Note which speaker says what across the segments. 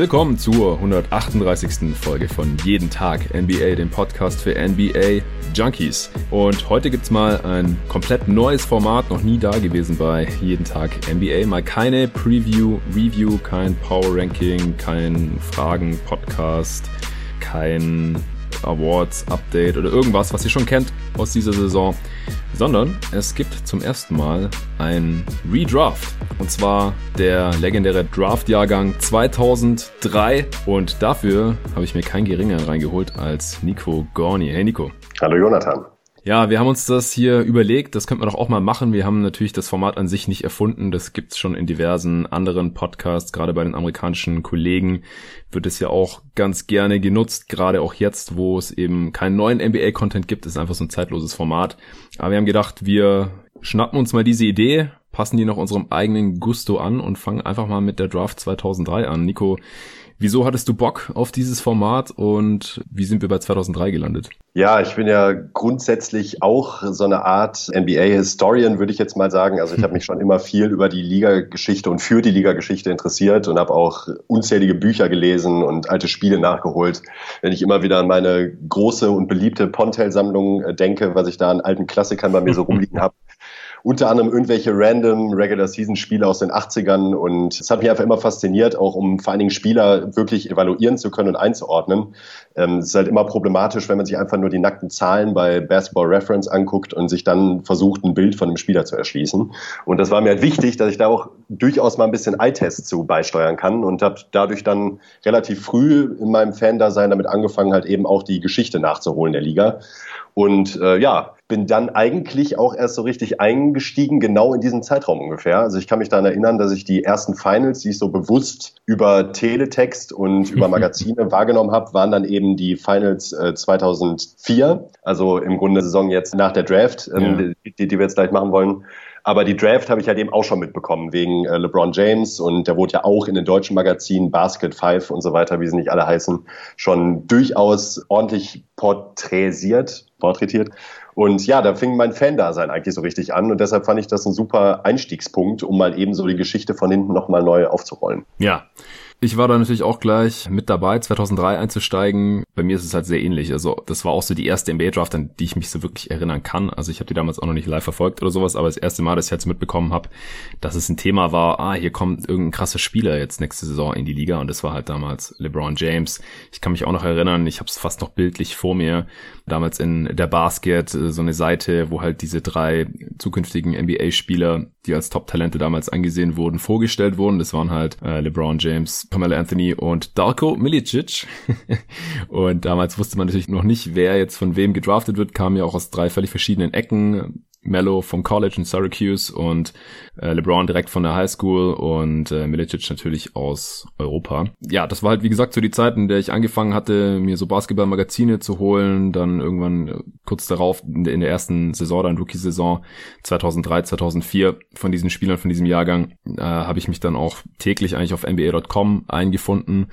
Speaker 1: Willkommen zur 138. Folge von Jeden Tag NBA, dem Podcast für NBA Junkies. Und heute gibt's mal ein komplett neues Format, noch nie da gewesen bei Jeden Tag NBA. Mal keine Preview, Review, kein Power Ranking, kein Fragen, Podcast, kein Awards, Update oder irgendwas, was ihr schon kennt aus dieser Saison, sondern es gibt zum ersten Mal ein Redraft. Und zwar der legendäre Draft-Jahrgang 2003. Und dafür habe ich mir keinen geringeren reingeholt als Nico Gorni. Hey Nico.
Speaker 2: Hallo Jonathan.
Speaker 1: Ja, wir haben uns das hier überlegt, das könnte man doch auch mal machen. Wir haben natürlich das Format an sich nicht erfunden, das gibt's schon in diversen anderen Podcasts, gerade bei den amerikanischen Kollegen wird es ja auch ganz gerne genutzt, gerade auch jetzt, wo es eben keinen neuen NBA-Content gibt, ist einfach so ein zeitloses Format. Aber wir haben gedacht, wir schnappen uns mal diese Idee, passen die noch unserem eigenen Gusto an und fangen einfach mal mit der Draft 2003 an. Nico, Wieso hattest du Bock auf dieses Format und wie sind wir bei 2003 gelandet?
Speaker 2: Ja, ich bin ja grundsätzlich auch so eine Art NBA-Historian, würde ich jetzt mal sagen. Also ich habe mich schon immer viel über die Ligageschichte und für die Ligageschichte interessiert und habe auch unzählige Bücher gelesen und alte Spiele nachgeholt. Wenn ich immer wieder an meine große und beliebte Pontel-Sammlung äh, denke, was ich da an alten Klassikern bei mir so rumliegen habe, unter anderem irgendwelche random Regular Season Spiele aus den 80ern und es hat mich einfach immer fasziniert, auch um vor allen Dingen Spieler wirklich evaluieren zu können und einzuordnen. Ähm, es ist halt immer problematisch, wenn man sich einfach nur die nackten Zahlen bei Basketball Reference anguckt und sich dann versucht, ein Bild von einem Spieler zu erschließen. Und das war mir halt wichtig, dass ich da auch durchaus mal ein bisschen Eye-Test zu beisteuern kann und habe dadurch dann relativ früh in meinem Fan-Dasein damit angefangen, halt eben auch die Geschichte nachzuholen der Liga. Und äh, ja, bin dann eigentlich auch erst so richtig eingestiegen, genau in diesem Zeitraum ungefähr. Also ich kann mich daran erinnern, dass ich die ersten Finals, die ich so bewusst über Teletext und über Magazine wahrgenommen habe, waren dann eben die Finals äh, 2004. Also im Grunde Saison jetzt nach der Draft, ähm, ja. die, die wir jetzt gleich machen wollen. Aber die Draft habe ich halt eben auch schon mitbekommen, wegen äh, LeBron James. Und der wurde ja auch in den deutschen Magazinen, Basket Five und so weiter, wie sie nicht alle heißen, schon durchaus ordentlich porträtiert, porträtiert. Und ja, da fing mein Fan-Dasein eigentlich so richtig an. Und deshalb fand ich das ein super Einstiegspunkt, um mal eben so die Geschichte von hinten nochmal neu aufzurollen.
Speaker 1: Ja. Ich war da natürlich auch gleich mit dabei, 2003 einzusteigen. Bei mir ist es halt sehr ähnlich. Also das war auch so die erste NBA-Draft, an die ich mich so wirklich erinnern kann. Also ich habe die damals auch noch nicht live verfolgt oder sowas, aber das erste Mal, dass ich jetzt mitbekommen habe, dass es ein Thema war, ah, hier kommt irgendein krasser Spieler jetzt nächste Saison in die Liga und das war halt damals LeBron James. Ich kann mich auch noch erinnern, ich habe es fast noch bildlich vor mir, damals in der Basket, äh, so eine Seite, wo halt diese drei zukünftigen NBA-Spieler, die als Top-Talente damals angesehen wurden, vorgestellt wurden. Das waren halt äh, LeBron James, Pamela Anthony und Darko Milicic. und damals wusste man natürlich noch nicht, wer jetzt von wem gedraftet wird, kam ja auch aus drei völlig verschiedenen Ecken. Mello vom College in Syracuse und äh, LeBron direkt von der High School und äh, Milicic natürlich aus Europa. Ja, das war halt wie gesagt so die Zeit, in der ich angefangen hatte, mir so Basketballmagazine zu holen, dann irgendwann äh, kurz darauf in der, in der ersten Saison, dann Rookie-Saison 2003, 2004 von diesen Spielern von diesem Jahrgang äh, habe ich mich dann auch täglich eigentlich auf NBA.com eingefunden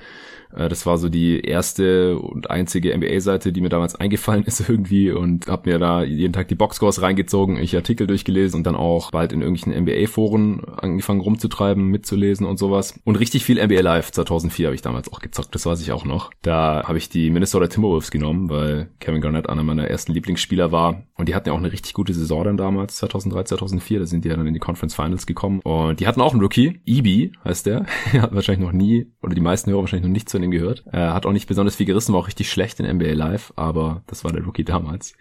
Speaker 1: äh, das war so die erste und einzige NBA-Seite, die mir damals eingefallen ist irgendwie und habe mir da jeden Tag die Boxscores reingezogen, ich Artikel durchgelesen und dann auch bald in irgendwelchen NBA-Foren angefangen rumzutreiben, mitzulesen und sowas. Und richtig viel NBA Live 2004 habe ich damals auch gezockt, das weiß ich auch noch. Da habe ich die Minnesota Timberwolves genommen, weil Kevin Garnett einer meiner ersten Lieblingsspieler war und die hatten ja auch eine richtig gute Saison dann damals, 2003, 2004, da sind die ja dann in die Conference Finals gekommen und die hatten auch einen Rookie, Ibi heißt der, hat wahrscheinlich noch nie oder die meisten Hörer wahrscheinlich noch nicht zu dem gehört. Er hat auch nicht besonders viel gerissen, war auch richtig schlecht in NBA Live, aber das war der Rookie damals.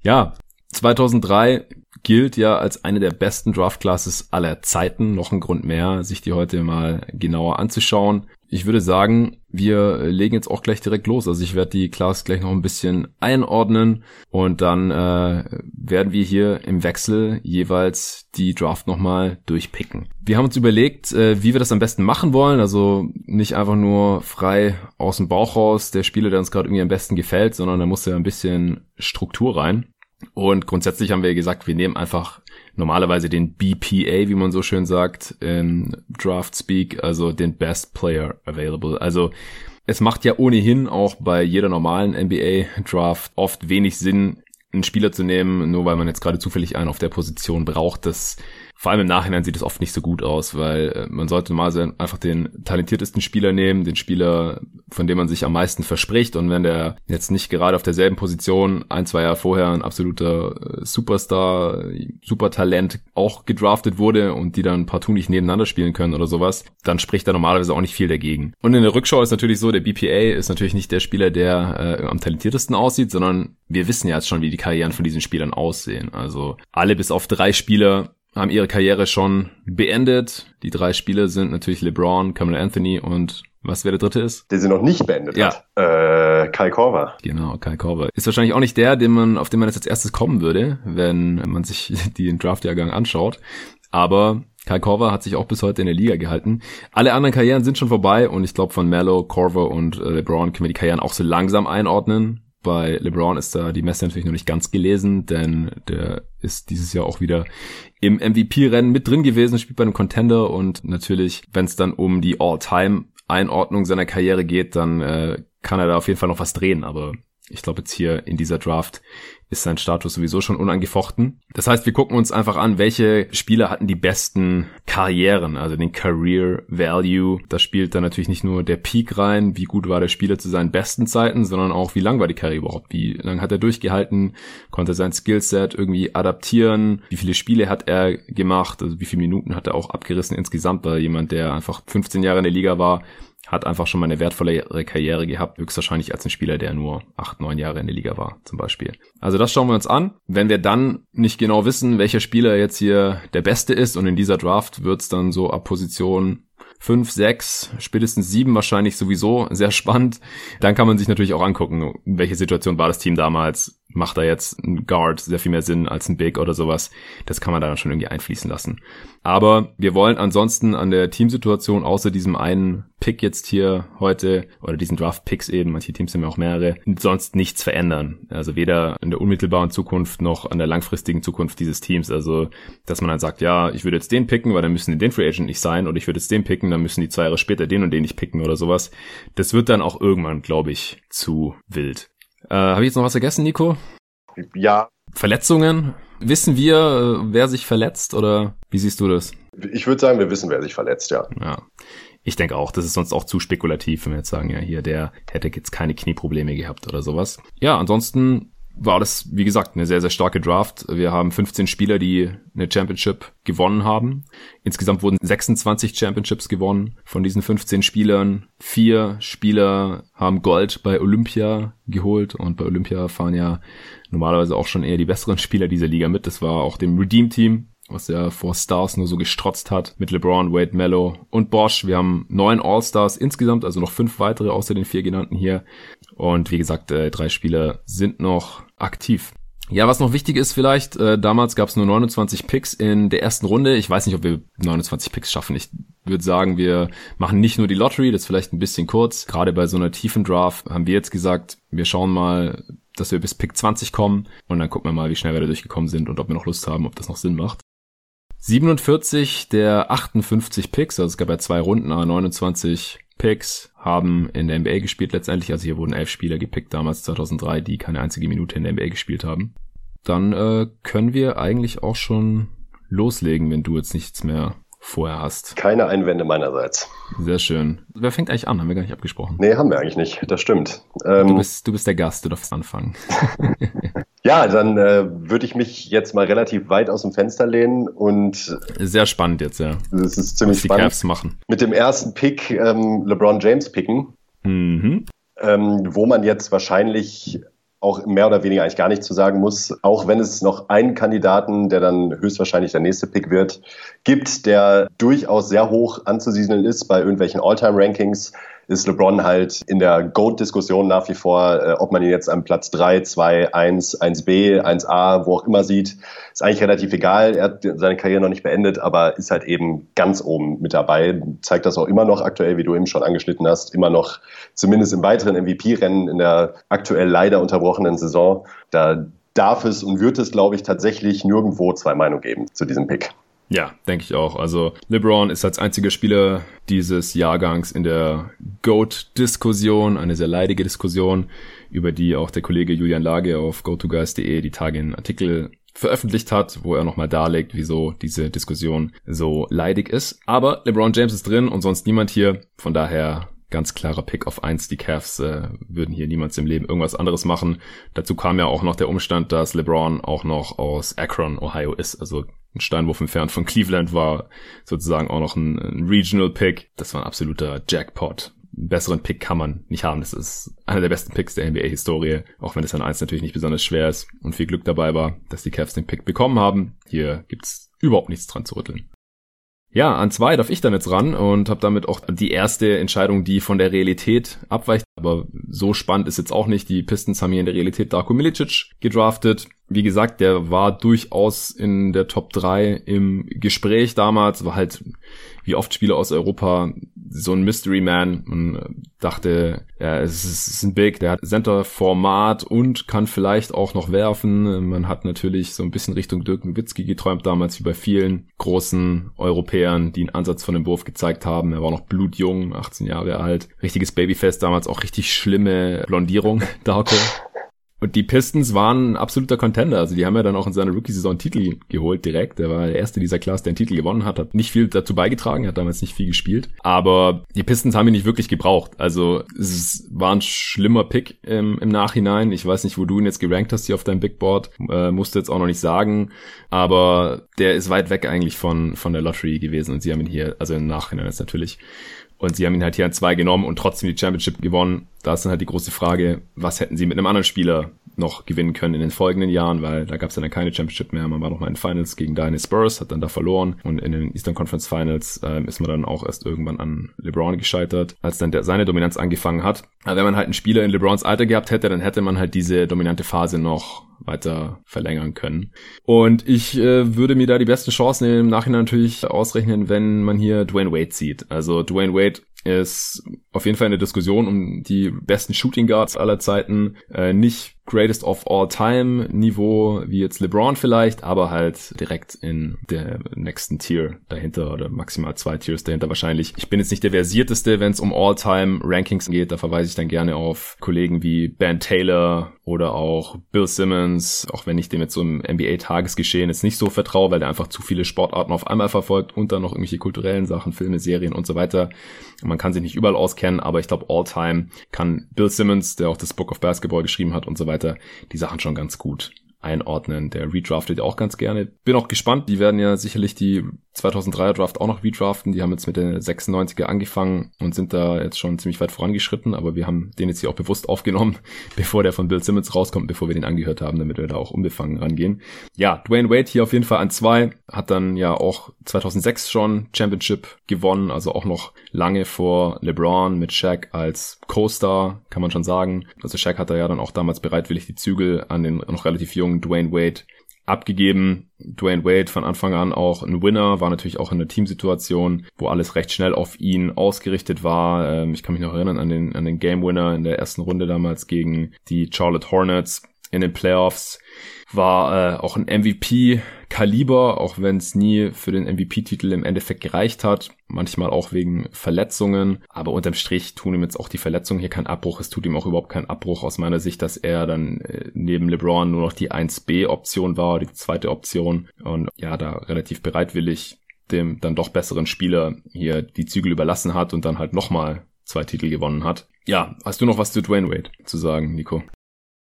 Speaker 1: Ja, 2003 gilt ja als eine der besten Draft Classes aller Zeiten. Noch ein Grund mehr, sich die heute mal genauer anzuschauen. Ich würde sagen, wir legen jetzt auch gleich direkt los. Also ich werde die Class gleich noch ein bisschen einordnen und dann äh, werden wir hier im Wechsel jeweils die Draft nochmal durchpicken. Wir haben uns überlegt, äh, wie wir das am besten machen wollen. Also nicht einfach nur frei aus dem Bauch raus, der Spieler, der uns gerade irgendwie am besten gefällt, sondern da muss ja ein bisschen Struktur rein. Und grundsätzlich haben wir gesagt, wir nehmen einfach normalerweise den BPA, wie man so schön sagt, im Draft Speak, also den Best Player Available. Also es macht ja ohnehin auch bei jeder normalen NBA Draft oft wenig Sinn, einen Spieler zu nehmen, nur weil man jetzt gerade zufällig einen auf der Position braucht. Das Vor allem im Nachhinein sieht es oft nicht so gut aus, weil äh, man sollte mal einfach den talentiertesten Spieler nehmen, den Spieler, von dem man sich am meisten verspricht. Und wenn der jetzt nicht gerade auf derselben Position ein, zwei Jahre vorher ein absoluter äh, Superstar, Supertalent auch gedraftet wurde und die dann partout nicht nebeneinander spielen können oder sowas, dann spricht da normalerweise auch nicht viel dagegen. Und in der Rückschau ist natürlich so, der BPA ist natürlich nicht der Spieler, der äh, am talentiertesten aussieht, sondern wir wissen ja jetzt schon, wie die Karrieren von diesen Spielern aussehen. Also alle bis auf drei Spieler haben ihre Karriere schon beendet. Die drei Spieler sind natürlich LeBron, Kamala Anthony und was wer der dritte ist?
Speaker 2: Der sie noch nicht beendet
Speaker 1: ja.
Speaker 2: hat. Äh, Kai Korver.
Speaker 1: Genau, Kai Korver. Ist wahrscheinlich auch nicht der, den man, auf den man jetzt als erstes kommen würde, wenn man sich den Draftjahrgang anschaut. Aber Kai Korver hat sich auch bis heute in der Liga gehalten. Alle anderen Karrieren sind schon vorbei und ich glaube von Mello, Korver und äh, LeBron können wir die Karrieren auch so langsam einordnen. Bei LeBron ist da die Messe natürlich noch nicht ganz gelesen, denn der ist dieses Jahr auch wieder im MVP-Rennen mit drin gewesen, spielt bei einem Contender und natürlich, wenn es dann um die All-Time-Einordnung seiner Karriere geht, dann äh, kann er da auf jeden Fall noch was drehen, aber ich glaube jetzt hier in dieser Draft ist sein Status sowieso schon unangefochten. Das heißt, wir gucken uns einfach an, welche Spieler hatten die besten Karrieren, also den Career Value. Da spielt dann natürlich nicht nur der Peak rein, wie gut war der Spieler zu seinen besten Zeiten, sondern auch, wie lang war die Karriere überhaupt, wie lang hat er durchgehalten, konnte sein Skillset irgendwie adaptieren, wie viele Spiele hat er gemacht, also wie viele Minuten hat er auch abgerissen insgesamt, weil jemand, der einfach 15 Jahre in der Liga war, hat einfach schon mal eine wertvollere Karriere gehabt, höchstwahrscheinlich als ein Spieler, der nur acht, neun Jahre in der Liga war, zum Beispiel. Also das schauen wir uns an. Wenn wir dann nicht genau wissen, welcher Spieler jetzt hier der Beste ist und in dieser Draft wird's dann so ab Position fünf, sechs, spätestens sieben wahrscheinlich sowieso sehr spannend. Dann kann man sich natürlich auch angucken, welche Situation war das Team damals. Macht da jetzt ein Guard sehr viel mehr Sinn als ein Big oder sowas. Das kann man da dann schon irgendwie einfließen lassen. Aber wir wollen ansonsten an der Teamsituation außer diesem einen Pick jetzt hier heute oder diesen Draft Picks eben, manche Teams haben ja auch mehrere, sonst nichts verändern. Also weder in der unmittelbaren Zukunft noch an der langfristigen Zukunft dieses Teams. Also, dass man dann sagt, ja, ich würde jetzt den picken, weil dann müssen die den Free Agent nicht sein oder ich würde jetzt den picken, dann müssen die zwei Jahre später den und den nicht picken oder sowas. Das wird dann auch irgendwann, glaube ich, zu wild. Äh, Habe ich jetzt noch was vergessen, Nico?
Speaker 2: Ja.
Speaker 1: Verletzungen? Wissen wir, äh, wer sich verletzt oder wie siehst du das?
Speaker 2: Ich würde sagen, wir wissen, wer sich verletzt, ja.
Speaker 1: Ja. Ich denke auch, das ist sonst auch zu spekulativ, wenn wir jetzt sagen, ja, hier, der hätte jetzt keine Knieprobleme gehabt oder sowas. Ja, ansonsten war das, wie gesagt, eine sehr, sehr starke Draft. Wir haben 15 Spieler, die eine Championship gewonnen haben. Insgesamt wurden 26 Championships gewonnen. Von diesen 15 Spielern, vier Spieler haben Gold bei Olympia geholt und bei Olympia fahren ja normalerweise auch schon eher die besseren Spieler dieser Liga mit. Das war auch dem Redeem Team was ja vor Stars nur so gestrotzt hat, mit LeBron, Wade, Mello und Bosch. Wir haben neun All-Stars insgesamt, also noch fünf weitere außer den vier genannten hier. Und wie gesagt, äh, drei Spieler sind noch aktiv. Ja, was noch wichtig ist vielleicht, äh, damals gab es nur 29 Picks in der ersten Runde. Ich weiß nicht, ob wir 29 Picks schaffen. Ich würde sagen, wir machen nicht nur die Lottery, das ist vielleicht ein bisschen kurz. Gerade bei so einer tiefen Draft haben wir jetzt gesagt, wir schauen mal, dass wir bis Pick 20 kommen und dann gucken wir mal, wie schnell wir da durchgekommen sind und ob wir noch Lust haben, ob das noch Sinn macht. 47 der 58 Picks, also es gab ja zwei Runden, aber 29 Picks haben in der NBA gespielt letztendlich. Also hier wurden elf Spieler gepickt damals 2003, die keine einzige Minute in der NBA gespielt haben. Dann äh, können wir eigentlich auch schon loslegen, wenn du jetzt nichts mehr vorher hast.
Speaker 2: Keine Einwände meinerseits.
Speaker 1: Sehr schön. Wer fängt eigentlich an? Haben wir gar nicht abgesprochen.
Speaker 2: Nee, haben wir eigentlich nicht. Das stimmt.
Speaker 1: Ähm, du, bist, du bist der Gast, du darfst anfangen.
Speaker 2: ja, dann äh, würde ich mich jetzt mal relativ weit aus dem Fenster lehnen und
Speaker 1: sehr spannend jetzt, ja.
Speaker 2: Das ist ziemlich
Speaker 1: Was die
Speaker 2: spannend.
Speaker 1: Cavs machen.
Speaker 2: Mit dem ersten Pick ähm, LeBron James picken,
Speaker 1: Mhm.
Speaker 2: ähm, wo man jetzt wahrscheinlich auch mehr oder weniger eigentlich gar nichts zu sagen muss, auch wenn es noch einen Kandidaten, der dann höchstwahrscheinlich der nächste Pick wird, gibt, der durchaus sehr hoch anzusiedeln ist bei irgendwelchen All-Time-Rankings, ist LeBron halt in der GOAT-Diskussion nach wie vor, äh, ob man ihn jetzt an Platz 3, 2, 1, 1b, 1a, wo auch immer sieht, ist eigentlich relativ egal. Er hat seine Karriere noch nicht beendet, aber ist halt eben ganz oben mit dabei. Zeigt das auch immer noch aktuell, wie du eben schon angeschnitten hast, immer noch zumindest im weiteren MVP-Rennen in der aktuell leider unterbrochenen Saison. Da darf es und wird es, glaube ich, tatsächlich nirgendwo zwei Meinungen geben zu diesem Pick.
Speaker 1: Ja, denke ich auch. Also LeBron ist als einziger Spieler dieses Jahrgangs in der GOAT-Diskussion, eine sehr leidige Diskussion, über die auch der Kollege Julian Lage auf GoToGuys.de die Tage einen Artikel veröffentlicht hat, wo er nochmal darlegt, wieso diese Diskussion so leidig ist. Aber LeBron James ist drin und sonst niemand hier. Von daher ganz klarer Pick auf eins. Die Cavs äh, würden hier niemals im Leben irgendwas anderes machen. Dazu kam ja auch noch der Umstand, dass LeBron auch noch aus Akron, Ohio ist. Also ein Steinwurf entfernt von Cleveland war sozusagen auch noch ein, ein Regional Pick. Das war ein absoluter Jackpot. Einen besseren Pick kann man nicht haben. Das ist einer der besten Picks der NBA-Historie, auch wenn es an eins natürlich nicht besonders schwer ist und viel Glück dabei war, dass die Cavs den Pick bekommen haben. Hier gibt's überhaupt nichts dran zu rütteln. Ja, an zwei darf ich dann jetzt ran und habe damit auch die erste Entscheidung, die von der Realität abweicht. Aber so spannend ist jetzt auch nicht. Die Pistons haben hier in der Realität Darko Milicic gedraftet. Wie gesagt, der war durchaus in der Top 3 im Gespräch damals, war halt wie oft Spieler aus Europa so ein Mystery Man. Man dachte, ja, es ist ein Big, der hat Center-Format und kann vielleicht auch noch werfen. Man hat natürlich so ein bisschen Richtung Dirk Nowitzki geträumt damals, wie bei vielen großen Europäern, die einen Ansatz von dem Wurf gezeigt haben. Er war noch blutjung, 18 Jahre alt. Richtiges Babyfest damals, auch richtig schlimme Blondierung, Darko. Und die Pistons waren ein absoluter Contender. Also die haben ja dann auch in seiner Rookie-Saison Titel geholt direkt. Er war der erste dieser Klasse, der einen Titel gewonnen hat. Hat nicht viel dazu beigetragen, hat damals nicht viel gespielt. Aber die Pistons haben ihn nicht wirklich gebraucht. Also es war ein schlimmer Pick im, im Nachhinein. Ich weiß nicht, wo du ihn jetzt gerankt hast hier auf deinem Big Board. Äh, musst du jetzt auch noch nicht sagen. Aber der ist weit weg eigentlich von, von der Lottery gewesen. Und sie haben ihn hier, also im Nachhinein jetzt natürlich. Und sie haben ihn halt hier an zwei genommen und trotzdem die Championship gewonnen. Da ist dann halt die große Frage, was hätten sie mit einem anderen Spieler noch gewinnen können in den folgenden Jahren, weil da gab es dann keine Championship mehr. Man war noch mal in Finals gegen deine Spurs, hat dann da verloren und in den Eastern Conference Finals äh, ist man dann auch erst irgendwann an LeBron gescheitert, als dann der, seine Dominanz angefangen hat. Aber wenn man halt einen Spieler in LeBrons Alter gehabt hätte, dann hätte man halt diese dominante Phase noch weiter verlängern können. Und ich äh, würde mir da die besten Chancen im Nachhinein natürlich ausrechnen, wenn man hier Dwayne Wade sieht. Also Dwayne Wade ist auf jeden Fall eine Diskussion um die besten Shooting Guards aller Zeiten. Äh, nicht Greatest of All Time Niveau wie jetzt LeBron vielleicht, aber halt direkt in der nächsten Tier dahinter oder maximal zwei Tiers dahinter wahrscheinlich. Ich bin jetzt nicht der versierteste, wenn es um All Time Rankings geht. Da verweise ich dann gerne auf Kollegen wie Ben Taylor oder auch Bill Simmons, auch wenn ich dem jetzt so im NBA Tagesgeschehen jetzt nicht so vertraue, weil der einfach zu viele Sportarten auf einmal verfolgt und dann noch irgendwelche kulturellen Sachen, Filme, Serien und so weiter. Man kann sich nicht überall auskennen, aber ich glaube All Time kann Bill Simmons, der auch das Book of Basketball geschrieben hat und so weiter, weiter, die Sachen schon ganz gut einordnen. Der redraftet auch ganz gerne. Bin auch gespannt. Die werden ja sicherlich die 2003er Draft auch noch redraften. Die haben jetzt mit der 96er angefangen und sind da jetzt schon ziemlich weit vorangeschritten. Aber wir haben den jetzt hier auch bewusst aufgenommen, bevor der von Bill Simmons rauskommt, bevor wir den angehört haben, damit wir da auch unbefangen rangehen. Ja, Dwayne Wade hier auf jeden Fall an zwei. Hat dann ja auch 2006 schon Championship gewonnen. Also auch noch lange vor LeBron mit Shaq als Co-Star, kann man schon sagen. Also Shaq hat da ja dann auch damals bereitwillig die Zügel an den noch relativ jungen Dwayne Wade abgegeben. Dwayne Wade von Anfang an auch ein Winner, war natürlich auch in einer Teamsituation, wo alles recht schnell auf ihn ausgerichtet war. Ähm, ich kann mich noch erinnern an den, an den Game Winner in der ersten Runde damals gegen die Charlotte Hornets in den Playoffs war äh, auch ein MVP-Kaliber, auch wenn es nie für den MVP-Titel im Endeffekt gereicht hat. Manchmal auch wegen Verletzungen. Aber unterm Strich tun ihm jetzt auch die Verletzungen hier keinen Abbruch. Es tut ihm auch überhaupt keinen Abbruch aus meiner Sicht, dass er dann äh, neben LeBron nur noch die 1B-Option war, die zweite Option. Und ja, da relativ bereitwillig dem dann doch besseren Spieler hier die Zügel überlassen hat und dann halt nochmal zwei Titel gewonnen hat. Ja, hast du noch was zu Dwayne Wade zu sagen, Nico?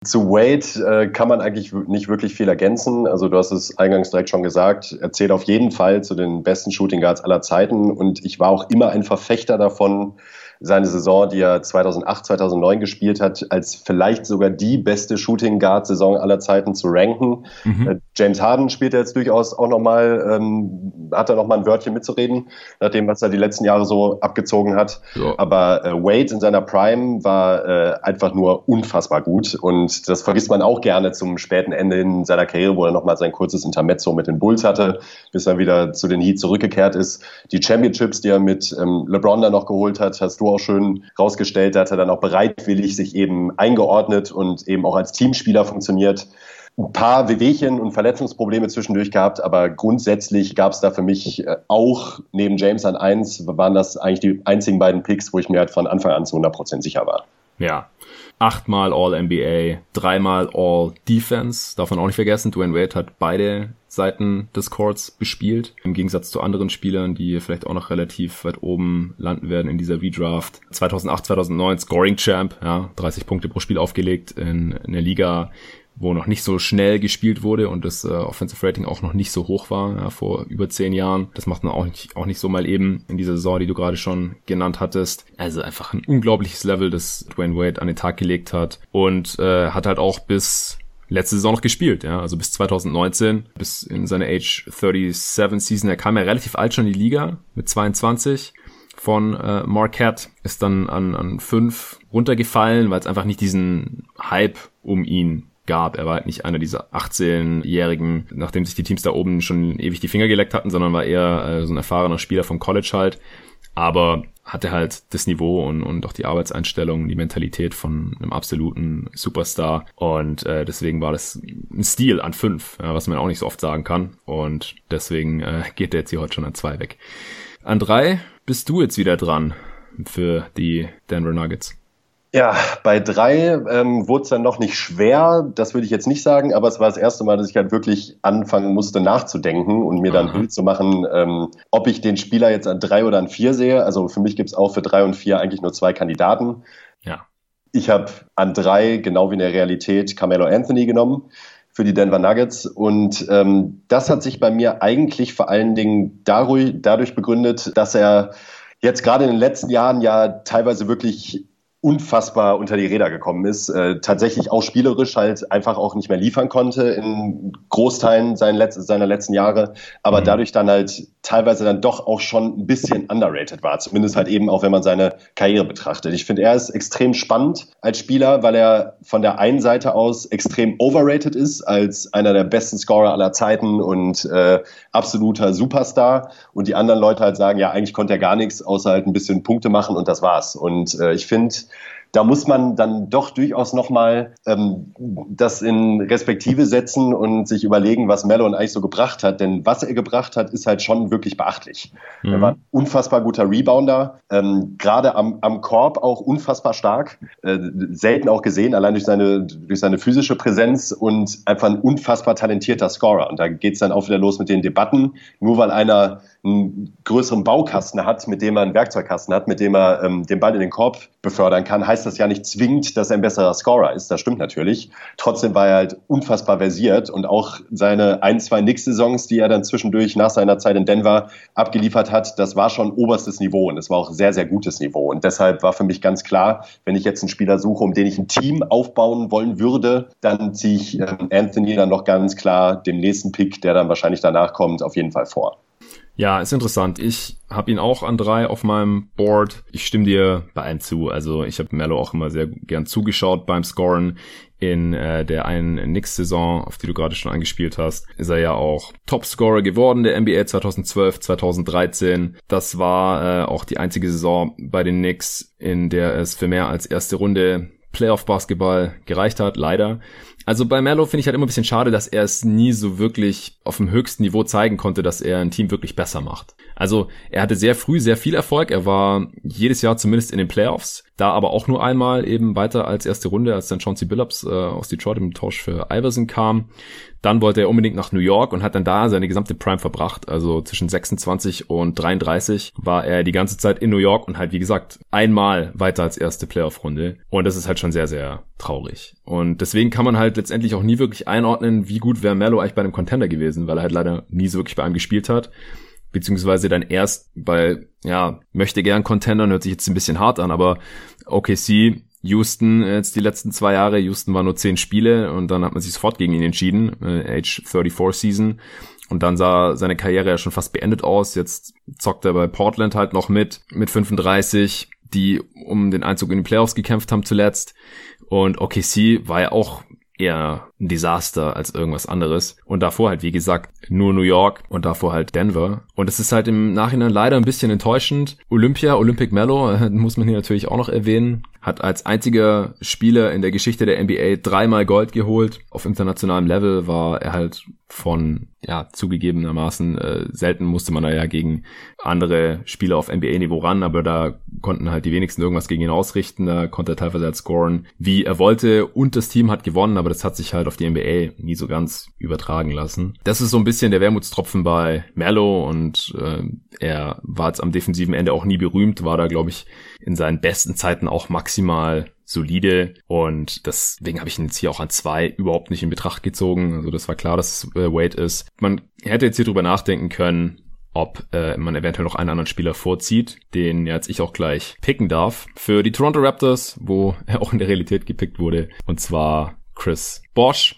Speaker 2: Zu Wade äh, kann man eigentlich nicht wirklich viel ergänzen. Also du hast es eingangs direkt schon gesagt. Er zählt auf jeden Fall zu den besten Shooting Guards aller Zeiten. Und ich war auch immer ein Verfechter davon, seine Saison, die er 2008, 2009 gespielt hat, als vielleicht sogar die beste Shooting Guard Saison aller Zeiten zu ranken. Mhm. Äh, James Harden spielt er jetzt durchaus auch nochmal, ähm, hat er nochmal ein Wörtchen mitzureden, nach dem, was er die letzten Jahre so abgezogen hat. Ja. Aber äh, Wade in seiner Prime war äh, einfach nur unfassbar gut und das vergisst man auch gerne zum späten Ende in seiner Karriere, wo er nochmal sein kurzes Intermezzo mit den Bulls hatte, bis er wieder zu den Heat zurückgekehrt ist. Die Championships, die er mit ähm, LeBron dann noch geholt hat, hast du auch schön rausgestellt, da hat er dann auch bereitwillig sich eben eingeordnet und eben auch als Teamspieler funktioniert. Ein paar Wehwehchen und Verletzungsprobleme zwischendurch gehabt, aber grundsätzlich gab es da für mich äh, auch neben James an eins, waren das eigentlich die einzigen beiden Picks, wo ich mir halt von Anfang an zu 100% sicher war.
Speaker 1: Ja. Achtmal All-NBA, dreimal All-Defense, man auch nicht vergessen. Dwayne Wade hat beide Seiten des Courts bespielt. Im Gegensatz zu anderen Spielern, die vielleicht auch noch relativ weit oben landen werden in dieser V-Draft. 2008, 2009 Scoring Champ, ja, 30 Punkte pro Spiel aufgelegt in, in der Liga, wo noch nicht so schnell gespielt wurde und das äh, Offensive Rating auch noch nicht so hoch war, ja, vor über zehn Jahren. Das macht man auch nicht, auch nicht so mal eben in dieser Saison, die du gerade schon genannt hattest. Also einfach ein unglaubliches Level, das Dwayne Wade an den Tag gelegt hat und äh, hat halt auch bis letzte Saison noch gespielt, ja, also bis 2019, bis in seine Age 37 Season. Er kam ja relativ alt schon in die Liga mit 22 von äh, Marquette, ist dann an, an fünf runtergefallen, weil es einfach nicht diesen Hype um ihn gab. Er war halt nicht einer dieser 18-Jährigen, nachdem sich die Teams da oben schon ewig die Finger geleckt hatten, sondern war eher äh, so ein erfahrener Spieler vom College halt. Aber hatte halt das Niveau und, und auch die Arbeitseinstellung, die Mentalität von einem absoluten Superstar. Und äh, deswegen war das ein Stil an fünf, ja, was man auch nicht so oft sagen kann. Und deswegen äh, geht der jetzt hier heute schon an zwei weg. An drei bist du jetzt wieder dran für die Denver Nuggets.
Speaker 2: Ja, bei drei ähm, wurde es dann noch nicht schwer, das würde ich jetzt nicht sagen, aber es war das erste Mal, dass ich halt wirklich anfangen musste nachzudenken und mir dann ein Bild zu machen, ähm, ob ich den Spieler jetzt an drei oder an vier sehe. Also für mich gibt es auch für drei und vier eigentlich nur zwei Kandidaten.
Speaker 1: Ja.
Speaker 2: Ich habe an drei, genau wie in der Realität, Carmelo Anthony genommen für die Denver Nuggets. Und ähm, das hat sich bei mir eigentlich vor allen Dingen dadurch, dadurch begründet, dass er jetzt gerade in den letzten Jahren ja teilweise wirklich unfassbar unter die Räder gekommen ist, äh, tatsächlich auch spielerisch halt einfach auch nicht mehr liefern konnte in Großteilen seiner, Letz seiner letzten Jahre, aber mhm. dadurch dann halt teilweise dann doch auch schon ein bisschen underrated war, zumindest halt eben auch, wenn man seine Karriere betrachtet. Ich finde, er ist extrem spannend als Spieler, weil er von der einen Seite aus extrem overrated ist, als einer der besten Scorer aller Zeiten und äh, absoluter Superstar und die anderen Leute halt sagen, ja, eigentlich konnte er gar nichts, außer halt ein bisschen Punkte machen und das war's. Und äh, ich finde, da muss man dann doch durchaus nochmal ähm, das in Respektive setzen und sich überlegen, was Mellon eigentlich so gebracht hat. Denn was er gebracht hat, ist halt schon wirklich beachtlich. Mhm. Er war ein unfassbar guter Rebounder, ähm, gerade am, am Korb auch unfassbar stark, äh, selten auch gesehen, allein durch seine, durch seine physische Präsenz und einfach ein unfassbar talentierter Scorer. Und da geht's dann auch wieder los mit den Debatten. Nur weil einer einen größeren Baukasten hat, mit dem er einen Werkzeugkasten hat, mit dem er ähm, den Ball in den Korb befördern kann, heißt das ja nicht zwingend, dass er ein besserer Scorer ist. Das stimmt natürlich. Trotzdem war er halt unfassbar versiert und auch seine ein, zwei Knicks-Saisons, die er dann zwischendurch nach seiner Zeit in Denver abgeliefert hat, das war schon oberstes Niveau und es war auch sehr, sehr gutes Niveau. Und deshalb war für mich ganz klar, wenn ich jetzt einen Spieler suche, um den ich ein Team aufbauen wollen würde, dann ziehe ich ähm, Anthony dann noch ganz klar dem nächsten Pick, der dann wahrscheinlich danach kommt, auf jeden Fall vor.
Speaker 1: Ja, ist interessant. Ich habe ihn auch an drei auf meinem Board. Ich stimme dir bei einem zu. Also ich habe Mello auch immer sehr gern zugeschaut beim Scoren. In äh, der einen Knicks-Saison, auf die du gerade schon angespielt hast, ist er ja auch Topscorer geworden der NBA 2012, 2013. Das war äh, auch die einzige Saison bei den Knicks, in der es für mehr als erste Runde Playoff-Basketball gereicht hat, leider. Also bei Mello finde ich halt immer ein bisschen schade, dass er es nie so wirklich auf dem höchsten Niveau zeigen konnte, dass er ein Team wirklich besser macht. Also er hatte sehr früh sehr viel Erfolg. Er war jedes Jahr zumindest in den Playoffs. Da aber auch nur einmal eben weiter als erste Runde, als dann Chauncey Billups äh, aus Detroit im Tausch für Iverson kam. Dann wollte er unbedingt nach New York und hat dann da seine gesamte Prime verbracht. Also zwischen 26 und 33 war er die ganze Zeit in New York und halt, wie gesagt, einmal weiter als erste Playoff-Runde. Und das ist halt schon sehr, sehr traurig. Und deswegen kann man halt letztendlich auch nie wirklich einordnen, wie gut wäre Mello eigentlich bei einem Contender gewesen, weil er halt leider nie so wirklich bei einem gespielt hat beziehungsweise dann erst bei, ja, möchte gern Contendern, hört sich jetzt ein bisschen hart an, aber OKC, Houston jetzt die letzten zwei Jahre, Houston war nur zehn Spiele und dann hat man sich sofort gegen ihn entschieden, äh, Age 34 Season. Und dann sah seine Karriere ja schon fast beendet aus. Jetzt zockt er bei Portland halt noch mit, mit 35, die um den Einzug in die Playoffs gekämpft haben zuletzt. Und OKC war ja auch eher ein Desaster als irgendwas anderes. Und davor halt, wie gesagt, nur New York und davor halt Denver. Und es ist halt im Nachhinein leider ein bisschen enttäuschend. Olympia, Olympic Mellow, äh, muss man hier natürlich auch noch erwähnen, hat als einziger Spieler in der Geschichte der NBA dreimal Gold geholt. Auf internationalem Level war er halt von, ja, zugegebenermaßen, äh, selten musste man da ja gegen andere Spieler auf NBA-Niveau ran, aber da konnten halt die wenigsten irgendwas gegen ihn ausrichten. Da konnte er teilweise halt scoren, wie er wollte und das Team hat gewonnen, aber das hat sich halt auf die NBA nie so ganz übertragen lassen. Das ist so ein bisschen der Wermutstropfen bei Mello und äh, er war jetzt am defensiven Ende auch nie berühmt, war da, glaube ich, in seinen besten Zeiten auch maximal solide und deswegen habe ich ihn jetzt hier auch an zwei überhaupt nicht in Betracht gezogen. Also das war klar, dass es äh, Wade ist. Man hätte jetzt hier drüber nachdenken können, ob äh, man eventuell noch einen anderen Spieler vorzieht, den jetzt ich auch gleich picken darf. Für die Toronto Raptors, wo er auch in der Realität gepickt wurde, und zwar Chris Bosch.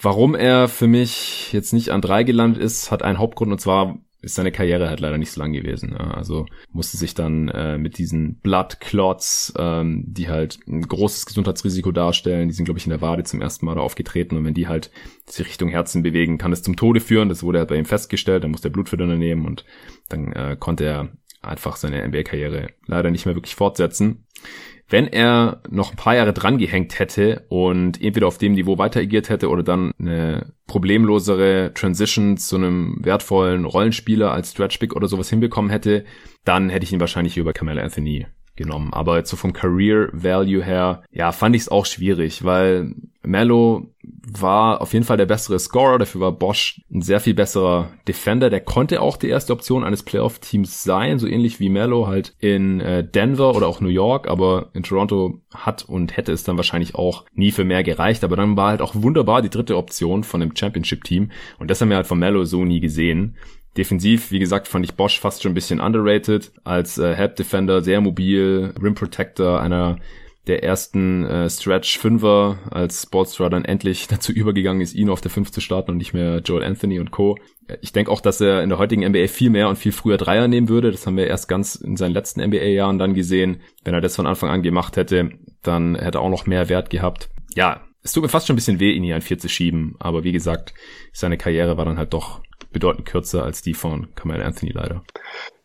Speaker 1: Warum er für mich jetzt nicht an drei gelandet ist, hat einen Hauptgrund und zwar ist seine Karriere halt leider nicht so lang gewesen. Also musste sich dann äh, mit diesen Blood Clots, ähm, die halt ein großes Gesundheitsrisiko darstellen, die sind, glaube ich, in der Wade zum ersten Mal da aufgetreten und wenn die halt sich Richtung Herzen bewegen, kann es zum Tode führen. Das wurde halt bei ihm festgestellt, dann musste er Blutverdünner nehmen und dann äh, konnte er einfach seine NBA-Karriere leider nicht mehr wirklich fortsetzen wenn er noch ein paar Jahre dran gehängt hätte und entweder auf dem Niveau weiter agiert hätte oder dann eine problemlosere Transition zu einem wertvollen Rollenspieler als Stretch Big oder sowas hinbekommen hätte, dann hätte ich ihn wahrscheinlich über Camelo Anthony genommen. Aber jetzt so vom Career Value her, ja, fand ich es auch schwierig, weil Mello war auf jeden Fall der bessere Scorer, dafür war Bosch ein sehr viel besserer Defender. Der konnte auch die erste Option eines Playoff-Teams sein, so ähnlich wie Mello halt in äh, Denver oder auch New York, aber in Toronto hat und hätte es dann wahrscheinlich auch nie für mehr gereicht. Aber dann war halt auch wunderbar die dritte Option von dem Championship-Team und das haben wir halt von Mello so nie gesehen. Defensiv, wie gesagt, fand ich Bosch fast schon ein bisschen underrated. Als äh, Help Defender, sehr mobil, Rim Protector, einer der ersten äh, Stretch Fünfer, als Sportstra dann endlich dazu übergegangen ist, ihn auf der 5 zu starten und nicht mehr Joel Anthony und Co. Ich denke auch, dass er in der heutigen NBA viel mehr und viel früher Dreier nehmen würde. Das haben wir erst ganz in seinen letzten NBA-Jahren dann gesehen. Wenn er das von Anfang an gemacht hätte, dann hätte er auch noch mehr Wert gehabt. Ja, es tut mir fast schon ein bisschen weh, ihn hier an 4 zu schieben. Aber wie gesagt, seine Karriere war dann halt doch bedeutend kürzer als die von Kamal Anthony leider.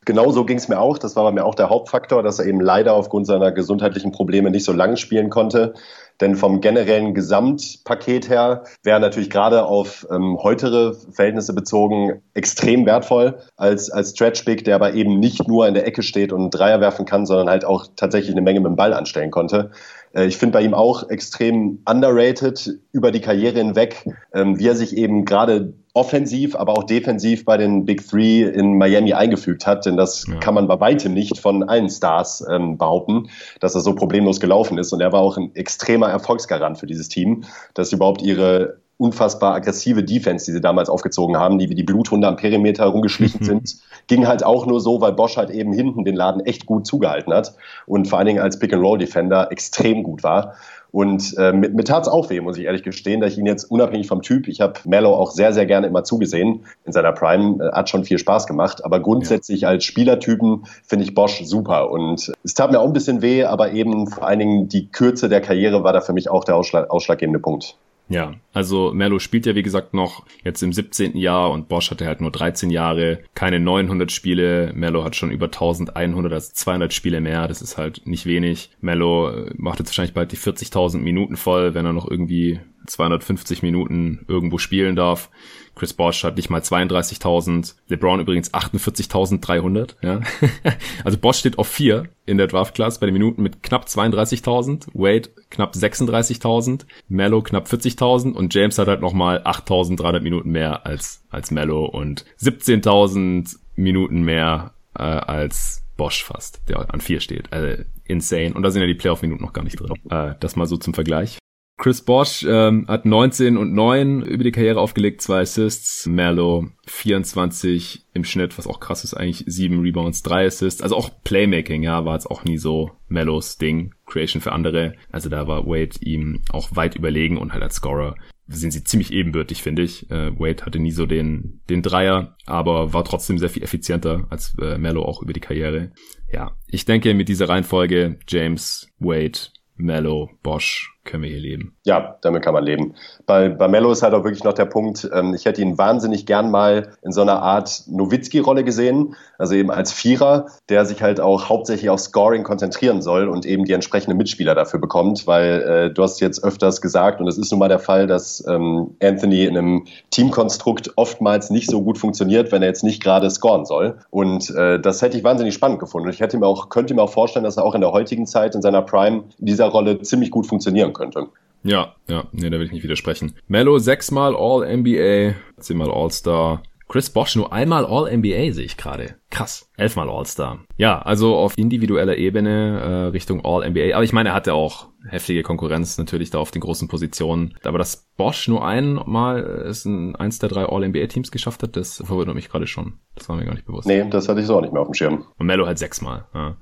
Speaker 2: Genauso ging es mir auch. Das war bei mir auch der Hauptfaktor, dass er eben leider aufgrund seiner gesundheitlichen Probleme nicht so lange spielen konnte. Denn vom generellen Gesamtpaket her wäre natürlich gerade auf ähm, heutere Verhältnisse bezogen extrem wertvoll als, als Stretch Big, der aber eben nicht nur in der Ecke steht und Dreier werfen kann, sondern halt auch tatsächlich eine Menge mit dem Ball anstellen konnte. Äh, ich finde bei ihm auch extrem underrated über die Karriere hinweg, ähm, wie er sich eben gerade offensiv, aber auch defensiv bei den Big Three in Miami eingefügt hat. Denn das ja. kann man bei weitem nicht von allen Stars ähm, behaupten, dass er so problemlos gelaufen ist. Und er war auch ein extremer Erfolgsgarant für dieses Team, dass überhaupt ihre unfassbar aggressive Defense, die sie damals aufgezogen haben, die wie die Bluthunde am Perimeter rumgeschlichen sind, ging halt auch nur so, weil Bosch halt eben hinten den Laden echt gut zugehalten hat und vor allen Dingen als Pick-and-Roll-Defender extrem gut war. Und äh, mit, mit tat's auch weh, muss ich ehrlich gestehen, da ich ihn jetzt unabhängig vom Typ, ich habe Mello auch sehr, sehr gerne immer zugesehen in seiner Prime, äh, hat schon viel Spaß gemacht, aber grundsätzlich ja. als Spielertypen finde ich Bosch super und es tat mir auch ein bisschen weh, aber eben vor allen Dingen die Kürze der Karriere war da für mich auch der ausschlag ausschlaggebende Punkt.
Speaker 1: Ja, also Merlo spielt ja wie gesagt noch jetzt im 17. Jahr und Bosch hatte halt nur 13 Jahre, keine 900 Spiele. Merlo hat schon über 1100, also 200 Spiele mehr, das ist halt nicht wenig. Merlo äh, macht jetzt wahrscheinlich bald die 40.000 Minuten voll, wenn er noch irgendwie 250 Minuten irgendwo spielen darf. Chris Bosch hat nicht mal 32.000. LeBron übrigens 48.300. Ja. also Bosch steht auf 4 in der Draft Class bei den Minuten mit knapp 32.000. Wade knapp 36.000. Mello knapp 40.000. Und James hat halt nochmal 8.300 Minuten mehr als, als Mello und 17.000 Minuten mehr äh, als Bosch fast, der an 4 steht. Also insane. Und da sind ja die Playoff-Minuten noch gar nicht drin. Äh, das mal so zum Vergleich. Chris Bosch ähm, hat 19 und 9 über die Karriere aufgelegt, zwei Assists. Merlo 24 im Schnitt, was auch krass ist eigentlich, 7 Rebounds, 3 Assists. Also auch Playmaking, ja, war jetzt auch nie so Mellos Ding. Creation für andere. Also da war Wade ihm auch weit überlegen und halt als Scorer sind sie ziemlich ebenbürtig, finde ich. Äh, Wade hatte nie so den, den Dreier, aber war trotzdem sehr viel effizienter als äh, Mello auch über die Karriere. Ja, ich denke mit dieser Reihenfolge James, Wade, Mello, Bosch können wir hier leben.
Speaker 2: Ja, damit kann man leben. Bei, bei Mello ist halt auch wirklich noch der Punkt, ähm, ich hätte ihn wahnsinnig gern mal in so einer Art Nowitzki-Rolle gesehen, also eben als Vierer, der sich halt auch hauptsächlich auf Scoring konzentrieren soll und eben die entsprechenden Mitspieler dafür bekommt, weil äh, du hast jetzt öfters gesagt, und es ist nun mal der Fall, dass ähm, Anthony in einem Teamkonstrukt oftmals nicht so gut funktioniert, wenn er jetzt nicht gerade scoren soll. Und äh, das hätte ich wahnsinnig spannend gefunden. Und ich hätte mir auch, könnte mir auch vorstellen, dass er auch in der heutigen Zeit in seiner Prime in dieser Rolle ziemlich gut funktionieren könnte.
Speaker 1: Ja, ja, nee, da will ich nicht widersprechen. Mello sechsmal All-NBA, zehnmal All-Star. Chris Bosch nur einmal All-NBA sehe ich gerade. Krass. Elfmal All-Star. Ja, also auf individueller Ebene äh, Richtung All-NBA. Aber ich meine, er hatte auch heftige Konkurrenz natürlich da auf den großen Positionen. Aber dass Bosch nur einmal es in eins der drei All-NBA-Teams geschafft hat, das verwundert mich gerade schon. Das war mir gar nicht bewusst.
Speaker 2: Nee, das hatte ich so auch nicht mehr auf dem Schirm.
Speaker 1: Und Mello halt sechsmal. Ja.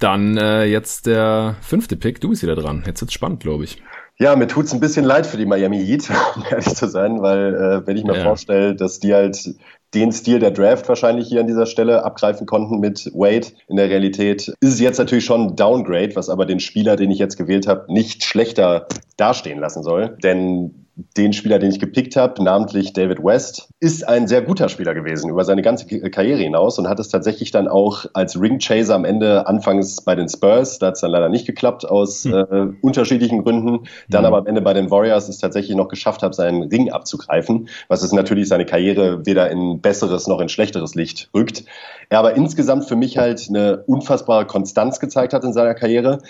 Speaker 1: Dann äh, jetzt der fünfte Pick. Du bist wieder dran. Jetzt wird's spannend, glaube ich.
Speaker 2: Ja, mir tut's ein bisschen leid für die Miami Heat, um ehrlich zu sein, weil äh, wenn ich mir ja. vorstelle, dass die halt den Stil der Draft wahrscheinlich hier an dieser Stelle abgreifen konnten mit Wade. In der Realität ist es jetzt natürlich schon ein Downgrade, was aber den Spieler, den ich jetzt gewählt habe, nicht schlechter dastehen lassen soll. Denn den Spieler, den ich gepickt habe, namentlich David West, ist ein sehr guter Spieler gewesen über seine ganze Karriere hinaus und hat es tatsächlich dann auch als Ringchaser am Ende anfangs bei den Spurs, da hat es dann leider nicht geklappt aus hm. äh, unterschiedlichen Gründen, dann hm. aber am Ende bei den Warriors es tatsächlich noch geschafft hat, seinen Ring abzugreifen, was es natürlich seine Karriere weder in besseres noch in schlechteres Licht rückt. Er aber insgesamt für mich halt eine unfassbare Konstanz gezeigt hat in seiner Karriere,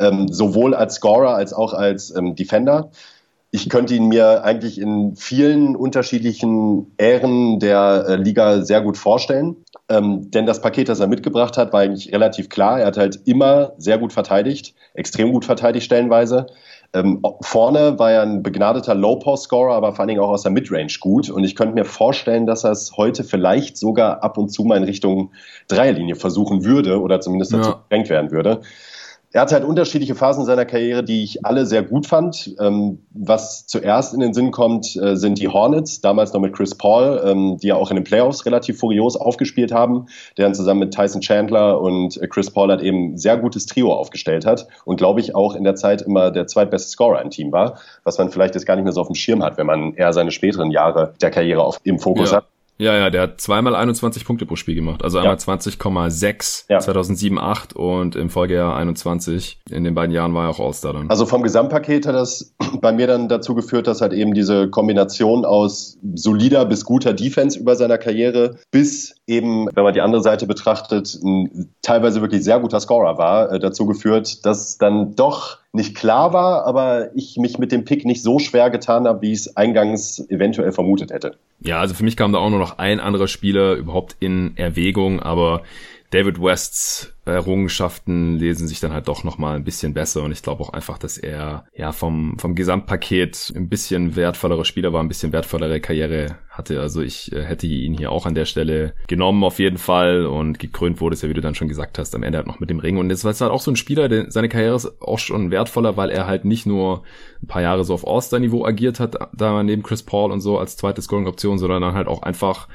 Speaker 2: ähm, sowohl als Scorer als auch als ähm, Defender ich könnte ihn mir eigentlich in vielen unterschiedlichen Ähren der äh, Liga sehr gut vorstellen. Ähm, denn das Paket, das er mitgebracht hat, war eigentlich relativ klar. Er hat halt immer sehr gut verteidigt, extrem gut verteidigt stellenweise. Ähm, vorne war er ein begnadeter Low-Post-Scorer, aber vor allen Dingen auch aus der Midrange gut. Und ich könnte mir vorstellen, dass er es heute vielleicht sogar ab und zu mal in Richtung Dreierlinie versuchen würde oder zumindest dazu ja. gedrängt werden würde. Er hatte halt unterschiedliche Phasen seiner Karriere, die ich alle sehr gut fand. Ähm, was zuerst in den Sinn kommt, äh, sind die Hornets, damals noch mit Chris Paul, ähm, die ja auch in den Playoffs relativ furios aufgespielt haben, der dann zusammen mit Tyson Chandler und äh, Chris Paul halt eben ein sehr gutes Trio aufgestellt hat und glaube ich auch in der Zeit immer der zweitbeste Scorer im Team war, was man vielleicht jetzt gar nicht mehr so auf dem Schirm hat, wenn man eher seine späteren Jahre der Karriere auf, im Fokus ja. hat.
Speaker 1: Ja, ja, der hat zweimal 21 Punkte pro Spiel gemacht. Also einmal ja. 20,6 ja. 2007, 8 und im Folgejahr 21. In den beiden Jahren war er auch All-Star dann.
Speaker 2: Also vom Gesamtpaket hat das bei mir dann dazu geführt, dass halt eben diese Kombination aus solider bis guter Defense über seiner Karriere bis eben, wenn man die andere Seite betrachtet, ein teilweise wirklich sehr guter Scorer war, äh, dazu geführt, dass dann doch nicht klar war, aber ich mich mit dem Pick nicht so schwer getan habe, wie ich es eingangs eventuell vermutet hätte.
Speaker 1: Ja, also für mich kam da auch nur noch ein anderer Spieler überhaupt in Erwägung, aber David Wests Errungenschaften lesen sich dann halt doch nochmal ein bisschen besser und ich glaube auch einfach, dass er ja vom, vom Gesamtpaket ein bisschen wertvollere Spieler war, ein bisschen wertvollere Karriere hatte. Also ich äh, hätte ihn hier auch an der Stelle genommen auf jeden Fall und gekrönt wurde es ja, wie du dann schon gesagt hast, am Ende halt noch mit dem Ring. Und jetzt war es halt auch so ein Spieler, der seine Karriere ist auch schon wertvoller, weil er halt nicht nur ein paar Jahre so auf All-Star-Niveau agiert hat, da neben Chris Paul und so als zweite Scoring-Option, sondern dann halt auch einfach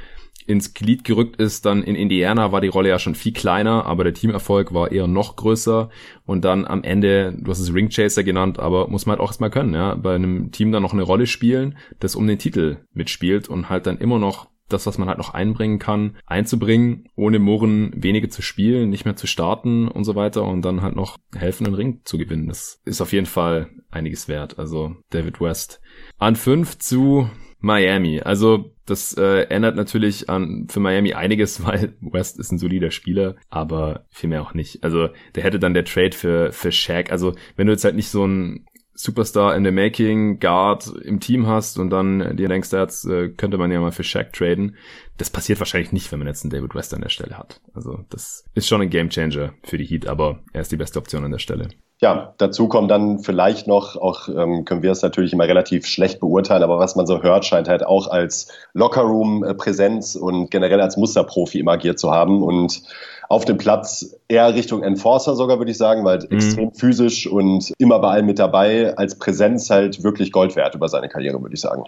Speaker 1: ins Glied gerückt ist. Dann in Indiana war die Rolle ja schon viel kleiner, aber der Teamerfolg war eher noch größer. Und dann am Ende, du hast es Ringchaser genannt, aber muss man halt auch erstmal können, ja, bei einem Team dann noch eine Rolle spielen, das um den Titel mitspielt und halt dann immer noch das, was man halt noch einbringen kann, einzubringen, ohne Murren wenige zu spielen, nicht mehr zu starten und so weiter und dann halt noch helfen, einen Ring zu gewinnen. Das ist auf jeden Fall einiges wert. Also David West an fünf zu Miami. Also das äh, ändert natürlich an für Miami einiges, weil West ist ein solider Spieler, aber vielmehr auch nicht. Also der hätte dann der Trade für für Shaq. Also wenn du jetzt halt nicht so ein Superstar in the Making Guard im Team hast und dann dir denkst, jetzt äh, könnte man ja mal für Shaq traden. Das passiert wahrscheinlich nicht, wenn man jetzt einen David West an der Stelle hat. Also das ist schon ein Gamechanger für die Heat, aber er ist die beste Option an der Stelle.
Speaker 2: Ja, dazu kommt dann vielleicht noch, auch ähm, können wir es natürlich immer relativ schlecht beurteilen, aber was man so hört, scheint halt auch als Lockerroom-Präsenz und generell als Musterprofi immer agiert zu haben und auf dem Platz eher Richtung Enforcer sogar, würde ich sagen, weil mhm. extrem physisch und immer bei allem mit dabei, als Präsenz halt wirklich Gold wert über seine Karriere, würde ich sagen.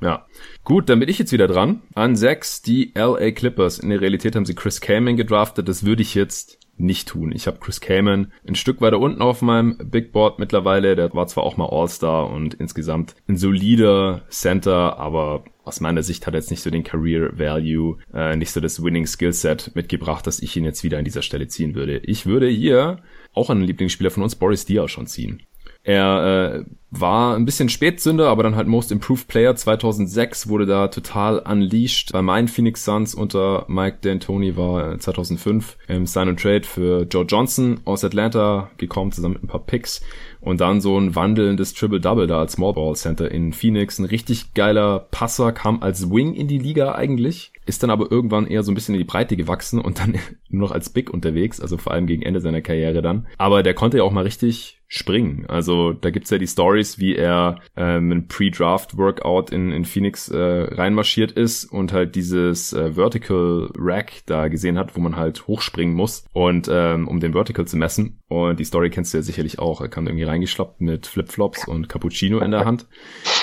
Speaker 1: Ja. Gut, dann bin ich jetzt wieder dran. An sechs die LA Clippers. In der Realität haben sie Chris Kaman gedraftet. Das würde ich jetzt nicht tun. Ich habe Chris Kaman ein Stück weiter unten auf meinem Big Board mittlerweile. Der war zwar auch mal All-Star und insgesamt ein solider Center, aber aus meiner Sicht hat er jetzt nicht so den Career Value, äh, nicht so das Winning Skillset mitgebracht, dass ich ihn jetzt wieder an dieser Stelle ziehen würde. Ich würde hier auch einen Lieblingsspieler von uns, Boris Diaw, schon ziehen. Er äh, war ein bisschen Spätzünder, aber dann halt Most Improved Player 2006 wurde da total unleashed. Bei meinen Phoenix Suns unter Mike D'Antoni war 2005 im Sign and Trade für Joe Johnson aus Atlanta gekommen, zusammen mit ein paar Picks. Und dann so ein wandelndes Triple-Double da als Small Ball Center in Phoenix. Ein richtig geiler Passer, kam als Wing in die Liga eigentlich, ist dann aber irgendwann eher so ein bisschen in die Breite gewachsen und dann nur noch als Big unterwegs, also vor allem gegen Ende seiner Karriere dann. Aber der konnte ja auch mal richtig springen. Also da gibt's ja die Stories, wie er ähm, ein Pre-Draft-Workout in, in Phoenix äh, reinmarschiert ist und halt dieses äh, Vertical Rack da gesehen hat, wo man halt hochspringen muss und ähm, um den Vertical zu messen. Und die Story kennst du ja sicherlich auch. Er kam irgendwie reingeschlappt mit Flipflops und Cappuccino in der Hand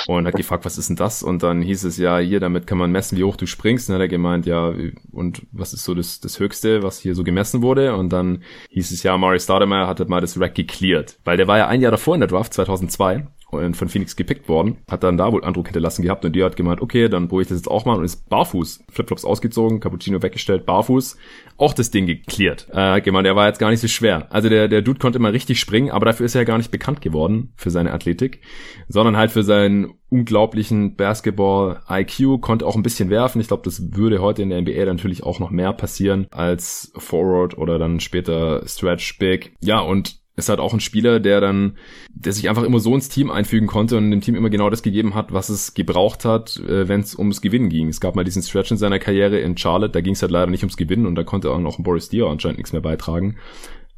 Speaker 1: und hat gefragt, was ist denn das? Und dann hieß es ja, hier, damit kann man messen, wie hoch du springst. Und dann hat er gemeint, ja, und was ist so das, das Höchste, was hier so gemessen wurde? Und dann hieß es ja, Mari Stoudemire hat mal das Rack gecleared, weil der war ja ein Jahr davor in der Draft, 2002 und von Phoenix gepickt worden, hat dann da wohl Andruck hinterlassen gehabt und die hat gemeint, okay, dann probiere ich das jetzt auch mal und ist barfuß, Flipflops ausgezogen, Cappuccino weggestellt, barfuß, auch das Ding geklärt. Äh, gemeint, der war jetzt gar nicht so schwer. Also der, der Dude konnte mal richtig springen, aber dafür ist er ja gar nicht bekannt geworden für seine Athletik, sondern halt für seinen unglaublichen Basketball-IQ, konnte auch ein bisschen werfen. Ich glaube, das würde heute in der NBA natürlich auch noch mehr passieren als Forward oder dann später Stretch Big. Ja, und ist halt auch ein Spieler, der dann, der sich einfach immer so ins Team einfügen konnte und dem Team immer genau das gegeben hat, was es gebraucht hat, äh, wenn es ums Gewinnen ging. Es gab mal diesen Stretch in seiner Karriere in Charlotte, da ging es halt leider nicht ums Gewinnen und da konnte auch noch Boris Diaw anscheinend nichts mehr beitragen.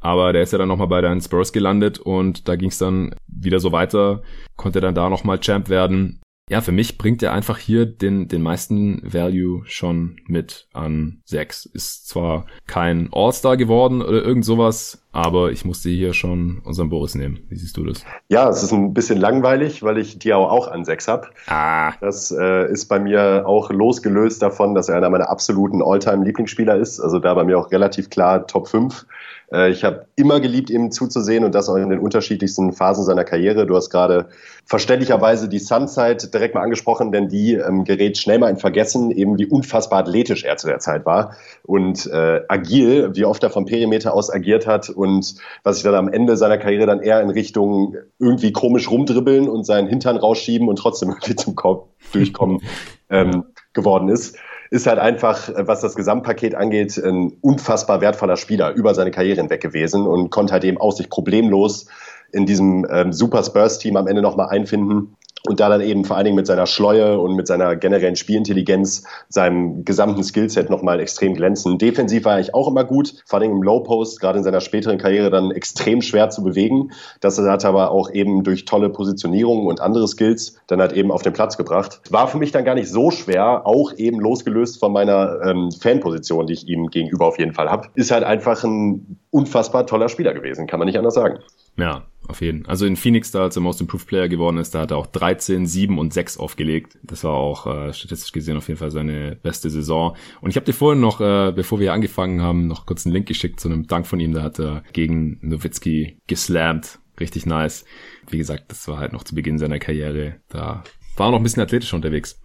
Speaker 1: Aber der ist ja dann nochmal bei den Spurs gelandet und da ging es dann wieder so weiter, konnte dann da nochmal Champ werden ja, für mich bringt er einfach hier den, den meisten Value schon mit an sechs. Ist zwar kein All-Star geworden oder irgend sowas, aber ich musste hier schon unseren Boris nehmen. Wie siehst du das?
Speaker 2: Ja, es ist ein bisschen langweilig, weil ich Diao auch an sechs habe. Ah. Das äh, ist bei mir auch losgelöst davon, dass er einer meiner absoluten All-Time-Lieblingsspieler ist. Also da bei mir auch relativ klar Top 5. Äh, ich habe immer geliebt, ihm zuzusehen und das auch in den unterschiedlichsten Phasen seiner Karriere. Du hast gerade verständlicherweise die Sunset direkt mal angesprochen, denn die ähm, gerät schnell mal in Vergessen, eben wie unfassbar athletisch er zu der Zeit war und äh, agil, wie oft er vom Perimeter aus agiert hat und was sich dann am Ende seiner Karriere dann eher in Richtung irgendwie komisch rumdribbeln und seinen Hintern rausschieben und trotzdem irgendwie zum Korb durchkommen ähm, geworden ist ist halt einfach, äh, was das Gesamtpaket angeht, ein unfassbar wertvoller Spieler über seine Karriere hinweg gewesen und konnte halt eben auch sich problemlos in diesem ähm, Super Spurs-Team am Ende nochmal einfinden und da dann eben vor allen Dingen mit seiner Schleue und mit seiner generellen Spielintelligenz, seinem gesamten Skillset nochmal extrem glänzen. Defensiv war er eigentlich auch immer gut, vor allem im Low Post, gerade in seiner späteren Karriere dann extrem schwer zu bewegen. Das hat er aber auch eben durch tolle Positionierungen und andere Skills dann halt eben auf den Platz gebracht. War für mich dann gar nicht so schwer, auch eben losgelöst von meiner ähm, Fanposition, die ich ihm gegenüber auf jeden Fall habe. Ist halt einfach ein unfassbar toller Spieler gewesen, kann man nicht anders sagen.
Speaker 1: Ja, auf jeden. Also in Phoenix, da als er Most Improved Player geworden ist, da hat er auch 13, 7 und 6 aufgelegt. Das war auch äh, statistisch gesehen auf jeden Fall seine beste Saison. Und ich habe dir vorhin noch, äh, bevor wir angefangen haben, noch kurz einen Link geschickt zu einem Dank von ihm. Da hat er gegen Nowitzki geslammt. Richtig nice. Wie gesagt, das war halt noch zu Beginn seiner Karriere. Da war er noch ein bisschen athletischer unterwegs.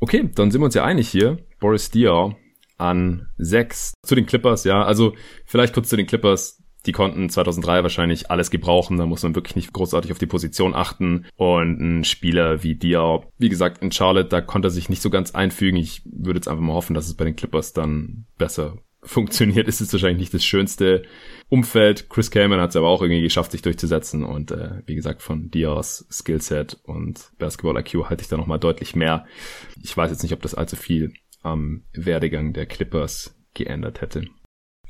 Speaker 1: Okay, dann sind wir uns ja einig hier. Boris Diaw an 6 zu den Clippers, ja. Also vielleicht kurz zu den Clippers die konnten 2003 wahrscheinlich alles gebrauchen. Da muss man wirklich nicht großartig auf die Position achten. Und ein Spieler wie Diaw, wie gesagt, in Charlotte, da konnte er sich nicht so ganz einfügen. Ich würde jetzt einfach mal hoffen, dass es bei den Clippers dann besser funktioniert. Es ist wahrscheinlich nicht das schönste Umfeld. Chris Kaman hat es aber auch irgendwie geschafft, sich durchzusetzen. Und äh, wie gesagt, von Diaws Skillset und Basketball-IQ halte ich da nochmal deutlich mehr. Ich weiß jetzt nicht, ob das allzu viel am Werdegang der Clippers geändert hätte.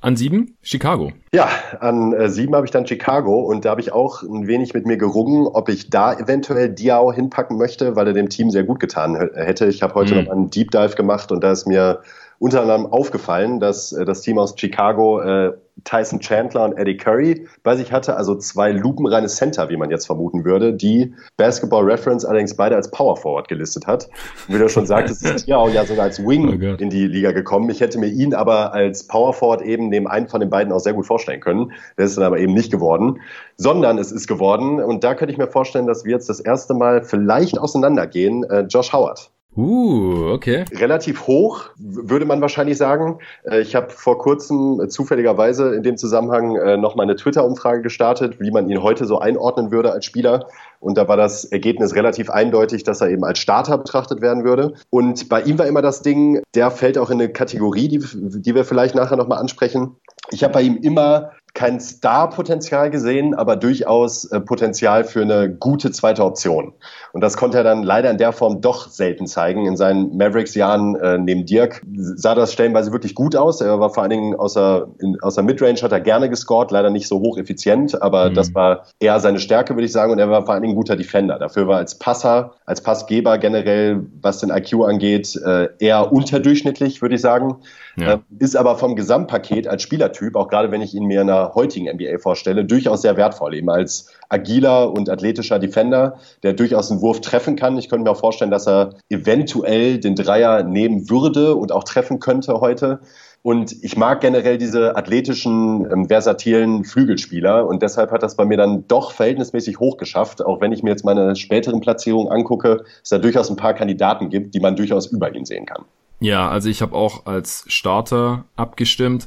Speaker 1: An sieben Chicago.
Speaker 2: Ja, an äh, sieben habe ich dann Chicago und da habe ich auch ein wenig mit mir gerungen, ob ich da eventuell Diao hinpacken möchte, weil er dem Team sehr gut getan hätte. Ich habe heute mhm. noch einen Deep Dive gemacht und da ist mir unter anderem aufgefallen, dass äh, das Team aus Chicago äh, Tyson Chandler und Eddie Curry bei sich hatte, also zwei lupenreine Center, wie man jetzt vermuten würde, die Basketball Reference allerdings beide als Power Forward gelistet hat. Und wie du schon sagtest, ist ja auch ja sogar als Wing oh in die Liga gekommen. Ich hätte mir ihn aber als Power Forward eben neben einen von den beiden auch sehr gut vorstellen können. Das ist dann aber eben nicht geworden, sondern es ist geworden, und da könnte ich mir vorstellen, dass wir jetzt das erste Mal vielleicht auseinandergehen, äh, Josh Howard.
Speaker 1: Uh, okay.
Speaker 2: Relativ hoch, würde man wahrscheinlich sagen. Äh, ich habe vor kurzem zufälligerweise in dem Zusammenhang äh, noch mal eine Twitter-Umfrage gestartet, wie man ihn heute so einordnen würde als Spieler. Und da war das Ergebnis relativ eindeutig, dass er eben als Starter betrachtet werden würde. Und bei ihm war immer das Ding, der fällt auch in eine Kategorie, die, die wir vielleicht nachher nochmal ansprechen. Ich habe bei ihm immer kein Star-Potenzial gesehen, aber durchaus äh, Potenzial für eine gute zweite Option. Und das konnte er dann leider in der Form doch selten zeigen. In seinen Mavericks-Jahren äh, neben Dirk sah das stellenweise wirklich gut aus. Er war vor allen Dingen außer, in, außer Midrange hat er gerne gescored, leider nicht so hocheffizient, aber mhm. das war eher seine Stärke, würde ich sagen. Und er war vor allen Dingen ein guter Defender. Dafür war als Passer, als Passgeber generell, was den IQ angeht, äh, eher unterdurchschnittlich, würde ich sagen. Ja. Äh, ist aber vom Gesamtpaket als Spielertyp, auch gerade wenn ich ihn mir in der heutigen NBA vorstelle, durchaus sehr wertvoll. Eben als agiler und athletischer Defender, der durchaus einen Wurf treffen kann. Ich könnte mir auch vorstellen, dass er eventuell den Dreier nehmen würde und auch treffen könnte heute. Und ich mag generell diese athletischen, ähm, versatilen Flügelspieler. Und deshalb hat das bei mir dann doch verhältnismäßig hoch geschafft. Auch wenn ich mir jetzt meine späteren Platzierungen angucke, es da durchaus ein paar Kandidaten gibt, die man durchaus über ihn sehen kann.
Speaker 1: Ja, also ich habe auch als Starter abgestimmt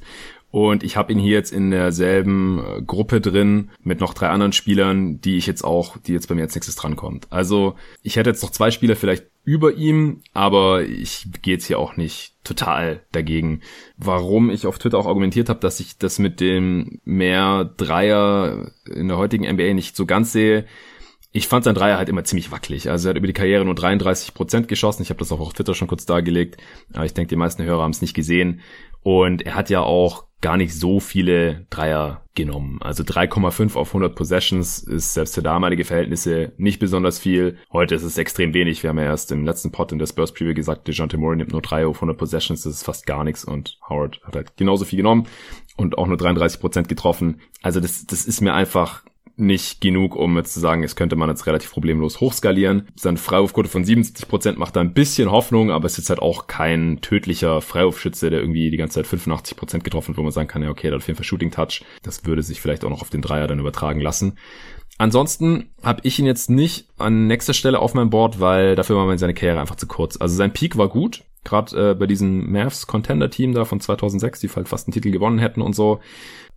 Speaker 1: und ich habe ihn hier jetzt in derselben äh, Gruppe drin mit noch drei anderen Spielern, die ich jetzt auch, die jetzt bei mir als nächstes drankommt. Also ich hätte jetzt noch zwei Spieler vielleicht über ihm, aber ich gehe jetzt hier auch nicht total dagegen. Warum ich auf Twitter auch argumentiert habe, dass ich das mit dem mehr Dreier in der heutigen NBA nicht so ganz sehe, ich fand sein Dreier halt immer ziemlich wackelig. Also er hat über die Karriere nur 33 Prozent geschossen. Ich habe das auch auf Twitter schon kurz dargelegt. Aber ich denke, die meisten Hörer haben es nicht gesehen. Und er hat ja auch gar nicht so viele Dreier genommen. Also 3,5 auf 100 Possessions ist selbst für damalige Verhältnisse nicht besonders viel. Heute ist es extrem wenig. Wir haben ja erst im letzten Pod in der Spurs Preview gesagt, DeJounte Murray nimmt nur 3 auf 100 Possessions. Das ist fast gar nichts. Und Howard hat halt genauso viel genommen und auch nur 33 Prozent getroffen. Also das, das ist mir einfach nicht genug, um jetzt zu sagen, es könnte man jetzt relativ problemlos hochskalieren. Seine Freiwurfquote von 77 Prozent macht da ein bisschen Hoffnung, aber es ist halt auch kein tödlicher Freiwurfschütze, der irgendwie die ganze Zeit 85 Prozent getroffen wo man sagen kann, ja okay, der hat auf jeden Fall Shooting Touch. Das würde sich vielleicht auch noch auf den Dreier dann übertragen lassen. Ansonsten habe ich ihn jetzt nicht an nächster Stelle auf meinem Board, weil dafür war seine Karriere einfach zu kurz. Also sein Peak war gut, gerade äh, bei diesem Mavs Contender Team da von 2006, die halt fast einen Titel gewonnen hätten und so.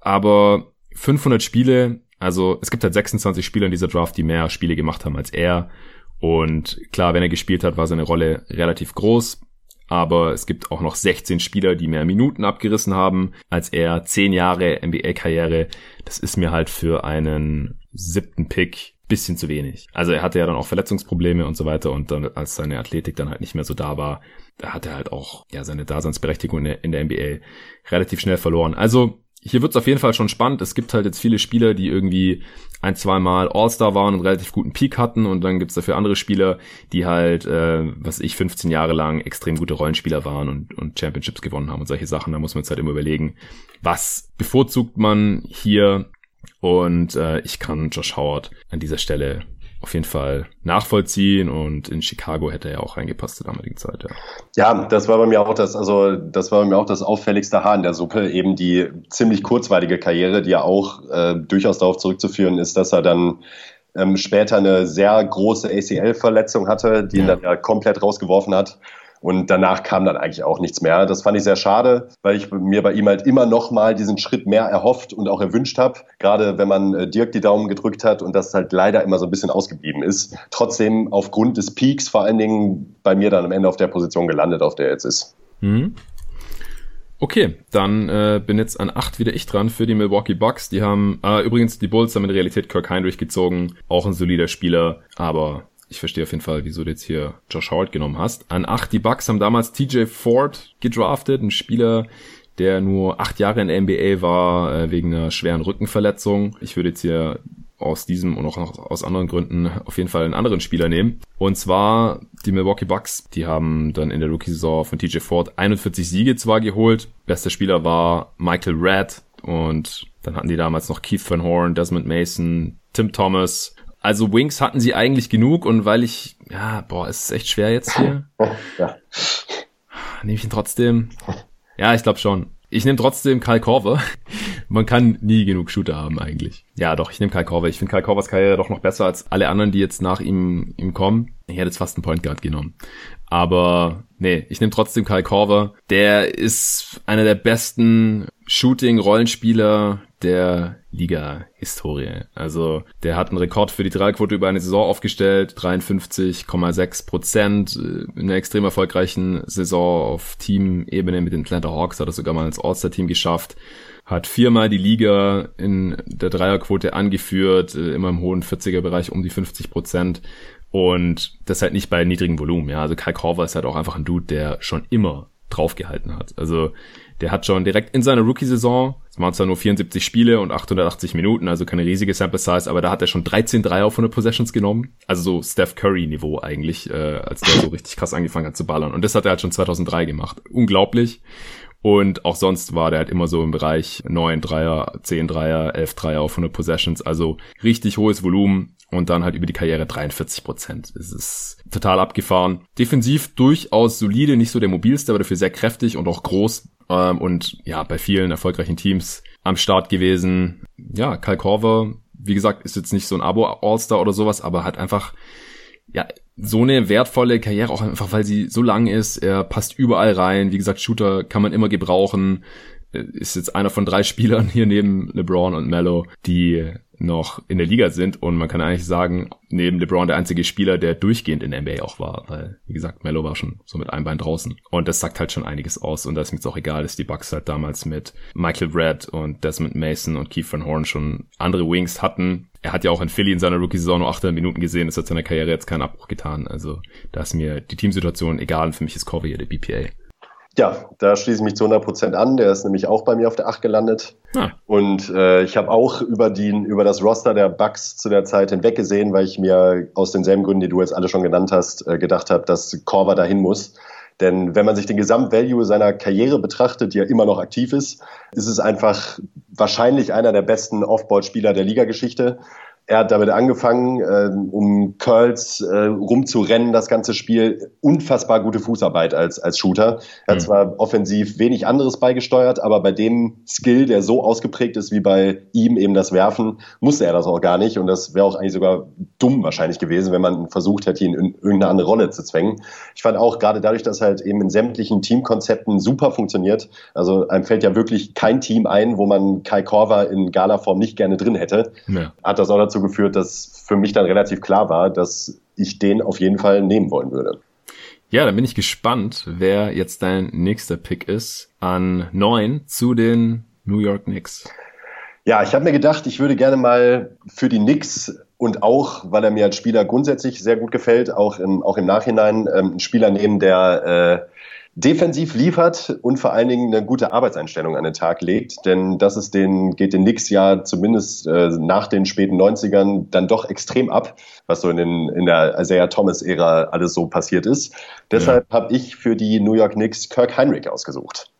Speaker 1: Aber 500 Spiele also es gibt halt 26 Spieler in dieser Draft, die mehr Spiele gemacht haben als er. Und klar, wenn er gespielt hat, war seine Rolle relativ groß. Aber es gibt auch noch 16 Spieler, die mehr Minuten abgerissen haben als er. Zehn Jahre NBA-Karriere. Das ist mir halt für einen siebten Pick bisschen zu wenig. Also er hatte ja dann auch Verletzungsprobleme und so weiter und dann, als seine Athletik dann halt nicht mehr so da war, da hat er halt auch ja seine Daseinsberechtigung in der, in der NBA relativ schnell verloren. Also hier wird's auf jeden Fall schon spannend. Es gibt halt jetzt viele Spieler, die irgendwie ein, zwei Mal All-Star waren und relativ guten Peak hatten und dann gibt's dafür andere Spieler, die halt, äh, was ich, 15 Jahre lang extrem gute Rollenspieler waren und, und Championships gewonnen haben und solche Sachen. Da muss man jetzt halt immer überlegen, was bevorzugt man hier und äh, ich kann Josh Howard an dieser Stelle auf jeden Fall nachvollziehen und in Chicago hätte er auch reingepasst zur damaligen Zeit, ja.
Speaker 2: Ja, das war bei mir auch das, also das war bei mir auch das auffälligste Haar in der Suppe, eben die ziemlich kurzweilige Karriere, die ja auch äh, durchaus darauf zurückzuführen ist, dass er dann ähm, später eine sehr große ACL-Verletzung hatte, die ja. ihn dann ja komplett rausgeworfen hat. Und danach kam dann eigentlich auch nichts mehr. Das fand ich sehr schade, weil ich mir bei ihm halt immer noch mal diesen Schritt mehr erhofft und auch erwünscht habe. Gerade wenn man äh, Dirk die Daumen gedrückt hat und das halt leider immer so ein bisschen ausgeblieben ist. Trotzdem aufgrund des Peaks vor allen Dingen bei mir dann am Ende auf der Position gelandet, auf der er jetzt ist. Mhm.
Speaker 1: Okay, dann äh, bin jetzt an acht wieder ich dran für die Milwaukee Bucks. Die haben äh, übrigens die Bulls haben in Realität Kirk Heinrich gezogen, auch ein solider Spieler, aber ich verstehe auf jeden Fall, wieso du jetzt hier Josh Howard genommen hast. An acht, die Bucks haben damals TJ Ford gedraftet, ein Spieler, der nur acht Jahre in der NBA war, äh, wegen einer schweren Rückenverletzung. Ich würde jetzt hier aus diesem und auch aus anderen Gründen auf jeden Fall einen anderen Spieler nehmen. Und zwar die Milwaukee Bucks. Die haben dann in der Rookie-Saison von TJ Ford 41 Siege zwar geholt. Bester Spieler war Michael Red und dann hatten die damals noch Keith Van Horn, Desmond Mason, Tim Thomas. Also Wings hatten sie eigentlich genug und weil ich, ja, boah, es ist echt schwer jetzt hier. ja. Nehme ich ihn trotzdem? Ja, ich glaube schon. Ich nehme trotzdem Kyle Korver. Man kann nie genug Shooter haben eigentlich. Ja, doch, ich nehme Kyle Korver. Ich finde Kyle Korvers Karriere doch noch besser als alle anderen, die jetzt nach ihm, ihm kommen. Ich hätte jetzt fast einen Point Guard genommen. Aber nee, ich nehme trotzdem Kyle Korver. Der ist einer der besten Shooting-Rollenspieler der Liga-Historie. Also der hat einen Rekord für die Dreierquote über eine Saison aufgestellt, 53,6 Prozent, äh, in einer extrem erfolgreichen Saison auf Teamebene mit den Atlanta Hawks hat er sogar mal ins All-Star-Team geschafft hat viermal die Liga in der Dreierquote angeführt, äh, immer im hohen 40er-Bereich um die 50 Prozent. Und das halt nicht bei niedrigem Volumen, ja. Also Kai Korver ist halt auch einfach ein Dude, der schon immer draufgehalten hat. Also der hat schon direkt in seiner Rookie-Saison, es waren zwar nur 74 Spiele und 880 Minuten, also keine riesige Sample Size, aber da hat er schon 13 Dreier auf 100 Possessions genommen. Also so Steph Curry-Niveau eigentlich, äh, als der so richtig krass angefangen hat zu ballern. Und das hat er halt schon 2003 gemacht. Unglaublich. Und auch sonst war der halt immer so im Bereich 9 Dreier, 10 Dreier, 11 Dreier auf 100 Possessions. Also richtig hohes Volumen und dann halt über die Karriere 43 Prozent. Das ist total abgefahren. Defensiv durchaus solide, nicht so der mobilste, aber dafür sehr kräftig und auch groß. Ähm, und ja, bei vielen erfolgreichen Teams am Start gewesen. Ja, Kyle Korver, wie gesagt, ist jetzt nicht so ein Abo-All-Star oder sowas, aber hat einfach ja, so eine wertvolle Karriere, auch einfach weil sie so lang ist. Er passt überall rein. Wie gesagt, Shooter kann man immer gebrauchen. Ist jetzt einer von drei Spielern hier neben LeBron und Mello, die noch in der Liga sind. Und man kann eigentlich sagen, neben LeBron der einzige Spieler, der durchgehend in der NBA auch war, weil, wie gesagt, Mello war schon so mit einem Bein draußen. Und das sagt halt schon einiges aus. Und da ist mir jetzt auch egal, dass die Bucks halt damals mit Michael Red und Desmond Mason und Keith Van Horn schon andere Wings hatten. Er hat ja auch in Philly in seiner Rookie-Saison nur 800 Minuten gesehen, das hat seiner Karriere jetzt keinen Abbruch getan, also da ist mir die Teamsituation egal. Und für mich ist hier der BPA.
Speaker 2: Ja, da schließe ich mich zu 100 Prozent an. Der ist nämlich auch bei mir auf der 8 gelandet. Ah. Und äh, ich habe auch über, die, über das Roster der Bucks zu der Zeit hinweg gesehen, weil ich mir aus denselben Gründen, die du jetzt alle schon genannt hast, äh, gedacht habe, dass Korver dahin muss. Denn wenn man sich den Gesamtvalue seiner Karriere betrachtet, die ja immer noch aktiv ist, ist es einfach wahrscheinlich einer der besten Offboard-Spieler der Ligageschichte. Er hat damit angefangen, äh, um Curls äh, rumzurennen, das ganze Spiel. Unfassbar gute Fußarbeit als, als Shooter. Er hat mhm. zwar offensiv wenig anderes beigesteuert, aber bei dem Skill, der so ausgeprägt ist wie bei ihm eben das Werfen, musste er das auch gar nicht. Und das wäre auch eigentlich sogar dumm wahrscheinlich gewesen, wenn man versucht hätte, ihn in irgendeine andere Rolle zu zwängen. Ich fand auch gerade dadurch, dass halt eben in sämtlichen Teamkonzepten super funktioniert. Also einem fällt ja wirklich kein Team ein, wo man Kai Korver in Gala-Form nicht gerne drin hätte. Ja. Hat das auch dazu dazu geführt, dass für mich dann relativ klar war, dass ich den auf jeden Fall nehmen wollen würde.
Speaker 1: Ja, dann bin ich gespannt, wer jetzt dein nächster Pick ist an neun zu den New York Knicks.
Speaker 2: Ja, ich habe mir gedacht, ich würde gerne mal für die Knicks und auch, weil er mir als Spieler grundsätzlich sehr gut gefällt, auch im, auch im Nachhinein ähm, einen Spieler nehmen, der äh, defensiv liefert und vor allen Dingen eine gute Arbeitseinstellung an den Tag legt. Denn das ist den, geht den Knicks ja zumindest äh, nach den späten 90ern dann doch extrem ab, was so in, den, in der Isaiah Thomas-Ära alles so passiert ist. Deshalb ja. habe ich für die New York Knicks Kirk Heinrich ausgesucht.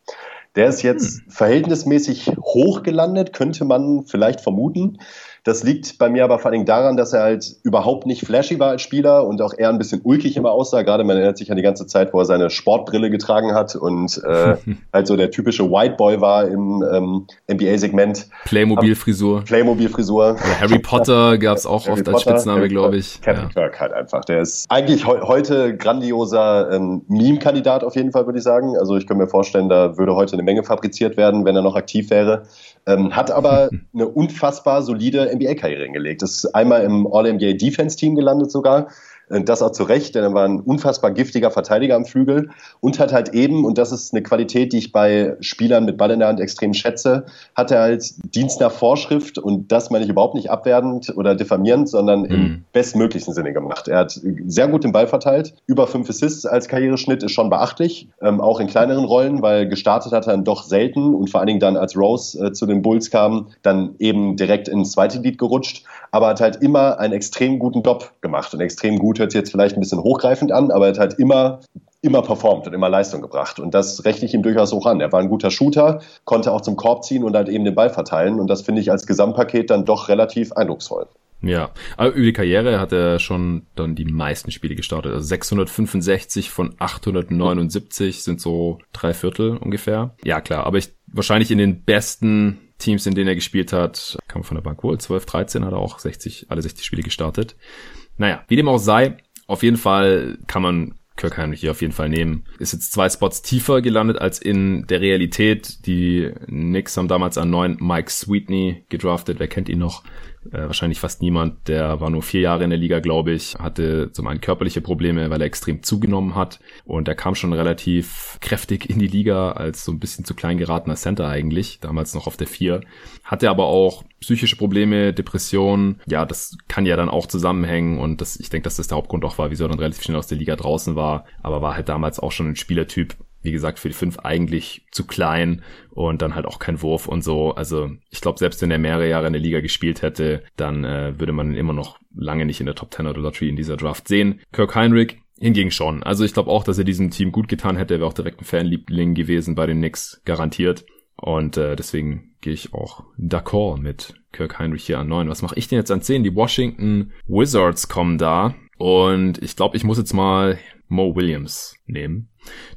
Speaker 2: Der ist jetzt hm. verhältnismäßig hoch gelandet, könnte man vielleicht vermuten. Das liegt bei mir aber vor allem daran, dass er halt überhaupt nicht flashy war als Spieler und auch eher ein bisschen ulkig immer aussah. Gerade man erinnert sich an die ganze Zeit, wo er seine Sportbrille getragen hat und äh, halt so der typische White Boy war im ähm, NBA-Segment.
Speaker 1: Playmobil-Frisur.
Speaker 2: Playmobil-Frisur.
Speaker 1: Harry Potter gab es auch Harry oft als Spitzname, glaube ich.
Speaker 2: Captain ja. Kirk halt einfach. Der ist eigentlich he heute grandioser ähm, Meme-Kandidat auf jeden Fall, würde ich sagen. Also ich könnte mir vorstellen, da würde heute eine Menge fabriziert werden, wenn er noch aktiv wäre. Ähm, hat aber eine unfassbar solide NBA-Karriere hingelegt. Ist einmal im All-NBA Defense-Team gelandet sogar. Äh, das auch zu Recht, denn er war ein unfassbar giftiger Verteidiger am Flügel und hat halt eben, und das ist eine Qualität, die ich bei Spielern mit Ball in der Hand extrem schätze, hat er halt Dienst nach Vorschrift und das meine ich überhaupt nicht abwertend oder diffamierend, sondern mhm. im bestmöglichen Sinne gemacht. Er hat sehr gut den Ball verteilt, über fünf Assists als Karriereschnitt ist schon beachtlich, ähm, auch in kleineren Rollen, weil gestartet hat er dann doch selten und vor allen Dingen dann, als Rose äh, zu den Bulls kam, dann eben direkt ins zweite Lied gerutscht, aber hat halt immer einen extrem guten Job gemacht und extrem gut hört sich jetzt vielleicht ein bisschen hochgreifend an, aber er hat halt immer immer performt und immer Leistung gebracht. Und das rechne ich ihm durchaus hoch an. Er war ein guter Shooter, konnte auch zum Korb ziehen und halt eben den Ball verteilen. Und das finde ich als Gesamtpaket dann doch relativ eindrucksvoll.
Speaker 1: Ja, aber über die Karriere hat er schon dann die meisten Spiele gestartet. Also 665 von 879 sind so drei Viertel ungefähr. Ja, klar, aber ich wahrscheinlich in den besten Teams, in denen er gespielt hat, kam von der Bank wohl. 12, 13 hat er auch 60, alle 60 Spiele gestartet. Naja, wie dem auch sei, auf jeden Fall kann man Kirk Heinrich hier auf jeden Fall nehmen. Ist jetzt zwei Spots tiefer gelandet als in der Realität. Die Knicks haben damals an neun Mike Sweetney gedraftet. Wer kennt ihn noch? Äh, wahrscheinlich fast niemand. Der war nur vier Jahre in der Liga, glaube ich. Hatte zum einen körperliche Probleme, weil er extrem zugenommen hat. Und er kam schon relativ kräftig in die Liga als so ein bisschen zu klein geratener Center eigentlich. Damals noch auf der vier. Hatte aber auch psychische Probleme, Depressionen. Ja, das kann ja dann auch zusammenhängen. Und das, ich denke, dass das der Hauptgrund auch war, wieso er dann relativ schnell aus der Liga draußen war. Aber war halt damals auch schon ein Spielertyp, wie gesagt, für die fünf eigentlich zu klein und dann halt auch kein Wurf und so. Also ich glaube, selbst wenn er mehrere Jahre in der Liga gespielt hätte, dann äh, würde man ihn immer noch lange nicht in der Top 10 oder Lottery in dieser Draft sehen. Kirk Heinrich hingegen schon. Also ich glaube auch, dass er diesem Team gut getan hätte. Er wäre auch direkt ein Fanliebling gewesen bei den Knicks, garantiert. Und äh, deswegen gehe ich auch d'accord mit Kirk Heinrich hier an 9. Was mache ich denn jetzt an 10? Die Washington Wizards kommen da. Und ich glaube, ich muss jetzt mal Mo Williams nehmen.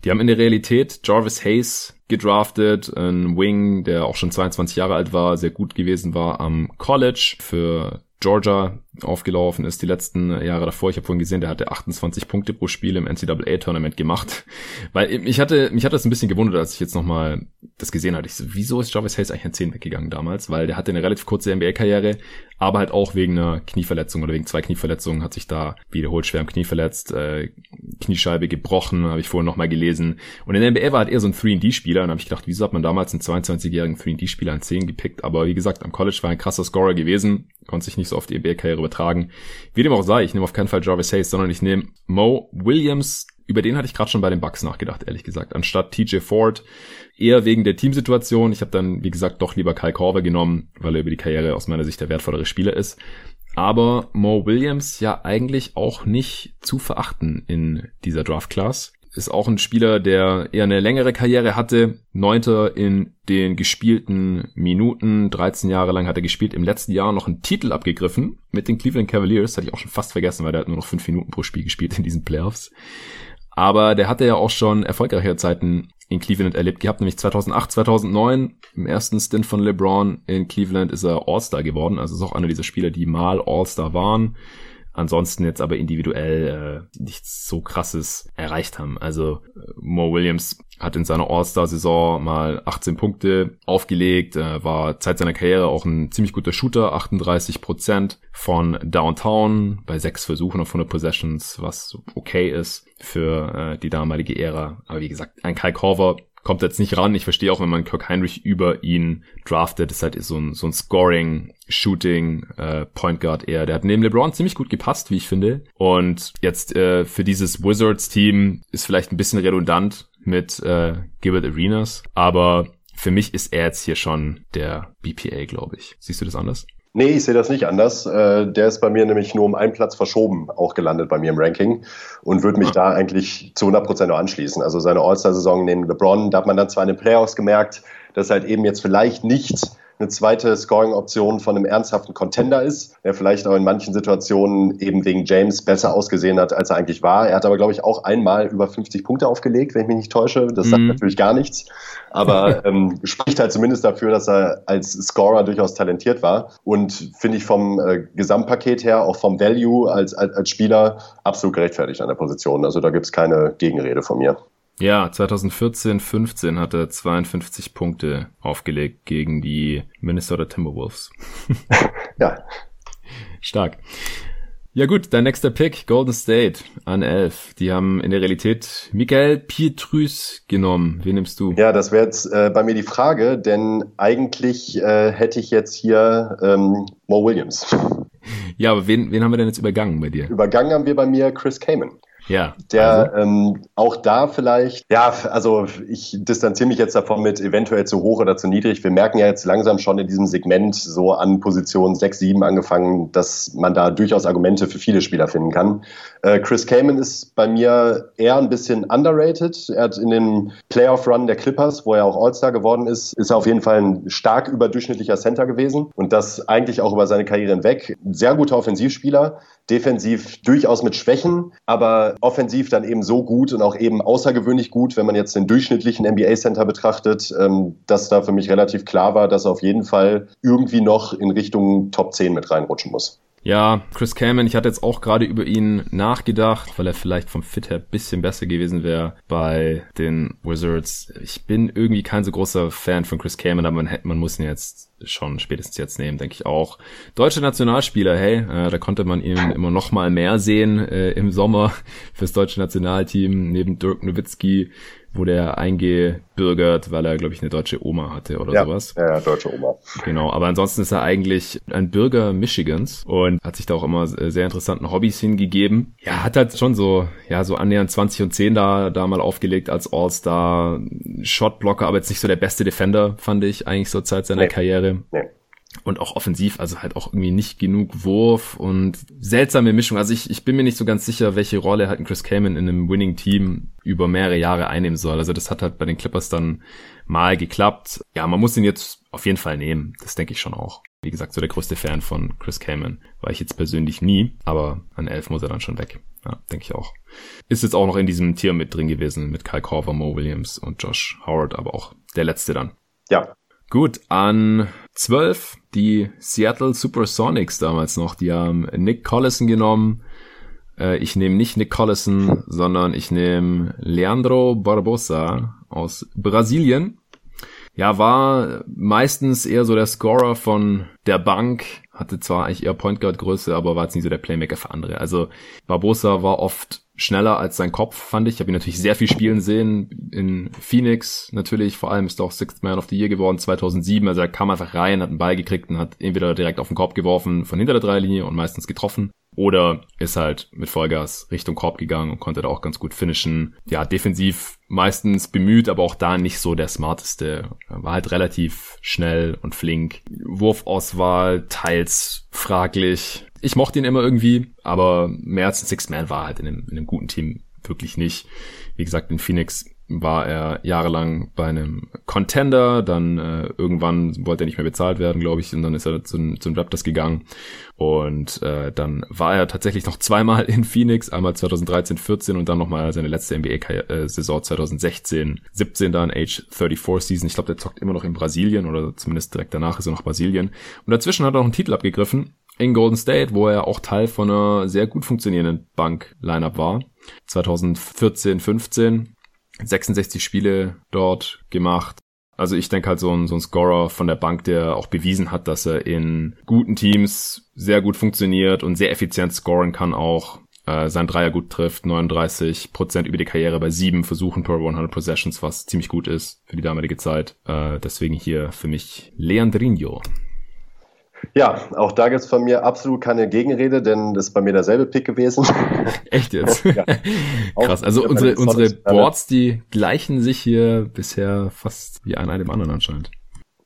Speaker 1: Die haben in der Realität Jarvis Hayes gedraftet, ein Wing, der auch schon 22 Jahre alt war, sehr gut gewesen war am College für Georgia aufgelaufen ist die letzten Jahre davor. Ich habe vorhin gesehen, der hatte 28 Punkte pro Spiel im NCAA-Tournament gemacht. Weil ich hatte, mich hat das ein bisschen gewundert, als ich jetzt nochmal das gesehen hatte. Ich so, wieso ist Jarvis Hayes eigentlich an 10 weggegangen damals? Weil der hatte eine relativ kurze NBA-Karriere, aber halt auch wegen einer Knieverletzung oder wegen zwei Knieverletzungen hat sich da wiederholt schwer am Knie verletzt, äh, Kniescheibe gebrochen, habe ich vorhin nochmal gelesen. Und in der NBA war halt eher so ein 3D-Spieler und habe ich gedacht, wieso hat man damals einen 22-jährigen 3D-Spieler an 10 gepickt? Aber wie gesagt, am College war ein krasser Scorer gewesen, konnte sich nicht so auf die NBA-Karriere übertragen. Wie dem auch sei, ich nehme auf keinen Fall Jarvis Hayes, sondern ich nehme Mo Williams. Über den hatte ich gerade schon bei den Bucks nachgedacht, ehrlich gesagt, anstatt TJ Ford. Eher wegen der Teamsituation. Ich habe dann, wie gesagt, doch lieber Kyle Korver genommen, weil er über die Karriere aus meiner Sicht der wertvollere Spieler ist. Aber Mo Williams ja eigentlich auch nicht zu verachten in dieser Draft Class ist auch ein Spieler, der eher eine längere Karriere hatte. Neunter in den gespielten Minuten. 13 Jahre lang hat er gespielt. Im letzten Jahr noch einen Titel abgegriffen mit den Cleveland Cavaliers. Hatte ich auch schon fast vergessen, weil der hat nur noch fünf Minuten pro Spiel gespielt in diesen Playoffs. Aber der hatte ja auch schon erfolgreiche Zeiten in Cleveland erlebt gehabt, nämlich 2008, 2009. Im ersten Stint von LeBron in Cleveland ist er All-Star geworden. Also ist auch einer dieser Spieler, die mal All-Star waren ansonsten jetzt aber individuell äh, nichts so krasses erreicht haben. Also äh, Mo Williams hat in seiner All-Star-Saison mal 18 Punkte aufgelegt, äh, war Zeit seiner Karriere auch ein ziemlich guter Shooter, 38 Prozent von Downtown bei sechs Versuchen auf 100 Possessions, was okay ist für äh, die damalige Ära. Aber wie gesagt, ein Kai Korver kommt jetzt nicht ran. Ich verstehe auch, wenn man Kirk Heinrich über ihn draftet, ist halt so ein, so ein Scoring, Shooting, äh, Point Guard eher. Der hat neben LeBron ziemlich gut gepasst, wie ich finde. Und jetzt äh, für dieses Wizards-Team ist vielleicht ein bisschen redundant mit äh, Gilbert Arenas, aber für mich ist er jetzt hier schon der BPA, glaube ich. Siehst du das anders?
Speaker 2: Nee, ich sehe das nicht anders. Äh, der ist bei mir nämlich nur um einen Platz verschoben, auch gelandet bei mir im Ranking und würde mich ah. da eigentlich zu 100 Prozent anschließen. Also seine All-Star-Saison neben LeBron, da hat man dann zwar in den Playoffs gemerkt, dass halt eben jetzt vielleicht nicht eine zweite Scoring-Option von einem ernsthaften Contender ist, der vielleicht auch in manchen Situationen eben wegen James besser ausgesehen hat, als er eigentlich war. Er hat aber, glaube ich, auch einmal über 50 Punkte aufgelegt, wenn ich mich nicht täusche. Das sagt mhm. natürlich gar nichts, aber ähm, spricht halt zumindest dafür, dass er als Scorer durchaus talentiert war und finde ich vom äh, Gesamtpaket her, auch vom Value als, als, als Spieler absolut gerechtfertigt an der Position. Also da gibt es keine Gegenrede von mir.
Speaker 1: Ja, 2014, 15 hat er 52 Punkte aufgelegt gegen die Minnesota Timberwolves.
Speaker 2: ja.
Speaker 1: Stark. Ja gut, dein nächster Pick, Golden State an 11. Die haben in der Realität Michael Pietrus genommen. Wen nimmst du?
Speaker 2: Ja, das wäre jetzt äh, bei mir die Frage, denn eigentlich äh, hätte ich jetzt hier ähm, Mo Williams.
Speaker 1: Ja, aber wen, wen haben wir denn jetzt übergangen bei dir?
Speaker 2: Übergangen haben wir bei mir Chris Kamen. Ja. Der also. ähm, auch da vielleicht, ja, also ich distanziere mich jetzt davon mit eventuell zu hoch oder zu niedrig. Wir merken ja jetzt langsam schon in diesem Segment so an Position 6, 7 angefangen, dass man da durchaus Argumente für viele Spieler finden kann. Äh, Chris Kamen ist bei mir eher ein bisschen underrated. Er hat in dem Playoff-Run der Clippers, wo er auch All-Star geworden ist, ist er auf jeden Fall ein stark überdurchschnittlicher Center gewesen und das eigentlich auch über seine Karriere hinweg. Ein sehr guter Offensivspieler, defensiv durchaus mit Schwächen, aber offensiv dann eben so gut und auch eben außergewöhnlich gut, wenn man jetzt den durchschnittlichen NBA-Center betrachtet, ähm, dass da für mich relativ klar war, dass er auf jeden Fall irgendwie noch in Richtung Top 10 mit reinrutschen muss.
Speaker 1: Ja, Chris Kamen, ich hatte jetzt auch gerade über ihn nachgedacht, weil er vielleicht vom Fit her bisschen besser gewesen wäre bei den Wizards. Ich bin irgendwie kein so großer Fan von Chris Kamen, aber man, man muss ihn jetzt schon spätestens jetzt nehmen, denke ich auch. Deutsche Nationalspieler, hey, äh, da konnte man ihn immer noch mal mehr sehen äh, im Sommer fürs deutsche Nationalteam, neben Dirk Nowitzki wurde er eingebürgert, weil er, glaube ich, eine deutsche Oma hatte oder
Speaker 2: ja,
Speaker 1: sowas.
Speaker 2: Ja, deutsche Oma.
Speaker 1: Genau, aber ansonsten ist er eigentlich ein Bürger Michigans und hat sich da auch immer sehr interessanten Hobbys hingegeben. Ja, hat halt schon so, ja, so annähernd 20 und 10 da, da mal aufgelegt als All-Star. Shotblocker, aber jetzt nicht so der beste Defender, fand ich eigentlich zur Zeit seiner nee. Karriere. Nee und auch offensiv, also halt auch irgendwie nicht genug Wurf und seltsame Mischung. Also ich, ich bin mir nicht so ganz sicher, welche Rolle halt ein Chris Kamen in einem Winning-Team über mehrere Jahre einnehmen soll. Also das hat halt bei den Clippers dann mal geklappt. Ja, man muss ihn jetzt auf jeden Fall nehmen. Das denke ich schon auch. Wie gesagt, so der größte Fan von Chris Kamen war ich jetzt persönlich nie, aber an elf muss er dann schon weg. Ja, denke ich auch. Ist jetzt auch noch in diesem Tier mit drin gewesen mit Kyle Korver, Mo Williams und Josh Howard, aber auch der letzte dann.
Speaker 2: Ja,
Speaker 1: Gut, an 12 die Seattle Supersonics damals noch. Die haben Nick Collison genommen. Äh, ich nehme nicht Nick Collison, sondern ich nehme Leandro Barbosa aus Brasilien. Ja, war meistens eher so der Scorer von der Bank, hatte zwar eigentlich eher Point Guard Größe, aber war jetzt nicht so der Playmaker für andere. Also Barbosa war oft schneller als sein Kopf, fand ich. Ich habe ihn natürlich sehr viel spielen sehen. In Phoenix natürlich, vor allem ist er auch Sixth Man of the Year geworden 2007. Also er kam einfach rein, hat einen Ball gekriegt und hat entweder direkt auf den Korb geworfen von hinter der Dreilinie und meistens getroffen. Oder ist halt mit Vollgas Richtung Korb gegangen und konnte da auch ganz gut finishen. Ja, defensiv meistens bemüht, aber auch da nicht so der smarteste. War halt relativ schnell und flink. Wurfauswahl teils fraglich ich mochte ihn immer irgendwie, aber mehr als ein Six-Man war halt in einem, in einem guten Team wirklich nicht. Wie gesagt, in Phoenix war er jahrelang bei einem Contender, dann äh, irgendwann wollte er nicht mehr bezahlt werden, glaube ich, und dann ist er zu, zu den Raptors gegangen und äh, dann war er tatsächlich noch zweimal in Phoenix, einmal 2013, 14 und dann nochmal seine letzte NBA-Saison 2016, 17 dann Age 34 Season. Ich glaube, der zockt immer noch in Brasilien oder zumindest direkt danach ist er nach Brasilien und dazwischen hat er noch einen Titel abgegriffen in Golden State, wo er auch Teil von einer sehr gut funktionierenden Bank-Lineup war. 2014, 15, 66 Spiele dort gemacht. Also ich denke halt so ein, so ein Scorer von der Bank, der auch bewiesen hat, dass er in guten Teams sehr gut funktioniert und sehr effizient scoren kann auch. Äh, sein Dreier gut trifft, 39 Prozent über die Karriere bei sieben Versuchen per 100 Possessions, was ziemlich gut ist für die damalige Zeit. Äh, deswegen hier für mich Leandrinho.
Speaker 2: Ja, auch da gibt es von mir absolut keine Gegenrede, denn das ist bei mir derselbe Pick gewesen.
Speaker 1: Echt jetzt? ja. Krass, also unsere, unsere Boards, die gleichen sich hier bisher fast wie an einem anderen anscheinend.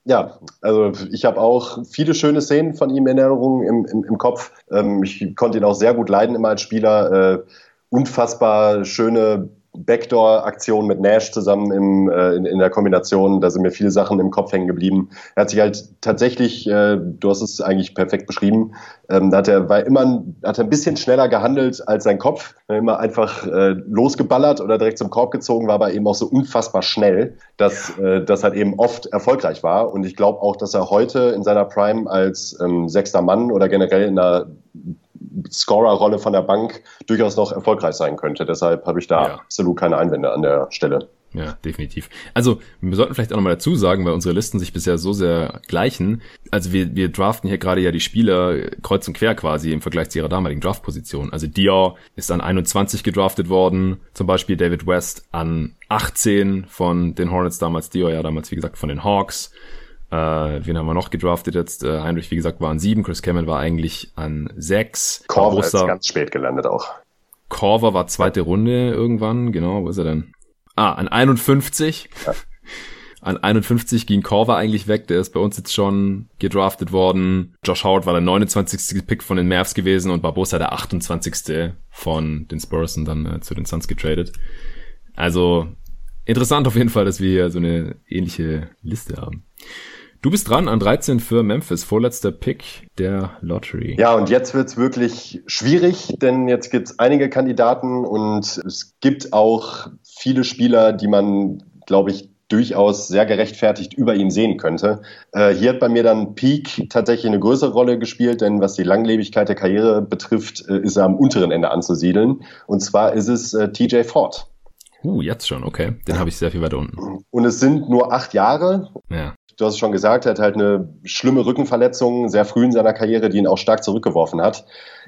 Speaker 2: Ja, also ich habe auch viele schöne Szenen von ihm in Erinnerung im, im, im Kopf. Ähm, ich konnte ihn auch sehr gut leiden immer als Spieler. Äh, unfassbar schöne Backdoor-Aktion mit Nash zusammen im, äh, in, in, der Kombination. Da sind mir viele Sachen im Kopf hängen geblieben. Er hat sich halt tatsächlich, äh, du hast es eigentlich perfekt beschrieben, ähm, da hat er, war immer hat er ein bisschen schneller gehandelt als sein Kopf. Immer einfach äh, losgeballert oder direkt zum Korb gezogen, war aber eben auch so unfassbar schnell, dass äh, das halt eben oft erfolgreich war. Und ich glaube auch, dass er heute in seiner Prime als ähm, sechster Mann oder generell in einer Scorer-Rolle von der Bank durchaus noch erfolgreich sein könnte. Deshalb habe ich da ja. absolut keine Einwände an der Stelle.
Speaker 1: Ja, definitiv. Also, wir sollten vielleicht auch nochmal dazu sagen, weil unsere Listen sich bisher so sehr gleichen. Also, wir, wir draften hier gerade ja die Spieler kreuz und quer quasi im Vergleich zu ihrer damaligen Draftposition. Also, Dior ist an 21 gedraftet worden. Zum Beispiel David West an 18 von den Hornets damals. Dior ja damals, wie gesagt, von den Hawks. Äh, wen haben wir noch gedraftet jetzt? Äh, Heinrich, wie gesagt, war an sieben. Chris Cameron war eigentlich an sechs.
Speaker 2: Korver ist ganz spät gelandet auch.
Speaker 1: Corver war zweite Runde irgendwann, genau, wo ist er denn? Ah, an 51. Ja. An 51 ging Corver eigentlich weg, der ist bei uns jetzt schon gedraftet worden. Josh Howard war der 29. Pick von den Mavs gewesen und Barbosa der 28. von den Spurs und dann äh, zu den Suns getradet. Also interessant auf jeden Fall, dass wir hier so eine ähnliche Liste haben. Du bist dran an 13 für Memphis, vorletzter Pick der Lottery.
Speaker 2: Ja, und jetzt wird's wirklich schwierig, denn jetzt gibt's einige Kandidaten und es gibt auch viele Spieler, die man, glaube ich, durchaus sehr gerechtfertigt über ihn sehen könnte. Äh, hier hat bei mir dann Peak tatsächlich eine größere Rolle gespielt, denn was die Langlebigkeit der Karriere betrifft, äh, ist er am unteren Ende anzusiedeln. Und zwar ist es äh, TJ Ford.
Speaker 1: Uh, jetzt schon, okay. Den habe ich sehr viel weiter unten.
Speaker 2: Und es sind nur acht Jahre.
Speaker 1: Ja
Speaker 2: du hast es schon gesagt, er hat halt eine schlimme Rückenverletzung sehr früh in seiner Karriere, die ihn auch stark zurückgeworfen hat.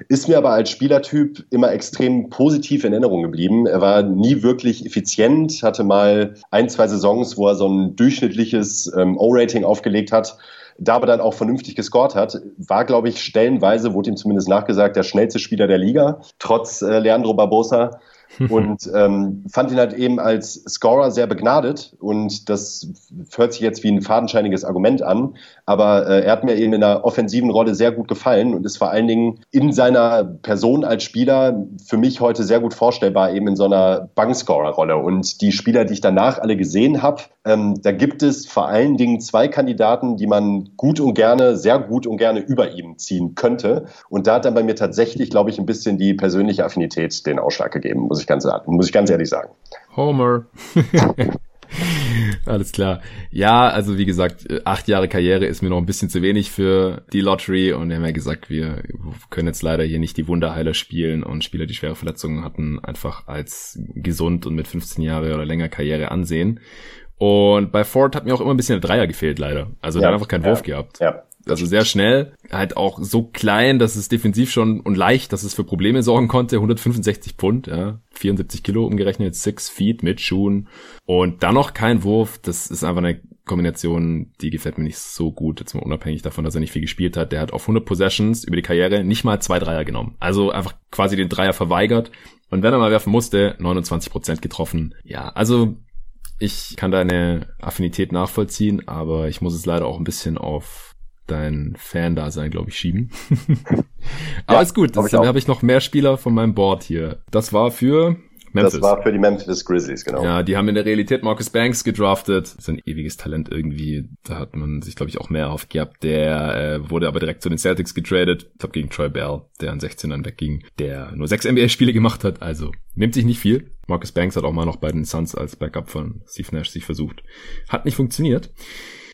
Speaker 2: Ist mir aber als Spielertyp immer extrem positiv in Erinnerung geblieben. Er war nie wirklich effizient, hatte mal ein, zwei Saisons, wo er so ein durchschnittliches ähm, O-Rating aufgelegt hat da aber dann auch vernünftig gescored hat, war, glaube ich, stellenweise, wurde ihm zumindest nachgesagt, der schnellste Spieler der Liga, trotz äh, Leandro Barbosa. und ähm, fand ihn halt eben als Scorer sehr begnadet. Und das hört sich jetzt wie ein fadenscheiniges Argument an, aber äh, er hat mir eben in der offensiven Rolle sehr gut gefallen und ist vor allen Dingen in seiner Person als Spieler für mich heute sehr gut vorstellbar eben in so einer Bankscorer-Rolle und die Spieler, die ich danach alle gesehen habe, ähm, da gibt es vor allen Dingen zwei Kandidaten, die man gut und gerne, sehr gut und gerne über ihm ziehen könnte und da hat dann bei mir tatsächlich, glaube ich, ein bisschen die persönliche Affinität den Ausschlag gegeben, muss ich ganz, muss ich ganz ehrlich sagen.
Speaker 1: Homer. Alles klar. Ja, also wie gesagt, acht Jahre Karriere ist mir noch ein bisschen zu wenig für die Lottery und wir haben ja gesagt, wir können jetzt leider hier nicht die Wunderheiler spielen und Spieler, die schwere Verletzungen hatten, einfach als gesund und mit 15 Jahre oder länger Karriere ansehen. Und bei Ford hat mir auch immer ein bisschen der Dreier gefehlt, leider. Also ja, der hat einfach keinen Wurf gehabt. Ja. Also sehr schnell, halt auch so klein, dass es defensiv schon und leicht, dass es für Probleme sorgen konnte. 165 Pfund, ja, 74 Kilo umgerechnet, 6 Feet mit Schuhen und dann noch kein Wurf. Das ist einfach eine Kombination, die gefällt mir nicht so gut, jetzt mal unabhängig davon, dass er nicht viel gespielt hat. Der hat auf 100 Possessions über die Karriere nicht mal zwei Dreier genommen. Also einfach quasi den Dreier verweigert. Und wenn er mal werfen musste, 29 Prozent getroffen. Ja, also ich kann deine Affinität nachvollziehen, aber ich muss es leider auch ein bisschen auf dein Fan-Dasein, glaube ich, schieben. aber ja, ist gut, dann habe ich noch mehr Spieler von meinem Board hier. Das war für
Speaker 2: Memphis. Das war für die Memphis Grizzlies, genau.
Speaker 1: Ja, die haben in der Realität Marcus Banks gedraftet. Das ist ein ewiges Talent irgendwie. Da hat man sich, glaube ich, auch mehr erhofft gehabt. Der äh, wurde aber direkt zu den Celtics getradet. Ich glaube gegen Troy Bell, der an 16 dann wegging, der nur sechs NBA-Spiele gemacht hat. Also nimmt sich nicht viel. Marcus Banks hat auch mal noch bei den Suns als Backup von Steve Nash sich versucht. Hat nicht funktioniert.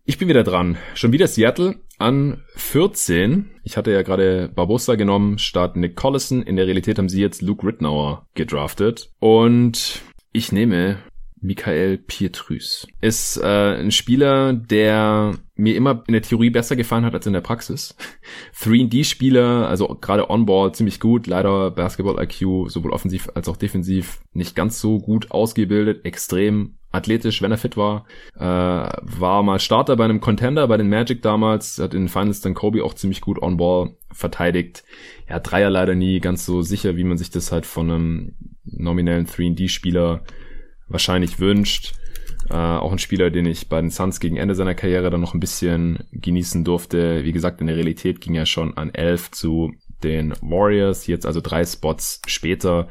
Speaker 1: Ich bin wieder dran. Schon wieder Seattle an 14. Ich hatte ja gerade Barbosa genommen statt Nick Collison. In der Realität haben sie jetzt Luke Rittenauer gedraftet. Und ich nehme Michael Pietrus. Ist äh, ein Spieler, der mir immer in der Theorie besser gefallen hat als in der Praxis. 3D-Spieler, also gerade On-Ball ziemlich gut, leider Basketball-IQ sowohl offensiv als auch defensiv nicht ganz so gut ausgebildet, extrem athletisch, wenn er fit war. Äh, war mal Starter bei einem Contender, bei den Magic damals, hat in den Finals dann Kobe auch ziemlich gut on-ball verteidigt. Ja, Dreier leider nie ganz so sicher, wie man sich das halt von einem nominellen 3D-Spieler wahrscheinlich wünscht. Äh, auch ein Spieler, den ich bei den Suns gegen Ende seiner Karriere dann noch ein bisschen genießen durfte. Wie gesagt, in der Realität ging er schon an 11 zu den Warriors, jetzt also drei Spots später.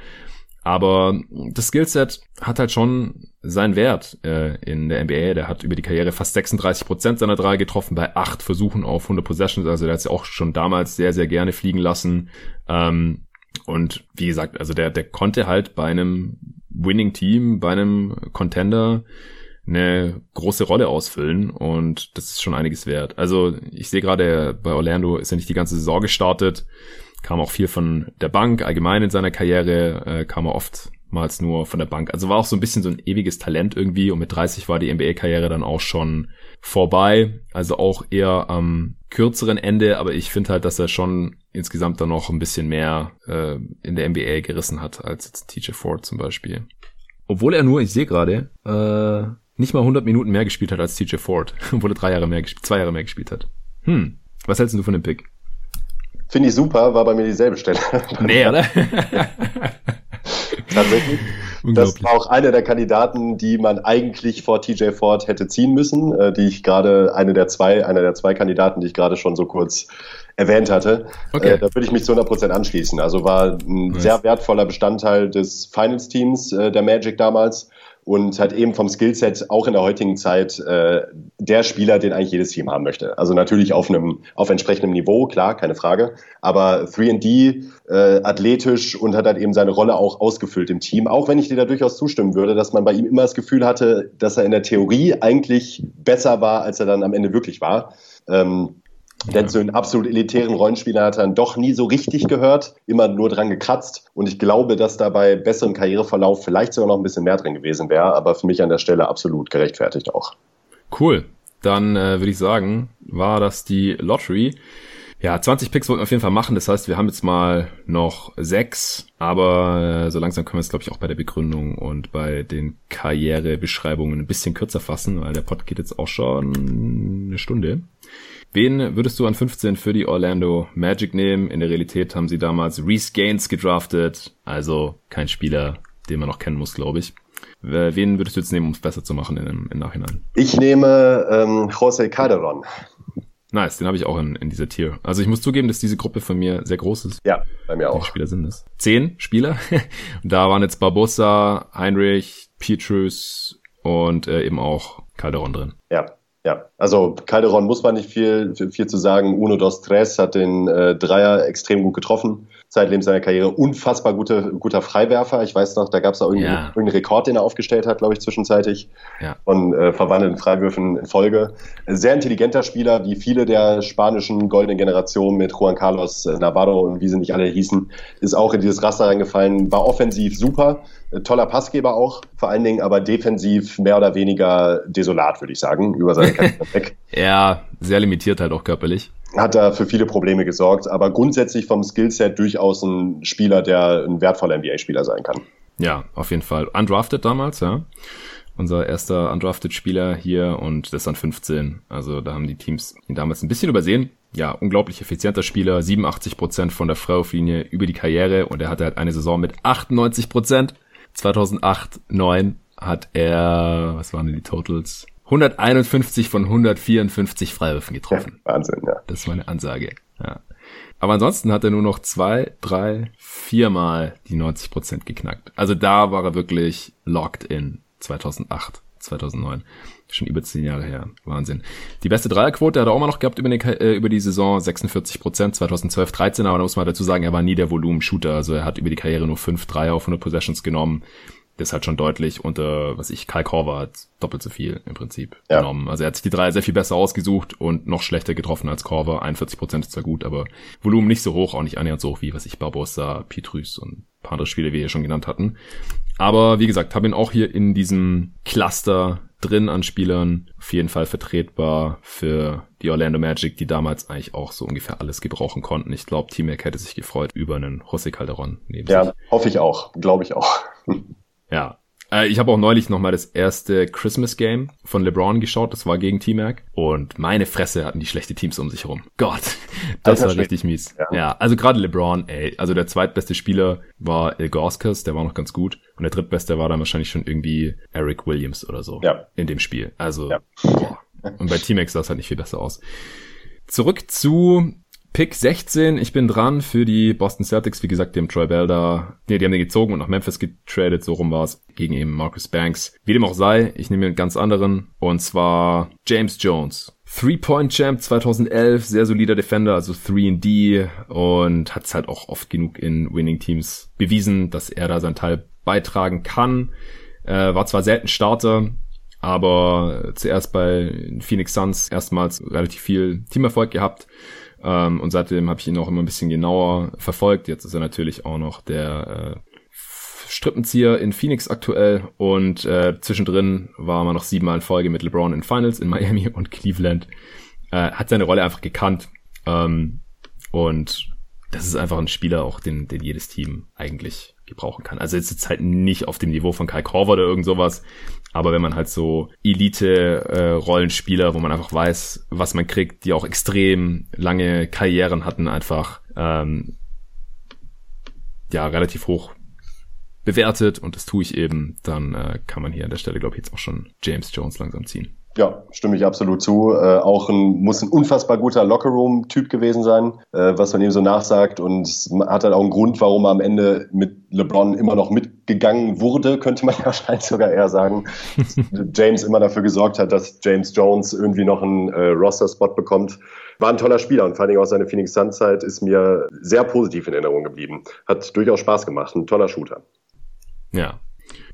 Speaker 1: Aber das Skillset hat halt schon sein Wert äh, in der NBA. Der hat über die Karriere fast 36 Prozent seiner Dreier getroffen bei acht Versuchen auf 100 Possessions. Also der hat sie auch schon damals sehr, sehr gerne fliegen lassen. Ähm, und wie gesagt, also der, der konnte halt bei einem Winning Team, bei einem Contender eine große Rolle ausfüllen und das ist schon einiges wert. Also ich sehe gerade bei Orlando ist er nicht die ganze Saison gestartet, kam auch viel von der Bank, allgemein in seiner Karriere äh, kam er oft oftmals nur von der Bank. Also war auch so ein bisschen so ein ewiges Talent irgendwie und mit 30 war die NBA-Karriere dann auch schon vorbei. Also auch eher am kürzeren Ende, aber ich finde halt, dass er schon insgesamt dann noch ein bisschen mehr äh, in der NBA gerissen hat als jetzt TJ Ford zum Beispiel. Obwohl er nur, ich sehe gerade, äh, nicht mal 100 Minuten mehr gespielt hat als TJ Ford, obwohl er drei Jahre mehr, zwei Jahre mehr gespielt hat. Hm, was hältst du von dem Pick?
Speaker 2: Finde ich super, war bei mir dieselbe Stelle.
Speaker 1: Nee, oder?
Speaker 2: Tatsächlich. Das war auch einer der Kandidaten, die man eigentlich vor TJ Ford hätte ziehen müssen, äh, die ich gerade, eine der zwei, einer der zwei Kandidaten, die ich gerade schon so kurz erwähnt hatte. Okay. Äh, da würde ich mich zu 100 Prozent anschließen. Also war ein nice. sehr wertvoller Bestandteil des Finals-Teams äh, der Magic damals und hat eben vom Skillset auch in der heutigen Zeit äh, der Spieler, den eigentlich jedes Team haben möchte. Also natürlich auf einem auf entsprechendem Niveau, klar, keine Frage, aber 3D äh, athletisch und hat halt eben seine Rolle auch ausgefüllt im Team, auch wenn ich dir da durchaus zustimmen würde, dass man bei ihm immer das Gefühl hatte, dass er in der Theorie eigentlich besser war, als er dann am Ende wirklich war. Ähm, denn zu den absolut elitären Rollenspielern hat er dann doch nie so richtig gehört, immer nur dran gekratzt. Und ich glaube, dass da bei besserem Karriereverlauf vielleicht sogar noch ein bisschen mehr drin gewesen wäre, aber für mich an der Stelle absolut gerechtfertigt auch.
Speaker 1: Cool. Dann äh, würde ich sagen, war das die Lottery. Ja, 20 Picks wollten wir auf jeden Fall machen. Das heißt, wir haben jetzt mal noch sechs, aber äh, so langsam können wir es, glaube ich, auch bei der Begründung und bei den Karrierebeschreibungen ein bisschen kürzer fassen, weil der Pod geht jetzt auch schon eine Stunde. Wen würdest du an 15 für die Orlando Magic nehmen? In der Realität haben sie damals Reese Gaines gedraftet, also kein Spieler, den man noch kennen muss, glaube ich. Wen würdest du jetzt nehmen, um es besser zu machen im, im Nachhinein?
Speaker 2: Ich nehme ähm, José Calderon.
Speaker 1: Nice, den habe ich auch in, in dieser Tier. Also ich muss zugeben, dass diese Gruppe von mir sehr groß ist.
Speaker 2: Ja, bei mir auch. Wie
Speaker 1: viele Spieler sind das? Zehn Spieler. da waren jetzt Barbosa, Heinrich, Petrus und äh, eben auch Calderon drin.
Speaker 2: Ja, ja, also Calderon muss man nicht viel, viel, zu sagen. Uno dos Tres hat den äh, Dreier extrem gut getroffen. Zeitlebens seiner Karriere unfassbar gute, guter Freiwerfer. Ich weiß noch, da gab es auch irgendeinen, ja. irgendeinen Rekord, den er aufgestellt hat, glaube ich, zwischenzeitlich ja. von äh, verwandelten Freiwürfen in Folge. Sehr intelligenter Spieler, wie viele der spanischen goldenen Generationen mit Juan Carlos äh, Navarro und wie sie nicht alle hießen, ist auch in dieses Raster reingefallen. War offensiv super, äh, toller Passgeber auch, vor allen Dingen aber defensiv mehr oder weniger desolat, würde ich sagen, über seine Karriere weg.
Speaker 1: ja, sehr limitiert halt auch körperlich.
Speaker 2: Hat da für viele Probleme gesorgt, aber grundsätzlich vom Skillset durchaus ein Spieler, der ein wertvoller NBA-Spieler sein kann.
Speaker 1: Ja, auf jeden Fall. Undrafted damals, ja. Unser erster Undrafted-Spieler hier und das dann 15. Also da haben die Teams ihn damals ein bisschen übersehen. Ja, unglaublich effizienter Spieler, 87 Prozent von der Freiwurflinie über die Karriere und er hatte halt eine Saison mit 98%. Prozent. 2008, 9 hat er, was waren denn die Totals? 151 von 154 Freiwürfen getroffen.
Speaker 2: Ja, Wahnsinn, ja.
Speaker 1: Das ist meine Ansage. Ja. Aber ansonsten hat er nur noch zwei, drei, viermal die 90 Prozent geknackt. Also da war er wirklich locked in 2008, 2009. Schon über zehn Jahre her. Wahnsinn. Die beste Dreierquote hat er auch mal noch gehabt über die, äh, über die Saison. 46 Prozent, 2012, 13. Aber da muss man dazu sagen, er war nie der Volumen-Shooter. Also er hat über die Karriere nur fünf Dreier auf 100 Possessions genommen das ist halt schon deutlich unter, was ich, Kai Korver hat doppelt so viel im Prinzip ja. genommen. Also er hat sich die drei sehr viel besser ausgesucht und noch schlechter getroffen als Korver. 41 Prozent ist zwar gut, aber Volumen nicht so hoch, auch nicht annähernd so hoch wie, was ich, Barbosa, Pietrus und ein paar andere Spiele, wie wir hier schon genannt hatten. Aber wie gesagt, habe ihn auch hier in diesem Cluster drin an Spielern. Auf jeden Fall vertretbar für die Orlando Magic, die damals eigentlich auch so ungefähr alles gebrauchen konnten. Ich glaube, Team Mac hätte sich gefreut über einen José Calderon
Speaker 2: neben Ja, sich. hoffe ich auch. Glaube ich auch.
Speaker 1: Ja. Äh, ich habe auch neulich nochmal das erste Christmas Game von LeBron geschaut. Das war gegen T-Mac. Und meine Fresse hatten die schlechte Teams um sich herum. Gott, das, das war richtig mies. Ja, ja also gerade LeBron, ey. Also der zweitbeste Spieler war Ilgauskas, der war noch ganz gut. Und der drittbeste war dann wahrscheinlich schon irgendwie Eric Williams oder so. Ja. In dem Spiel. Also, ja. boah. Und bei T-Max sah es halt nicht viel besser aus. Zurück zu Pick 16, ich bin dran für die Boston Celtics. Wie gesagt, haben Troy Bell da, nee, die haben den gezogen und nach Memphis getradet, so rum war's gegen eben Marcus Banks. Wie dem auch sei, ich nehme einen ganz anderen, und zwar James Jones. Three-Point-Champ 2011, sehr solider Defender, also 3D und hat es halt auch oft genug in Winning-Teams bewiesen, dass er da seinen Teil beitragen kann. Äh, war zwar selten Starter, aber zuerst bei Phoenix Suns erstmals relativ viel Teamerfolg gehabt ähm, und seitdem habe ich ihn auch immer ein bisschen genauer verfolgt. Jetzt ist er natürlich auch noch der äh, Strippenzieher in Phoenix aktuell und äh, zwischendrin war man noch siebenmal in Folge mit LeBron in Finals in Miami und Cleveland. Äh, hat seine Rolle einfach gekannt ähm, und das ist einfach ein Spieler auch, den, den jedes Team eigentlich gebrauchen kann. Also jetzt ist halt nicht auf dem Niveau von Kai Korver oder irgend sowas, aber wenn man halt so Elite-Rollenspieler, äh, wo man einfach weiß, was man kriegt, die auch extrem lange Karrieren hatten, einfach ähm, ja relativ hoch bewertet und das tue ich eben, dann äh, kann man hier an der Stelle, glaube ich, jetzt auch schon James Jones langsam ziehen.
Speaker 2: Ja, stimme ich absolut zu. Äh, auch ein, muss ein unfassbar guter Lockerroom-Typ gewesen sein, äh, was man ihm so nachsagt. Und hat halt auch einen Grund, warum er am Ende mit LeBron immer noch mitgegangen wurde, könnte man ja wahrscheinlich sogar eher sagen. James immer dafür gesorgt hat, dass James Jones irgendwie noch einen äh, Roster-Spot bekommt. War ein toller Spieler und vor allem auch seine Phoenix Sun-Zeit ist mir sehr positiv in Erinnerung geblieben. Hat durchaus Spaß gemacht. Ein toller Shooter.
Speaker 1: Ja,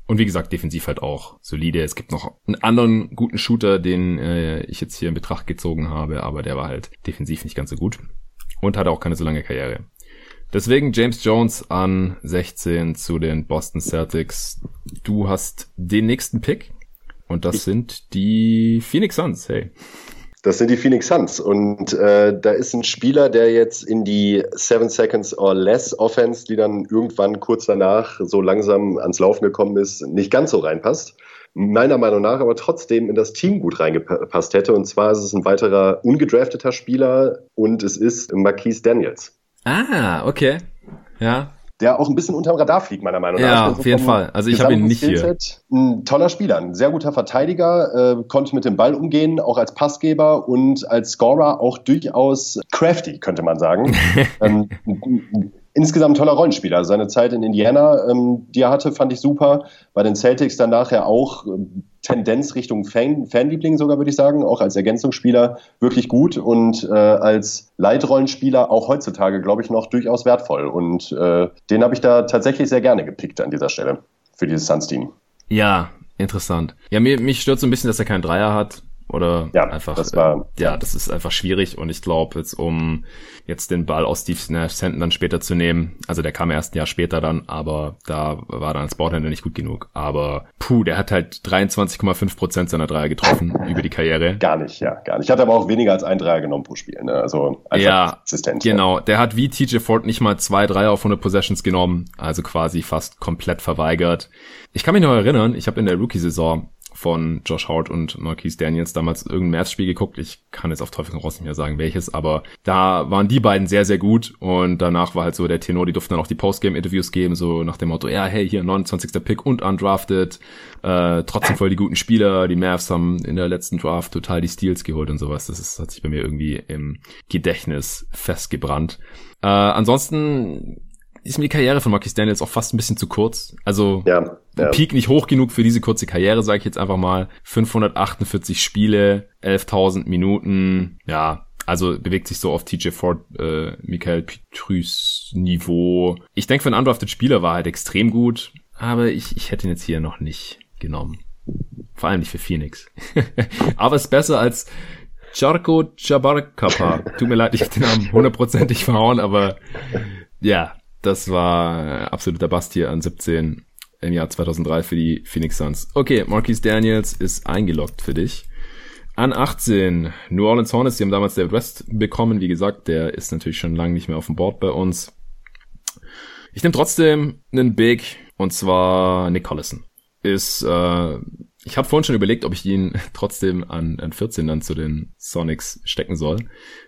Speaker 1: und wie gesagt, defensiv halt auch solide. Es gibt noch einen anderen guten Shooter, den äh, ich jetzt hier in Betracht gezogen habe, aber der war halt defensiv nicht ganz so gut und hatte auch keine so lange Karriere. Deswegen James Jones an 16 zu den Boston Celtics. Du hast den nächsten Pick und das sind die Phoenix Suns. Hey.
Speaker 2: Das sind die Phoenix Suns. Und äh, da ist ein Spieler, der jetzt in die Seven Seconds or Less Offense, die dann irgendwann kurz danach so langsam ans Laufen gekommen ist, nicht ganz so reinpasst. Meiner Meinung nach aber trotzdem in das Team gut reingepasst hätte. Und zwar ist es ein weiterer ungedrafteter Spieler und es ist Marquise Daniels.
Speaker 1: Ah, okay. Ja,
Speaker 2: der auch ein bisschen unterm Radar fliegt, meiner Meinung
Speaker 1: nach. Ja, also auf jeden Fall. Also ich habe ihn nicht hier.
Speaker 2: Ein toller Spieler, ein sehr guter Verteidiger, äh, konnte mit dem Ball umgehen, auch als Passgeber und als Scorer auch durchaus crafty, könnte man sagen. ähm, insgesamt toller Rollenspieler. Seine Zeit in Indiana, ähm, die er hatte, fand ich super. Bei den Celtics dann nachher auch äh, Tendenz Richtung Fan, Fanliebling sogar, würde ich sagen. Auch als Ergänzungsspieler wirklich gut und äh, als Leitrollenspieler auch heutzutage, glaube ich, noch durchaus wertvoll. Und äh, den habe ich da tatsächlich sehr gerne gepickt an dieser Stelle für dieses Suns-Team.
Speaker 1: Ja, interessant. Ja, mir, mich stört so ein bisschen, dass er keinen Dreier hat. Oder ja, einfach, das war, äh, ja, das ist einfach schwierig und ich glaube, jetzt um jetzt den Ball aus Steve Händen dann später zu nehmen, also der kam erst ein Jahr später dann, aber da war dann das Ballhändler nicht gut genug. Aber puh, der hat halt 23,5 Prozent seiner Dreier getroffen über die Karriere.
Speaker 2: Gar nicht, ja, gar nicht. Ich hatte aber auch weniger als ein Dreier genommen pro Spiel, ne? also
Speaker 1: einfach ja, Assistent. Genau, ja. der hat wie TJ Ford nicht mal zwei Dreier auf 100 Possessions genommen, also quasi fast komplett verweigert. Ich kann mich noch erinnern, ich habe in der Rookie-Saison von Josh Howard und Marquise Daniels damals irgendein Mavs-Spiel geguckt. Ich kann jetzt auf Teufel raus nicht mehr sagen, welches, aber da waren die beiden sehr, sehr gut und danach war halt so der Tenor, die durften dann auch die Postgame-Interviews geben, so nach dem Motto, ja, hey, hier 29. Pick und undrafted, äh, trotzdem voll die guten Spieler, die Mavs haben in der letzten Draft total die Steals geholt und sowas. Das ist, hat sich bei mir irgendwie im Gedächtnis festgebrannt. Äh, ansonsten ist mir die Karriere von Marquis Daniels auch fast ein bisschen zu kurz. Also ja, ja. Peak nicht hoch genug für diese kurze Karriere, sage ich jetzt einfach mal. 548 Spiele, 11.000 Minuten, ja. Also bewegt sich so auf TJ Ford, äh, Michael Petrus Niveau. Ich denke, für einen undrafted Spieler war er halt extrem gut, aber ich, ich hätte ihn jetzt hier noch nicht genommen. Vor allem nicht für Phoenix. aber es ist besser als Charko Chabarkapa. Tut mir leid, ich habe den Namen hundertprozentig verhauen, aber ja, das war absoluter Bast hier an 17 im Jahr 2003 für die Phoenix Suns. Okay, Marquise Daniels ist eingeloggt für dich. An 18, New Orleans Hornets, die haben damals David West bekommen. Wie gesagt, der ist natürlich schon lange nicht mehr auf dem Board bei uns. Ich nehme trotzdem einen Big, und zwar Nick Collison. Ist äh, ich habe vorhin schon überlegt, ob ich ihn trotzdem an, an 14 dann zu den Sonics stecken soll.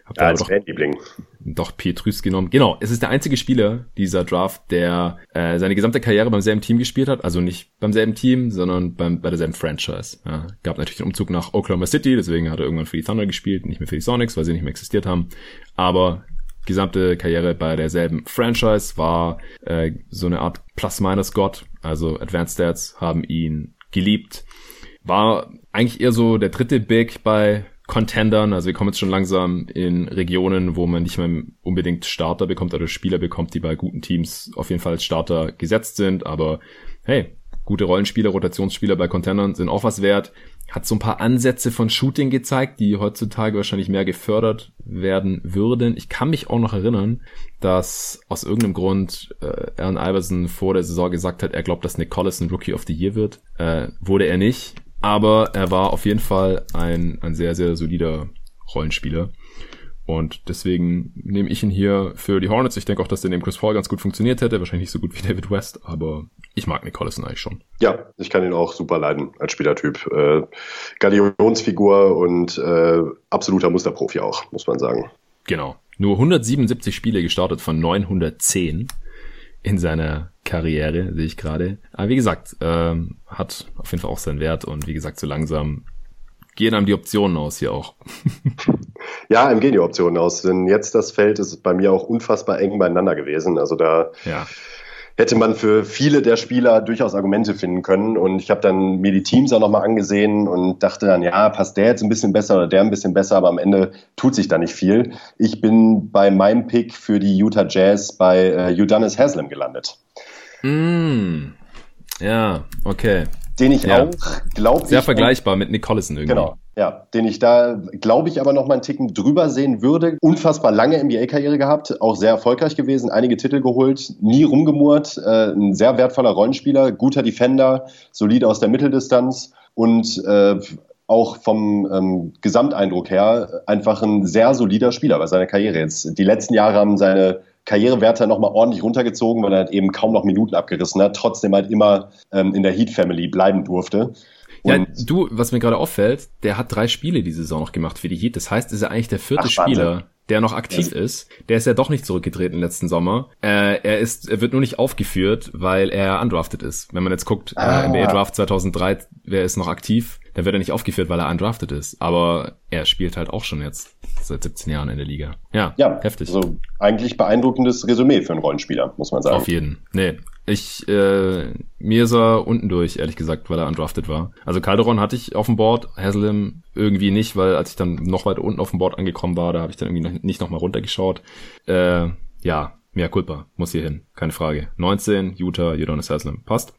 Speaker 1: Hab ja, als doch, Fanliebling. Doch Petrus genommen. Genau, es ist der einzige Spieler dieser Draft, der äh, seine gesamte Karriere beim selben Team gespielt hat. Also nicht beim selben Team, sondern beim, bei derselben Franchise. Ja, gab natürlich den Umzug nach Oklahoma City, deswegen hat er irgendwann für die Thunder gespielt, nicht mehr für die Sonics, weil sie nicht mehr existiert haben. Aber gesamte Karriere bei derselben Franchise war äh, so eine Art Plus-Minus-Gott. Also Advanced Stats haben ihn geliebt. War eigentlich eher so der dritte Big bei Contendern. Also wir kommen jetzt schon langsam in Regionen, wo man nicht mehr unbedingt Starter bekommt oder Spieler bekommt, die bei guten Teams auf jeden Fall als Starter gesetzt sind. Aber hey, gute Rollenspieler, Rotationsspieler bei Contendern sind auch was wert. Hat so ein paar Ansätze von Shooting gezeigt, die heutzutage wahrscheinlich mehr gefördert werden würden. Ich kann mich auch noch erinnern, dass aus irgendeinem Grund äh, Aaron Iverson vor der Saison gesagt hat, er glaubt, dass Nick Collison Rookie of the Year wird. Äh, wurde er nicht. Aber er war auf jeden Fall ein, ein sehr, sehr solider Rollenspieler. Und deswegen nehme ich ihn hier für die Hornets. Ich denke auch, dass der neben Chris Paul ganz gut funktioniert hätte. Wahrscheinlich nicht so gut wie David West, aber ich mag Nick Collison eigentlich schon.
Speaker 2: Ja, ich kann ihn auch super leiden als Spielertyp. Äh, Galionsfigur und äh, absoluter Musterprofi auch, muss man sagen.
Speaker 1: Genau. Nur 177 Spiele gestartet von 910 in seiner Karriere, sehe ich gerade. Aber wie gesagt, ähm, hat auf jeden Fall auch seinen Wert und wie gesagt, so langsam gehen einem die Optionen aus hier auch.
Speaker 2: ja, einem gehen die Optionen aus, denn jetzt das Feld ist bei mir auch unfassbar eng beieinander gewesen. Also da ja hätte man für viele der Spieler durchaus Argumente finden können. Und ich habe dann mir die Teams auch nochmal angesehen und dachte dann, ja, passt der jetzt ein bisschen besser oder der ein bisschen besser, aber am Ende tut sich da nicht viel. Ich bin bei meinem Pick für die Utah Jazz bei äh, Udonis Haslam gelandet.
Speaker 1: Mm. Ja, okay.
Speaker 2: Den ich ja. auch,
Speaker 1: glaube ich. Sehr vergleichbar mit Nick Collison irgendwie.
Speaker 2: Genau. Ja, den ich da, glaube ich, aber noch mal einen Ticken drüber sehen würde. Unfassbar lange NBA-Karriere gehabt, auch sehr erfolgreich gewesen, einige Titel geholt, nie rumgemurrt, äh, ein sehr wertvoller Rollenspieler, guter Defender, solide aus der Mitteldistanz und äh, auch vom ähm, Gesamteindruck her einfach ein sehr solider Spieler bei seiner Karriere. Jetzt die letzten Jahre haben seine Karrierewerte nochmal ordentlich runtergezogen, weil er halt eben kaum noch Minuten abgerissen hat, trotzdem halt immer ähm, in der Heat Family bleiben durfte.
Speaker 1: Ja, du, was mir gerade auffällt, der hat drei Spiele die Saison noch gemacht für die Heat. Das heißt, ist er eigentlich der vierte Ach, Spieler, der noch aktiv ja. ist. Der ist ja doch nicht zurückgetreten letzten Sommer. Äh, er ist, er wird nur nicht aufgeführt, weil er undrafted ist. Wenn man jetzt guckt, äh, ah. äh, NBA Draft 2003, wer ist noch aktiv? Dann wird er nicht aufgeführt, weil er undrafted ist. Aber er spielt halt auch schon jetzt seit 17 Jahren in der Liga. Ja,
Speaker 2: ja heftig. Also eigentlich beeindruckendes Resümee für einen Rollenspieler, muss man sagen.
Speaker 1: Auf jeden. Nee, ich, äh, mir ist er unten durch, ehrlich gesagt, weil er undrafted war. Also Calderon hatte ich auf dem Board, Haslam irgendwie nicht, weil als ich dann noch weiter unten auf dem Board angekommen war, da habe ich dann irgendwie noch, nicht nochmal runtergeschaut. Äh, ja, mehr Culpa, muss hier hin, keine Frage. 19, Utah, Udonis Haslam, passt.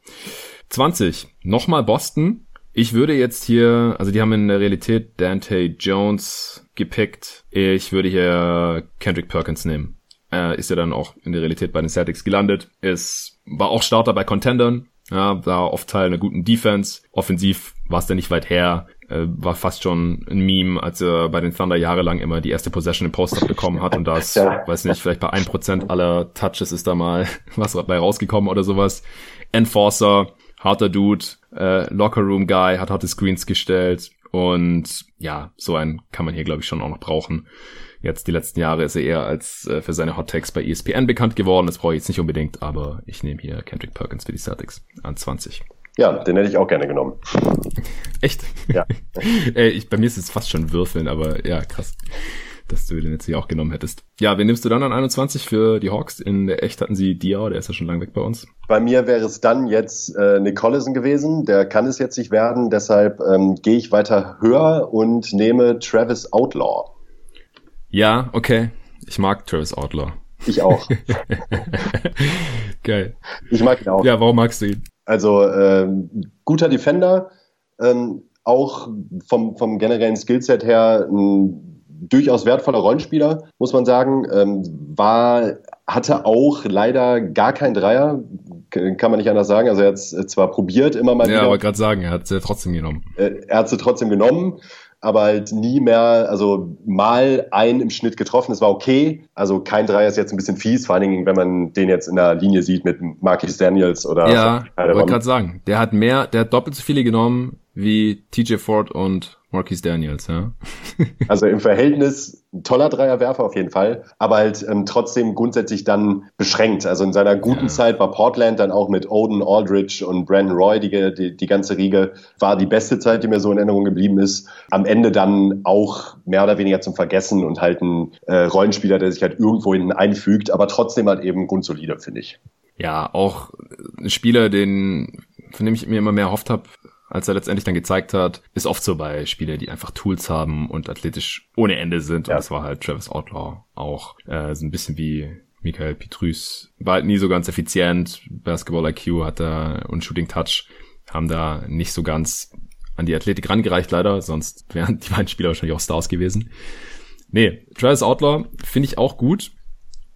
Speaker 1: 20, nochmal Boston. Ich würde jetzt hier, also die haben in der Realität Dante Jones gepickt. Ich würde hier Kendrick Perkins nehmen. Äh, ist ja dann auch in der Realität bei den Celtics gelandet. Ist, war auch Starter bei Contendern. Ja, war oft Teil einer guten Defense. Offensiv war es dann nicht weit her. Äh, war fast schon ein Meme, als er bei den Thunder jahrelang immer die erste Possession im Post-Up bekommen hat und das, ja. weiß nicht, vielleicht bei ein Prozent aller Touches ist da mal was dabei rausgekommen oder sowas. Enforcer, harter Dude, äh, Locker Room Guy, hat harte Screens gestellt und ja, so einen kann man hier glaube ich schon auch noch brauchen. Jetzt die letzten Jahre ist er eher als äh, für seine Hot Takes bei ESPN bekannt geworden. Das brauche ich jetzt nicht unbedingt, aber ich nehme hier Kendrick Perkins für die Celtics an 20.
Speaker 2: Ja, den hätte ich auch gerne genommen.
Speaker 1: Echt? Ja. Ey, ich, bei mir ist es fast schon Würfeln, aber ja, krass, dass du den jetzt hier auch genommen hättest. Ja, wen nimmst du dann an 21 für die Hawks? In der Echt hatten sie Diao, der ist ja schon lange weg bei uns.
Speaker 2: Bei mir wäre es dann jetzt äh, Nick Collison gewesen. Der kann es jetzt nicht werden, deshalb ähm, gehe ich weiter höher und nehme Travis Outlaw.
Speaker 1: Ja, okay. Ich mag Travis Outlaw.
Speaker 2: Ich auch.
Speaker 1: Geil.
Speaker 2: Ich mag ihn auch.
Speaker 1: Ja, warum magst du ihn?
Speaker 2: Also ähm, guter Defender, ähm, auch vom, vom generellen Skillset her ein durchaus wertvoller Rollenspieler, muss man sagen. Ähm, war, hatte auch leider gar kein Dreier, kann man nicht anders sagen. Also er hat es zwar probiert, immer mal
Speaker 1: ja, wieder. Ja, aber gerade sagen, er hat sie trotzdem genommen.
Speaker 2: Äh, er hat sie trotzdem genommen aber halt nie mehr, also mal ein im Schnitt getroffen. Es war okay. Also kein Dreier ist jetzt ein bisschen fies, vor allen Dingen, wenn man den jetzt in der Linie sieht mit Marquis Daniels oder.
Speaker 1: Ja, wollte gerade sagen, der hat mehr, der hat doppelt so viele genommen wie TJ Ford und Marquis Daniels, ja.
Speaker 2: also im Verhältnis ein toller Dreierwerfer auf jeden Fall, aber halt ähm, trotzdem grundsätzlich dann beschränkt. Also in seiner guten ja. Zeit war Portland dann auch mit Odin Aldridge und Brandon Roy, die, die, die ganze Riege, war die beste Zeit, die mir so in Erinnerung geblieben ist. Am Ende dann auch mehr oder weniger zum Vergessen und halt ein äh, Rollenspieler, der sich halt irgendwo hinten einfügt, aber trotzdem halt eben grundsolide, finde ich.
Speaker 1: Ja, auch ein Spieler, den von dem ich mir immer mehr erhofft habe, als er letztendlich dann gezeigt hat, ist oft so bei Spielern, die einfach Tools haben und athletisch ohne Ende sind. Ja. Und das war halt Travis Outlaw auch. Äh, so ein bisschen wie Michael Petrus. War halt nie so ganz effizient. Basketball IQ hat da und Shooting Touch haben da nicht so ganz an die Athletik rangereicht leider, sonst wären die beiden Spieler wahrscheinlich auch Stars gewesen. Nee, Travis Outlaw finde ich auch gut.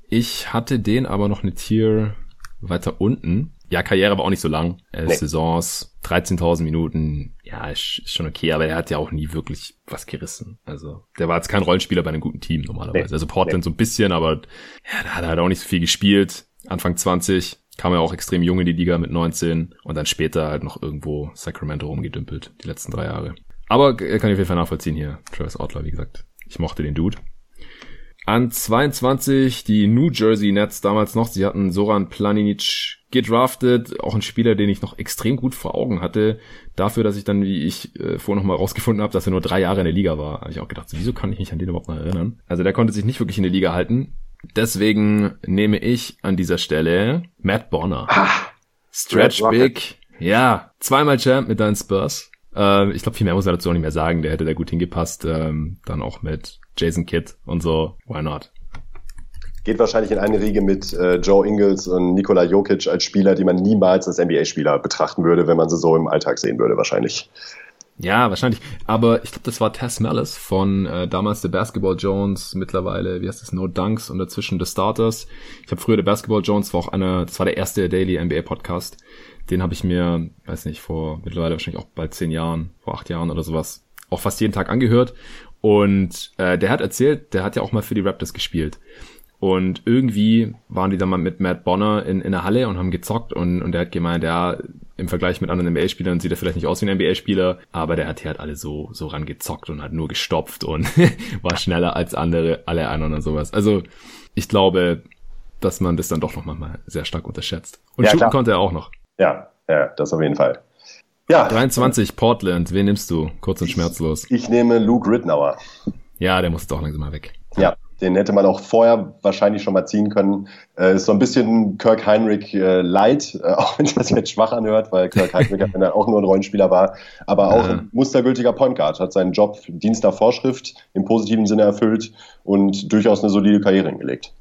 Speaker 1: Ich hatte den aber noch eine Tier weiter unten. Ja, Karriere war auch nicht so lang. Äh, nee. Saisons, 13.000 Minuten, ja, ist, ist, schon okay, aber er hat ja auch nie wirklich was gerissen. Also, der war jetzt kein Rollenspieler bei einem guten Team normalerweise. Also Portland so ein bisschen, aber ja, da hat er halt auch nicht so viel gespielt. Anfang 20, kam er auch extrem jung in die Liga mit 19 und dann später halt noch irgendwo Sacramento rumgedümpelt, die letzten drei Jahre. Aber er kann ich auf jeden Fall nachvollziehen hier, Travis Outlaw, wie gesagt. Ich mochte den Dude. An 22 die New Jersey Nets damals noch. Sie hatten Soran Planinic gedraftet, auch ein Spieler, den ich noch extrem gut vor Augen hatte. Dafür, dass ich dann, wie ich äh, vorher noch mal rausgefunden habe, dass er nur drei Jahre in der Liga war, habe ich auch gedacht, wieso kann ich mich an den überhaupt noch erinnern? Also der konnte sich nicht wirklich in der Liga halten. Deswegen nehme ich an dieser Stelle Matt Bonner. Ah, Stretch Big. Ja, zweimal Champ mit deinen Spurs. Ähm, ich glaube, viel mehr muss er dazu auch nicht mehr sagen. Der hätte da gut hingepasst. Ähm, dann auch mit Jason Kidd und so. Why not?
Speaker 2: Geht wahrscheinlich in eine Riege mit äh, Joe Ingles und Nikola Jokic als Spieler, die man niemals als NBA-Spieler betrachten würde, wenn man sie so im Alltag sehen würde, wahrscheinlich.
Speaker 1: Ja, wahrscheinlich. Aber ich glaube, das war Tess Mellis von äh, damals The Basketball Jones, mittlerweile, wie heißt das, No Dunks und dazwischen The Starters. Ich habe früher The Basketball Jones, war auch einer, das war der erste Daily NBA Podcast. Den habe ich mir, weiß nicht, vor mittlerweile wahrscheinlich auch bald zehn Jahren, vor acht Jahren oder sowas, auch fast jeden Tag angehört. Und äh, der hat erzählt, der hat ja auch mal für die Raptors gespielt. Und irgendwie waren die dann mal mit Matt Bonner in, in der Halle und haben gezockt und, und der hat gemeint, ja, im Vergleich mit anderen NBA-Spielern sieht er vielleicht nicht aus wie ein NBA-Spieler, aber der hat hier halt alle so, so rangezockt und hat nur gestopft und war schneller als andere, alle anderen und sowas. Also, ich glaube, dass man das dann doch noch mal sehr stark unterschätzt. Und ja, shooten klar. konnte er auch noch.
Speaker 2: Ja, ja, das auf jeden Fall.
Speaker 1: Ja. 23, Portland, wen nimmst du? Kurz und schmerzlos.
Speaker 2: Ich, ich nehme Luke Rittenauer.
Speaker 1: Ja, der muss jetzt auch langsam mal weg.
Speaker 2: Ja, den hätte man auch vorher wahrscheinlich schon mal ziehen können. Äh, ist so ein bisschen Kirk Heinrich äh, light, äh, auch wenn das jetzt schwach anhört, weil Kirk Heinrich dann auch nur ein Rollenspieler war, aber auch ein mustergültiger Point Guard, hat seinen Job Dienst nach Vorschrift im positiven Sinne erfüllt und durchaus eine solide Karriere hingelegt.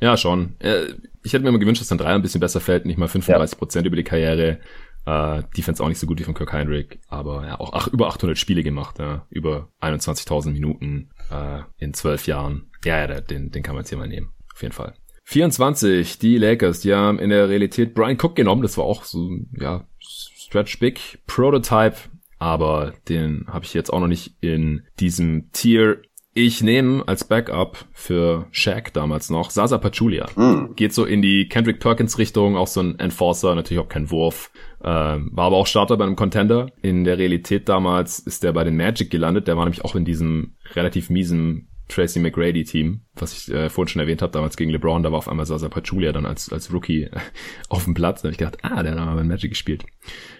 Speaker 1: Ja, schon. Äh, ich hätte mir immer gewünscht, dass dann drei ein bisschen besser fällt, nicht mal 35 Prozent ja. über die Karriere. Äh, Defense auch nicht so gut wie von Kirk Heinrich, aber ja, auch ach, über 800 Spiele gemacht, ja, über 21.000 Minuten äh, in zwölf Jahren. Ja, ja, den, den kann man jetzt hier mal nehmen, auf jeden Fall. 24, die Lakers, die haben in der Realität Brian Cook genommen, das war auch so, ja, Stretch Big Prototype, aber den habe ich jetzt auch noch nicht in diesem Tier ich nehme als Backup für Shaq damals noch Sasa Pachulia. Mm. Geht so in die Kendrick Perkins Richtung, auch so ein Enforcer, natürlich auch kein Wurf. Ähm, war aber auch Starter bei einem Contender. In der Realität damals ist der bei den Magic gelandet. Der war nämlich auch in diesem relativ miesen Tracy McGrady-Team, was ich äh, vorhin schon erwähnt habe, damals gegen LeBron, da war auf einmal Sasa Pachulia dann als, als Rookie auf dem Platz. Da habe ich gedacht, ah, der hat mal Magic gespielt.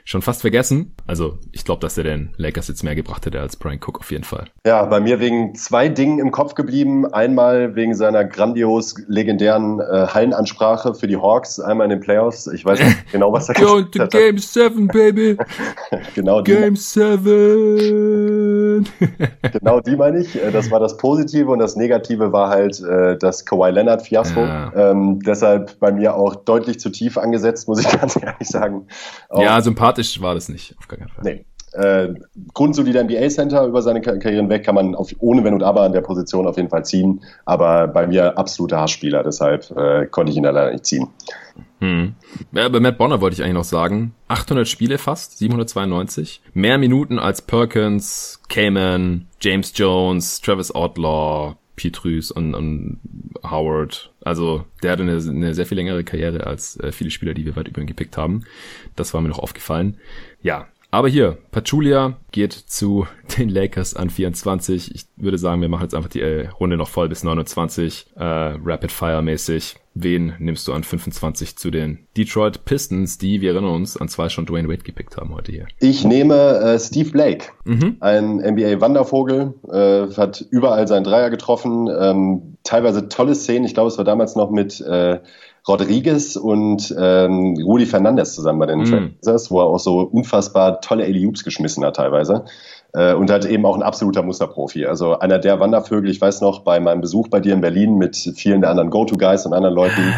Speaker 1: Schon fast vergessen. Also ich glaube, dass er den Lakers jetzt mehr gebracht hätte als Brian Cook auf jeden Fall.
Speaker 2: Ja, bei mir wegen zwei Dingen im Kopf geblieben. Einmal wegen seiner grandios legendären äh, Hallenansprache für die Hawks, einmal in den Playoffs. Ich weiß nicht genau, was er
Speaker 1: Go to Game 7, baby!
Speaker 2: genau
Speaker 1: Game 7!
Speaker 2: genau die meine ich. Äh, das war das Positive und das Negative war halt äh, das Kawhi Leonard Fiasko. Ja. Ähm, deshalb bei mir auch deutlich zu tief angesetzt, muss ich ganz ehrlich sagen.
Speaker 1: Auch ja, sympathisch war das nicht, auf gar keinen Fall.
Speaker 2: Nee. Äh, grundsolider NBA-Center über seine Karrieren weg kann man auf, ohne Wenn und Aber an der Position auf jeden Fall ziehen. Aber bei mir absoluter Hassspieler, deshalb äh, konnte ich ihn da leider nicht ziehen.
Speaker 1: Hm. Ja, bei Matt Bonner wollte ich eigentlich noch sagen, 800 Spiele fast, 792. Mehr Minuten als Perkins, Cayman, James Jones, Travis Outlaw, Petrus und, und Howard. Also der hatte eine, eine sehr viel längere Karriere als äh, viele Spieler, die wir weit über ihn gepickt haben. Das war mir noch aufgefallen. Ja, aber hier, Pachulia geht zu den Lakers an 24. Ich würde sagen, wir machen jetzt einfach die äh, Runde noch voll bis 29, äh, Rapid Fire mäßig. Wen nimmst du an 25 zu den Detroit Pistons, die, wir erinnern uns, an zwei schon Dwayne Wade gepickt haben heute hier?
Speaker 2: Ich nehme äh, Steve Blake, mhm. ein NBA-Wandervogel, äh, hat überall seinen Dreier getroffen, ähm, teilweise tolle Szenen. Ich glaube, es war damals noch mit äh, Rodriguez und ähm, Rudi Fernandez zusammen bei den mm. Trailblazers, wo er auch so unfassbar tolle Alley-Oops geschmissen hat teilweise. Äh, und halt eben auch ein absoluter Musterprofi. Also einer der Wandervögel, ich weiß noch, bei meinem Besuch bei dir in Berlin mit vielen der anderen Go-To-Guys und anderen Leuten,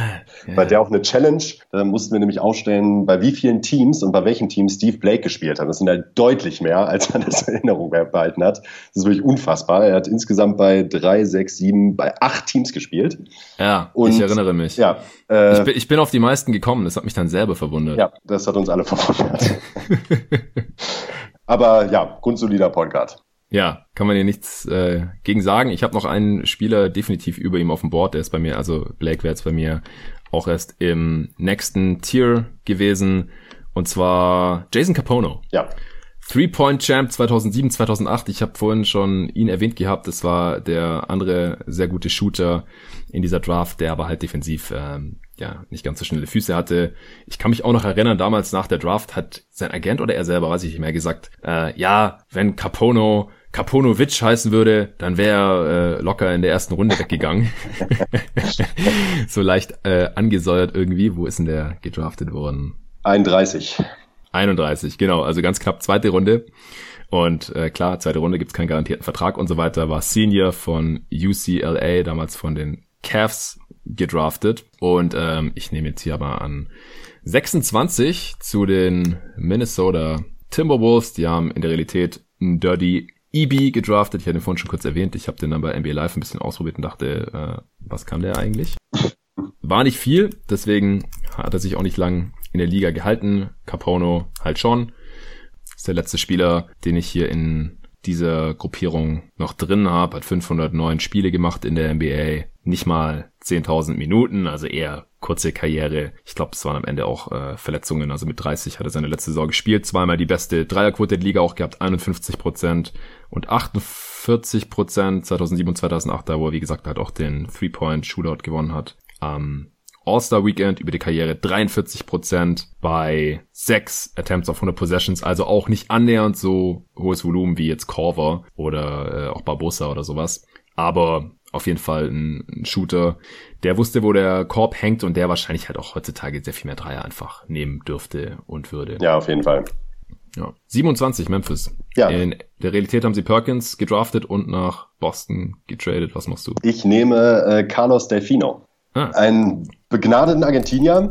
Speaker 2: ja. bei der auch eine Challenge, da mussten wir nämlich aufstellen, bei wie vielen Teams und bei welchen Teams Steve Blake gespielt hat. Das sind halt deutlich mehr, als man das in Erinnerung behalten hat. Das ist wirklich unfassbar. Er hat insgesamt bei drei, sechs, sieben, bei acht Teams gespielt.
Speaker 1: Ja, und, ich erinnere mich.
Speaker 2: Ja,
Speaker 1: äh, ich, bin, ich bin auf die meisten gekommen, das hat mich dann selber verwundert.
Speaker 2: Ja, das hat uns alle verwundert. Aber ja, grundsolider Point Guard.
Speaker 1: Ja, kann man hier nichts äh, gegen sagen. Ich habe noch einen Spieler definitiv über ihm auf dem Board, der ist bei mir, also Blake wäre jetzt bei mir auch erst im nächsten Tier gewesen. Und zwar Jason Capono.
Speaker 2: Ja.
Speaker 1: Three-Point-Champ 2007, 2008. Ich habe vorhin schon ihn erwähnt gehabt. Das war der andere sehr gute Shooter in dieser Draft, der aber halt defensiv ähm, ja nicht ganz so schnelle Füße hatte. Ich kann mich auch noch erinnern, damals nach der Draft hat sein Agent oder er selber, weiß ich nicht mehr, gesagt, äh, ja, wenn Capono Kaponovic heißen würde, dann wäre er äh, locker in der ersten Runde weggegangen. so leicht äh, angesäuert irgendwie. Wo ist denn der gedraftet worden?
Speaker 2: 31.
Speaker 1: 31, genau. Also ganz knapp zweite Runde. Und äh, klar, zweite Runde gibt's keinen garantierten Vertrag und so weiter. War Senior von UCLA, damals von den Cavs gedraftet. Und ähm, ich nehme jetzt hier aber an 26 zu den Minnesota Timberwolves. Die haben in der Realität ein Dirty EB gedraftet. Ich hatte ihn vorhin schon kurz erwähnt. Ich habe den dann bei NBA Live ein bisschen ausprobiert und dachte, äh, was kann der eigentlich? War nicht viel, deswegen hat er sich auch nicht lang in der Liga gehalten. Capono halt schon. Ist der letzte Spieler, den ich hier in dieser Gruppierung noch drin habe. Hat 509 Spiele gemacht in der NBA. Nicht mal 10.000 Minuten, also eher kurze Karriere. Ich glaube, es waren am Ende auch äh, Verletzungen. Also mit 30 hat er seine letzte Saison gespielt. Zweimal die beste Dreierquote der Liga auch gehabt, 51 Prozent und 48 Prozent 2007 und 2008, da wo er wie gesagt halt auch den Three-Point-Shootout gewonnen hat. Am All-Star Weekend über die Karriere 43 Prozent bei sechs Attempts auf 100 Possessions, also auch nicht annähernd so hohes Volumen wie jetzt Corver oder äh, auch Barbosa oder sowas. Aber auf jeden Fall ein, ein, Shooter, der wusste, wo der Korb hängt und der wahrscheinlich halt auch heutzutage sehr viel mehr Dreier einfach nehmen dürfte und würde.
Speaker 2: Ja, auf jeden Fall.
Speaker 1: Ja. 27 Memphis. Ja. In der Realität haben sie Perkins gedraftet und nach Boston getradet. Was machst du?
Speaker 2: Ich nehme äh, Carlos Delfino. Ah. Ein begnadeten Argentinier.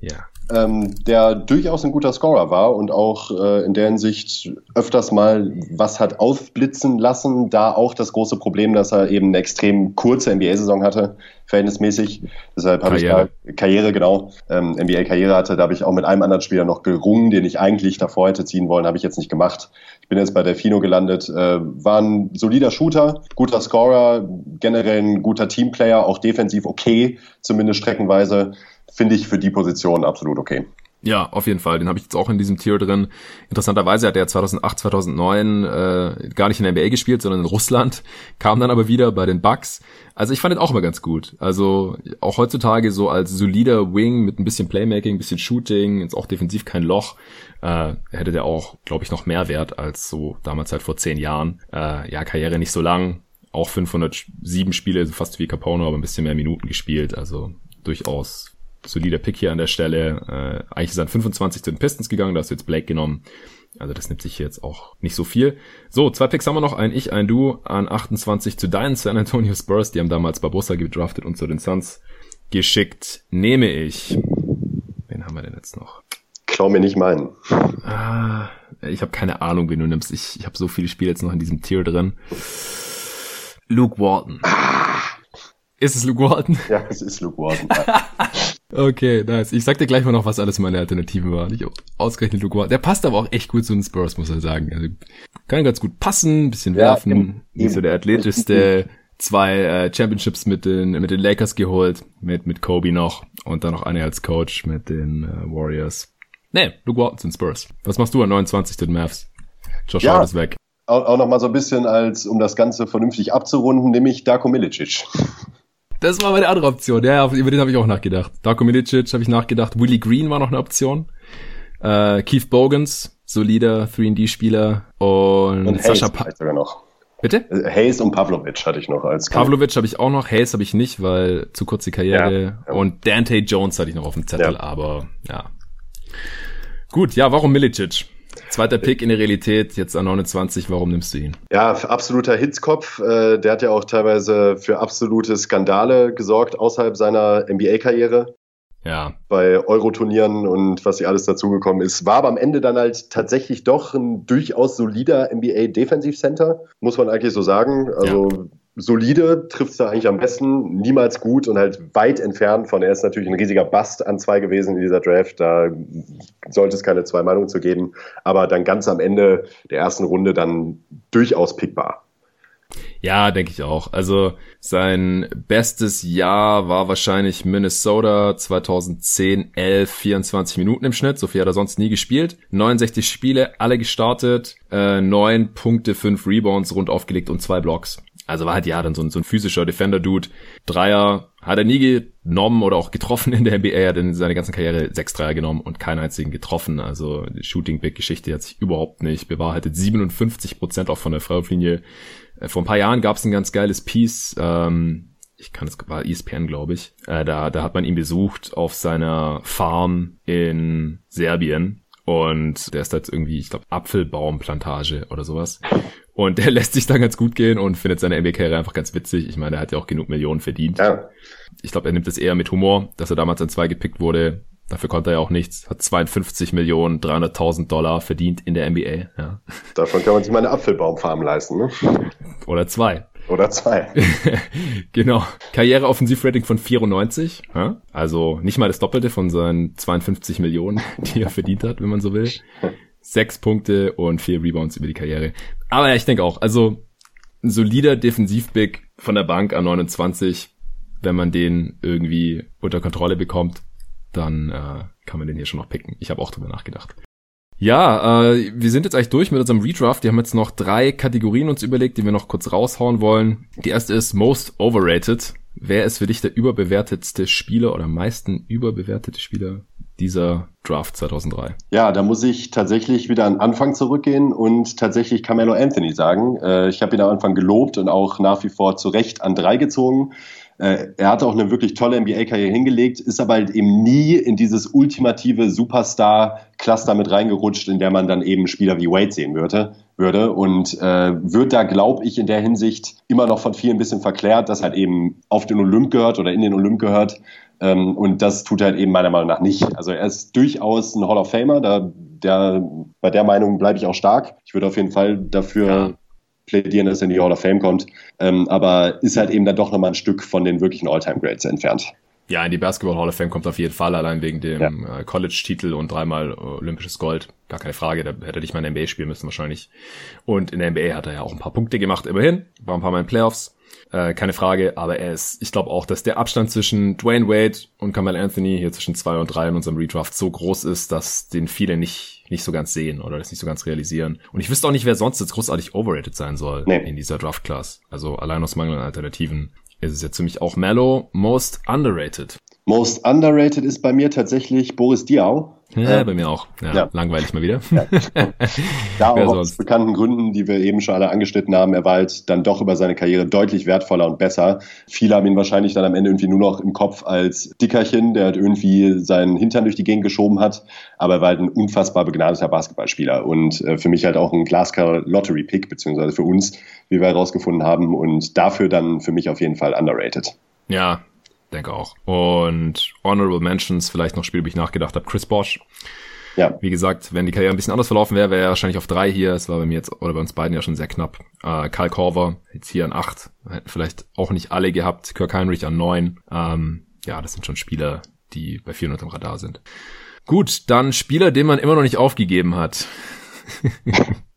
Speaker 2: Ja ähm, der durchaus ein guter Scorer war und auch äh, in der Hinsicht öfters mal was hat aufblitzen lassen. Da auch das große Problem, dass er eben eine extrem kurze NBA-Saison hatte, verhältnismäßig. Deshalb habe ich da Karriere, genau, ähm, NBA-Karriere hatte. Da habe ich auch mit einem anderen Spieler noch gerungen, den ich eigentlich davor hätte ziehen wollen, habe ich jetzt nicht gemacht. Ich bin jetzt bei Delfino gelandet. Äh, war ein solider Shooter, guter Scorer, generell ein guter Teamplayer, auch defensiv okay, zumindest streckenweise finde ich für die Position absolut okay.
Speaker 1: Ja, auf jeden Fall. Den habe ich jetzt auch in diesem Tier drin. Interessanterweise hat er 2008, 2009 äh, gar nicht in der NBA gespielt, sondern in Russland. Kam dann aber wieder bei den Bucks. Also ich fand ihn auch immer ganz gut. Also auch heutzutage so als solider Wing mit ein bisschen Playmaking, ein bisschen Shooting, jetzt auch defensiv kein Loch, äh, hätte der auch, glaube ich, noch mehr Wert als so damals halt vor zehn Jahren. Äh, ja, Karriere nicht so lang. Auch 507 Spiele, so fast wie Capono, aber ein bisschen mehr Minuten gespielt. Also durchaus solider Pick hier an der Stelle. Äh, eigentlich ist er an 25 zu den Pistons gegangen, da hast du jetzt Blake genommen. Also das nimmt sich hier jetzt auch nicht so viel. So, zwei Picks haben wir noch, ein Ich, ein Du, an 28 zu deinen San Antonio Spurs, die haben damals Barbosa gedraftet und zu den Suns geschickt. Nehme ich. Wen haben wir denn jetzt noch?
Speaker 2: Klau mir nicht meinen.
Speaker 1: Ah, ich habe keine Ahnung, wen du nimmst. Ich, ich habe so viele Spiele jetzt noch in diesem Tier drin. Luke Walton. Ah. Ist es Luke Walton?
Speaker 2: Ja, es ist Luke Walton.
Speaker 1: Okay, nice. Ich sag dir gleich mal noch, was alles meine Alternativen waren. Ich ausgerechnet Luke Walton. Der passt aber auch echt gut zu den Spurs, muss er sagen. Also, kann ganz gut passen, bisschen werfen. Ja, nicht so der athletischste. Zwei äh, Championships mit den mit den Lakers geholt, mit mit Kobe noch und dann noch eine als Coach mit den äh, Warriors. Nee, Luke Walton zu den Spurs. Was machst du an 29 zu den Mavs? Josh ja. Hart ist weg.
Speaker 2: Auch, auch noch mal so ein bisschen als, um das Ganze vernünftig abzurunden, nämlich Darko Milicic.
Speaker 1: Das war meine andere Option. Ja, über den habe ich auch nachgedacht. Darko Milicic habe ich nachgedacht. Willie Green war noch eine Option. Äh, Keith Bogans, solider 3D-Spieler. Und, und Sascha
Speaker 2: pa sogar noch.
Speaker 1: Bitte?
Speaker 2: Äh, Hayes und Pavlovic hatte ich noch als
Speaker 1: Pavlovic habe ich auch noch, Hayes habe ich nicht, weil zu kurze Karriere. Ja, ja. Und Dante Jones hatte ich noch auf dem Zettel, ja. aber ja. Gut, ja, warum Milicic? Zweiter Pick in der Realität, jetzt an 29, warum nimmst du ihn?
Speaker 2: Ja, absoluter Hitzkopf. Äh, der hat ja auch teilweise für absolute Skandale gesorgt außerhalb seiner NBA-Karriere.
Speaker 1: Ja.
Speaker 2: Bei Euro-Turnieren und was hier alles dazugekommen ist. War aber am Ende dann halt tatsächlich doch ein durchaus solider NBA-Defensiv-Center, muss man eigentlich so sagen. Also ja solide, trifft es da eigentlich am besten, niemals gut und halt weit entfernt von, er ist natürlich ein riesiger Bust an zwei gewesen in dieser Draft, da sollte es keine zwei Meinungen zu geben, aber dann ganz am Ende der ersten Runde dann durchaus pickbar.
Speaker 1: Ja, denke ich auch. Also sein bestes Jahr war wahrscheinlich Minnesota 2010, 11, 24 Minuten im Schnitt. So viel hat er sonst nie gespielt. 69 Spiele, alle gestartet, äh, 9 Punkte, 5 Rebounds rund aufgelegt und zwei Blocks. Also war halt ja dann so ein, so ein physischer Defender-Dude. Dreier hat er nie genommen oder auch getroffen in der NBA. Er hat in seiner ganzen Karriere sechs Dreier genommen und keinen einzigen getroffen. Also die Shooting-Big-Geschichte hat sich überhaupt nicht bewahrheitet. 57 Prozent auch von der Freiwurflinie. Äh, vor ein paar Jahren gab es ein ganz geiles Piece. Ähm, ich kann es war ESPN, glaube ich. Äh, da, da hat man ihn besucht auf seiner Farm in Serbien. Und der ist jetzt irgendwie, ich glaube, Apfelbaumplantage oder sowas. Und der lässt sich dann ganz gut gehen und findet seine NBA-Karriere einfach ganz witzig. Ich meine, er hat ja auch genug Millionen verdient. Ja. Ich glaube, er nimmt es eher mit Humor, dass er damals an zwei gepickt wurde. Dafür konnte er ja auch nichts. Hat 52 Millionen, 300.000 Dollar verdient in der NBA. Ja.
Speaker 2: Davon kann man sich mal eine Apfelbaumfarm leisten, ne?
Speaker 1: Oder zwei.
Speaker 2: Oder zwei.
Speaker 1: genau. Karriereoffensivrating von 94. Ja? Also nicht mal das Doppelte von seinen 52 Millionen, die er verdient hat, wenn man so will. Sechs Punkte und vier Rebounds über die Karriere. Aber ja, ich denke auch, also ein solider Defensivbig von der Bank an 29, wenn man den irgendwie unter Kontrolle bekommt, dann äh, kann man den hier schon noch picken. Ich habe auch drüber nachgedacht. Ja, äh, wir sind jetzt eigentlich durch mit unserem Redraft. Wir haben jetzt noch drei Kategorien uns überlegt, die wir noch kurz raushauen wollen. Die erste ist Most Overrated. Wer ist für dich der überbewertetste Spieler oder meisten überbewertete Spieler dieser Draft 2003?
Speaker 2: Ja, da muss ich tatsächlich wieder an Anfang zurückgehen und tatsächlich Carmelo Anthony sagen. Äh, ich habe ihn am Anfang gelobt und auch nach wie vor zu Recht an drei gezogen. Äh, er hatte auch eine wirklich tolle NBA-Karriere hingelegt, ist aber halt eben nie in dieses ultimative Superstar-Cluster mit reingerutscht, in der man dann eben Spieler wie Wade sehen würde. würde. Und äh, wird da, glaube ich, in der Hinsicht immer noch von vielen ein bisschen verklärt, dass halt eben auf den Olymp gehört oder in den Olymp gehört. Ähm, und das tut er halt eben meiner Meinung nach nicht. Also er ist durchaus ein Hall of Famer, da, der, bei der Meinung bleibe ich auch stark. Ich würde auf jeden Fall dafür ja plädieren, dass er in die Hall of Fame kommt. Ähm, aber ist halt eben dann doch nochmal ein Stück von den wirklichen All-Time-Grades entfernt.
Speaker 1: Ja, in die Basketball Hall of Fame kommt auf jeden Fall, allein wegen dem ja. äh, College-Titel und dreimal olympisches Gold. Gar keine Frage, da hätte er nicht mal in der NBA spielen müssen wahrscheinlich. Und in der NBA hat er ja auch ein paar Punkte gemacht, immerhin. War ein paar Mal in Playoffs. Äh, keine Frage, aber er ist, ich glaube auch, dass der Abstand zwischen Dwayne Wade und Kamal Anthony hier zwischen zwei und drei in unserem Redraft so groß ist, dass den viele nicht, nicht so ganz sehen oder das nicht so ganz realisieren. Und ich wüsste auch nicht, wer sonst jetzt großartig overrated sein soll nee. in dieser Draft-Class. Also allein aus Mangel an Alternativen ist es jetzt für mich auch Mellow, most underrated.
Speaker 2: Most underrated ist bei mir tatsächlich Boris Diaw.
Speaker 1: Ja, äh, bei mir auch. Ja, ja. Langweilig mal wieder. Ja.
Speaker 2: da auch aus bekannten Gründen, die wir eben schon alle angeschnitten haben. Er war halt dann doch über seine Karriere deutlich wertvoller und besser. Viele haben ihn wahrscheinlich dann am Ende irgendwie nur noch im Kopf als Dickerchen, der halt irgendwie seinen Hintern durch die Gegend geschoben hat. Aber er war halt ein unfassbar begnadeter Basketballspieler und äh, für mich halt auch ein Glasgow Lottery Pick, beziehungsweise für uns, wie wir herausgefunden haben. Und dafür dann für mich auf jeden Fall underrated.
Speaker 1: Ja, denke auch. Und Honorable Mentions, vielleicht noch Spiel, wo ich nachgedacht habe, Chris Bosch. Ja. Wie gesagt, wenn die Karriere ein bisschen anders verlaufen wäre, wäre er wahrscheinlich auf drei hier. Es war bei mir jetzt, oder bei uns beiden ja schon sehr knapp. Äh, Kyle Korver, jetzt hier an acht. Hätten vielleicht auch nicht alle gehabt. Kirk Heinrich an neun. Ähm, ja, das sind schon Spieler, die bei 400 im Radar sind. Gut, dann Spieler, den man immer noch nicht aufgegeben hat.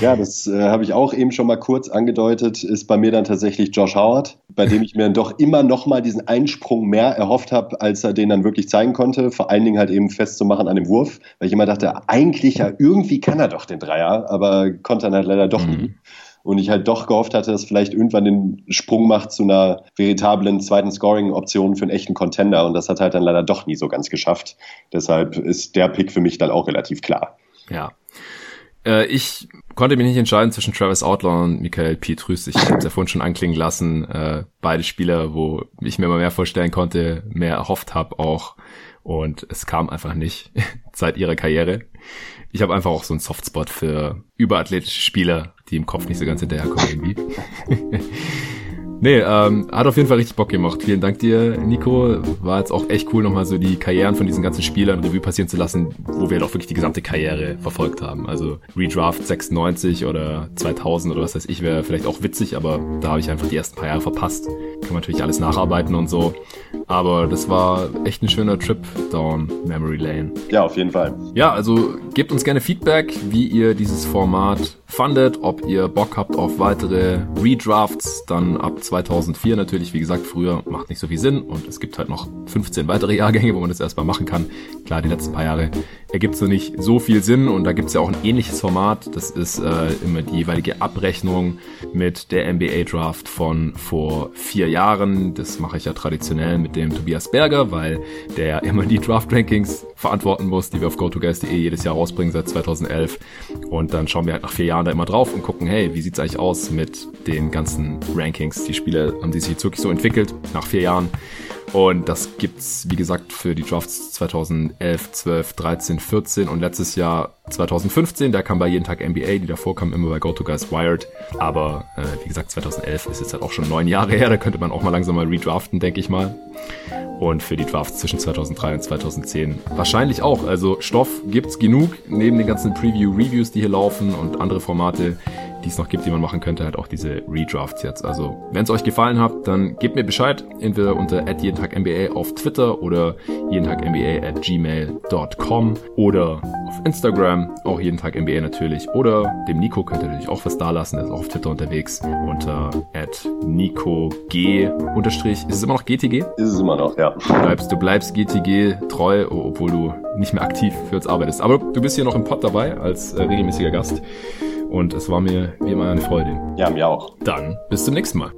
Speaker 2: Ja, das äh, habe ich auch eben schon mal kurz angedeutet, ist bei mir dann tatsächlich Josh Howard, bei dem ich mir doch immer noch mal diesen Einsprung mehr erhofft habe, als er den dann wirklich zeigen konnte. Vor allen Dingen halt eben festzumachen an dem Wurf, weil ich immer dachte, eigentlich ja, irgendwie kann er doch den Dreier, aber konnte dann halt leider doch mhm. nie. Und ich halt doch gehofft hatte, dass vielleicht irgendwann den Sprung macht zu einer veritablen zweiten Scoring-Option für einen echten Contender. Und das hat halt dann leider doch nie so ganz geschafft. Deshalb ist der Pick für mich dann auch relativ klar.
Speaker 1: Ja, äh, ich konnte mich nicht entscheiden zwischen Travis Outlaw und Michael Pietrus. Ich habe es ja vorhin schon anklingen lassen. Äh, beide Spieler, wo ich mir mal mehr vorstellen konnte, mehr erhofft habe auch. Und es kam einfach nicht seit ihrer Karriere. Ich habe einfach auch so einen Softspot für überathletische Spieler, die im Kopf nicht so ganz hinterherkommen irgendwie. Nee, ähm, hat auf jeden Fall richtig Bock gemacht. Vielen Dank dir, Nico. War jetzt auch echt cool, nochmal so die Karrieren von diesen ganzen Spielern Revue passieren zu lassen, wo wir doch wirklich die gesamte Karriere verfolgt haben. Also Redraft 96 oder 2000 oder was weiß ich, wäre vielleicht auch witzig, aber da habe ich einfach die ersten paar Jahre verpasst. Kann man natürlich alles nacharbeiten und so. Aber das war echt ein schöner Trip down Memory Lane.
Speaker 2: Ja, auf jeden Fall.
Speaker 1: Ja, also gebt uns gerne Feedback, wie ihr dieses Format fandet, ob ihr Bock habt auf weitere Redrafts, dann ab 2004 natürlich, wie gesagt, früher macht nicht so viel Sinn und es gibt halt noch 15 weitere Jahrgänge, wo man das erstmal machen kann. Klar, die letzten paar Jahre ergibt so nicht so viel Sinn und da gibt's ja auch ein ähnliches Format, das ist äh, immer die jeweilige Abrechnung mit der NBA Draft von vor vier Jahren. Das mache ich ja traditionell mit dem Tobias Berger, weil der immer die Draft Rankings verantworten muss, die wir auf GoToGuys.de jedes Jahr rausbringen seit 2011 und dann schauen wir halt nach vier Jahren da immer drauf und gucken, hey, wie sieht's eigentlich aus mit den ganzen Rankings? Die Spiele haben die sich jetzt wirklich so entwickelt nach vier Jahren. Und das gibt's, wie gesagt, für die Drafts 2011, 12, 13, 14 und letztes Jahr 2015. Da kam bei jeden Tag NBA, die davor kam immer bei GoToGuys Wired. Aber äh, wie gesagt, 2011 ist jetzt halt auch schon neun Jahre her. Da könnte man auch mal langsam mal redraften, denke ich mal und für die Drafts zwischen 2003 und 2010 wahrscheinlich auch. Also Stoff gibt's genug, neben den ganzen Preview-Reviews, die hier laufen und andere Formate, die es noch gibt, die man machen könnte, halt auch diese Redrafts jetzt. Also, wenn es euch gefallen hat, dann gebt mir Bescheid, entweder unter jeden Tag NBA auf Twitter oder jeden Tag NBA at gmail.com oder auf Instagram, auch jeden Tag NBA natürlich, oder dem Nico könnt ihr natürlich auch was da lassen, der ist auch auf Twitter unterwegs unter at Nico G unterstrich. Ist es immer noch GTG?
Speaker 2: Ist es immer noch, ja.
Speaker 1: Du bleibst, du bleibst GTG treu, obwohl du nicht mehr aktiv für uns arbeitest. Aber du bist hier noch im Pod dabei als äh, regelmäßiger Gast. Und es war mir wie immer eine Freude.
Speaker 2: Ja, mir auch.
Speaker 1: Dann bis zum nächsten Mal.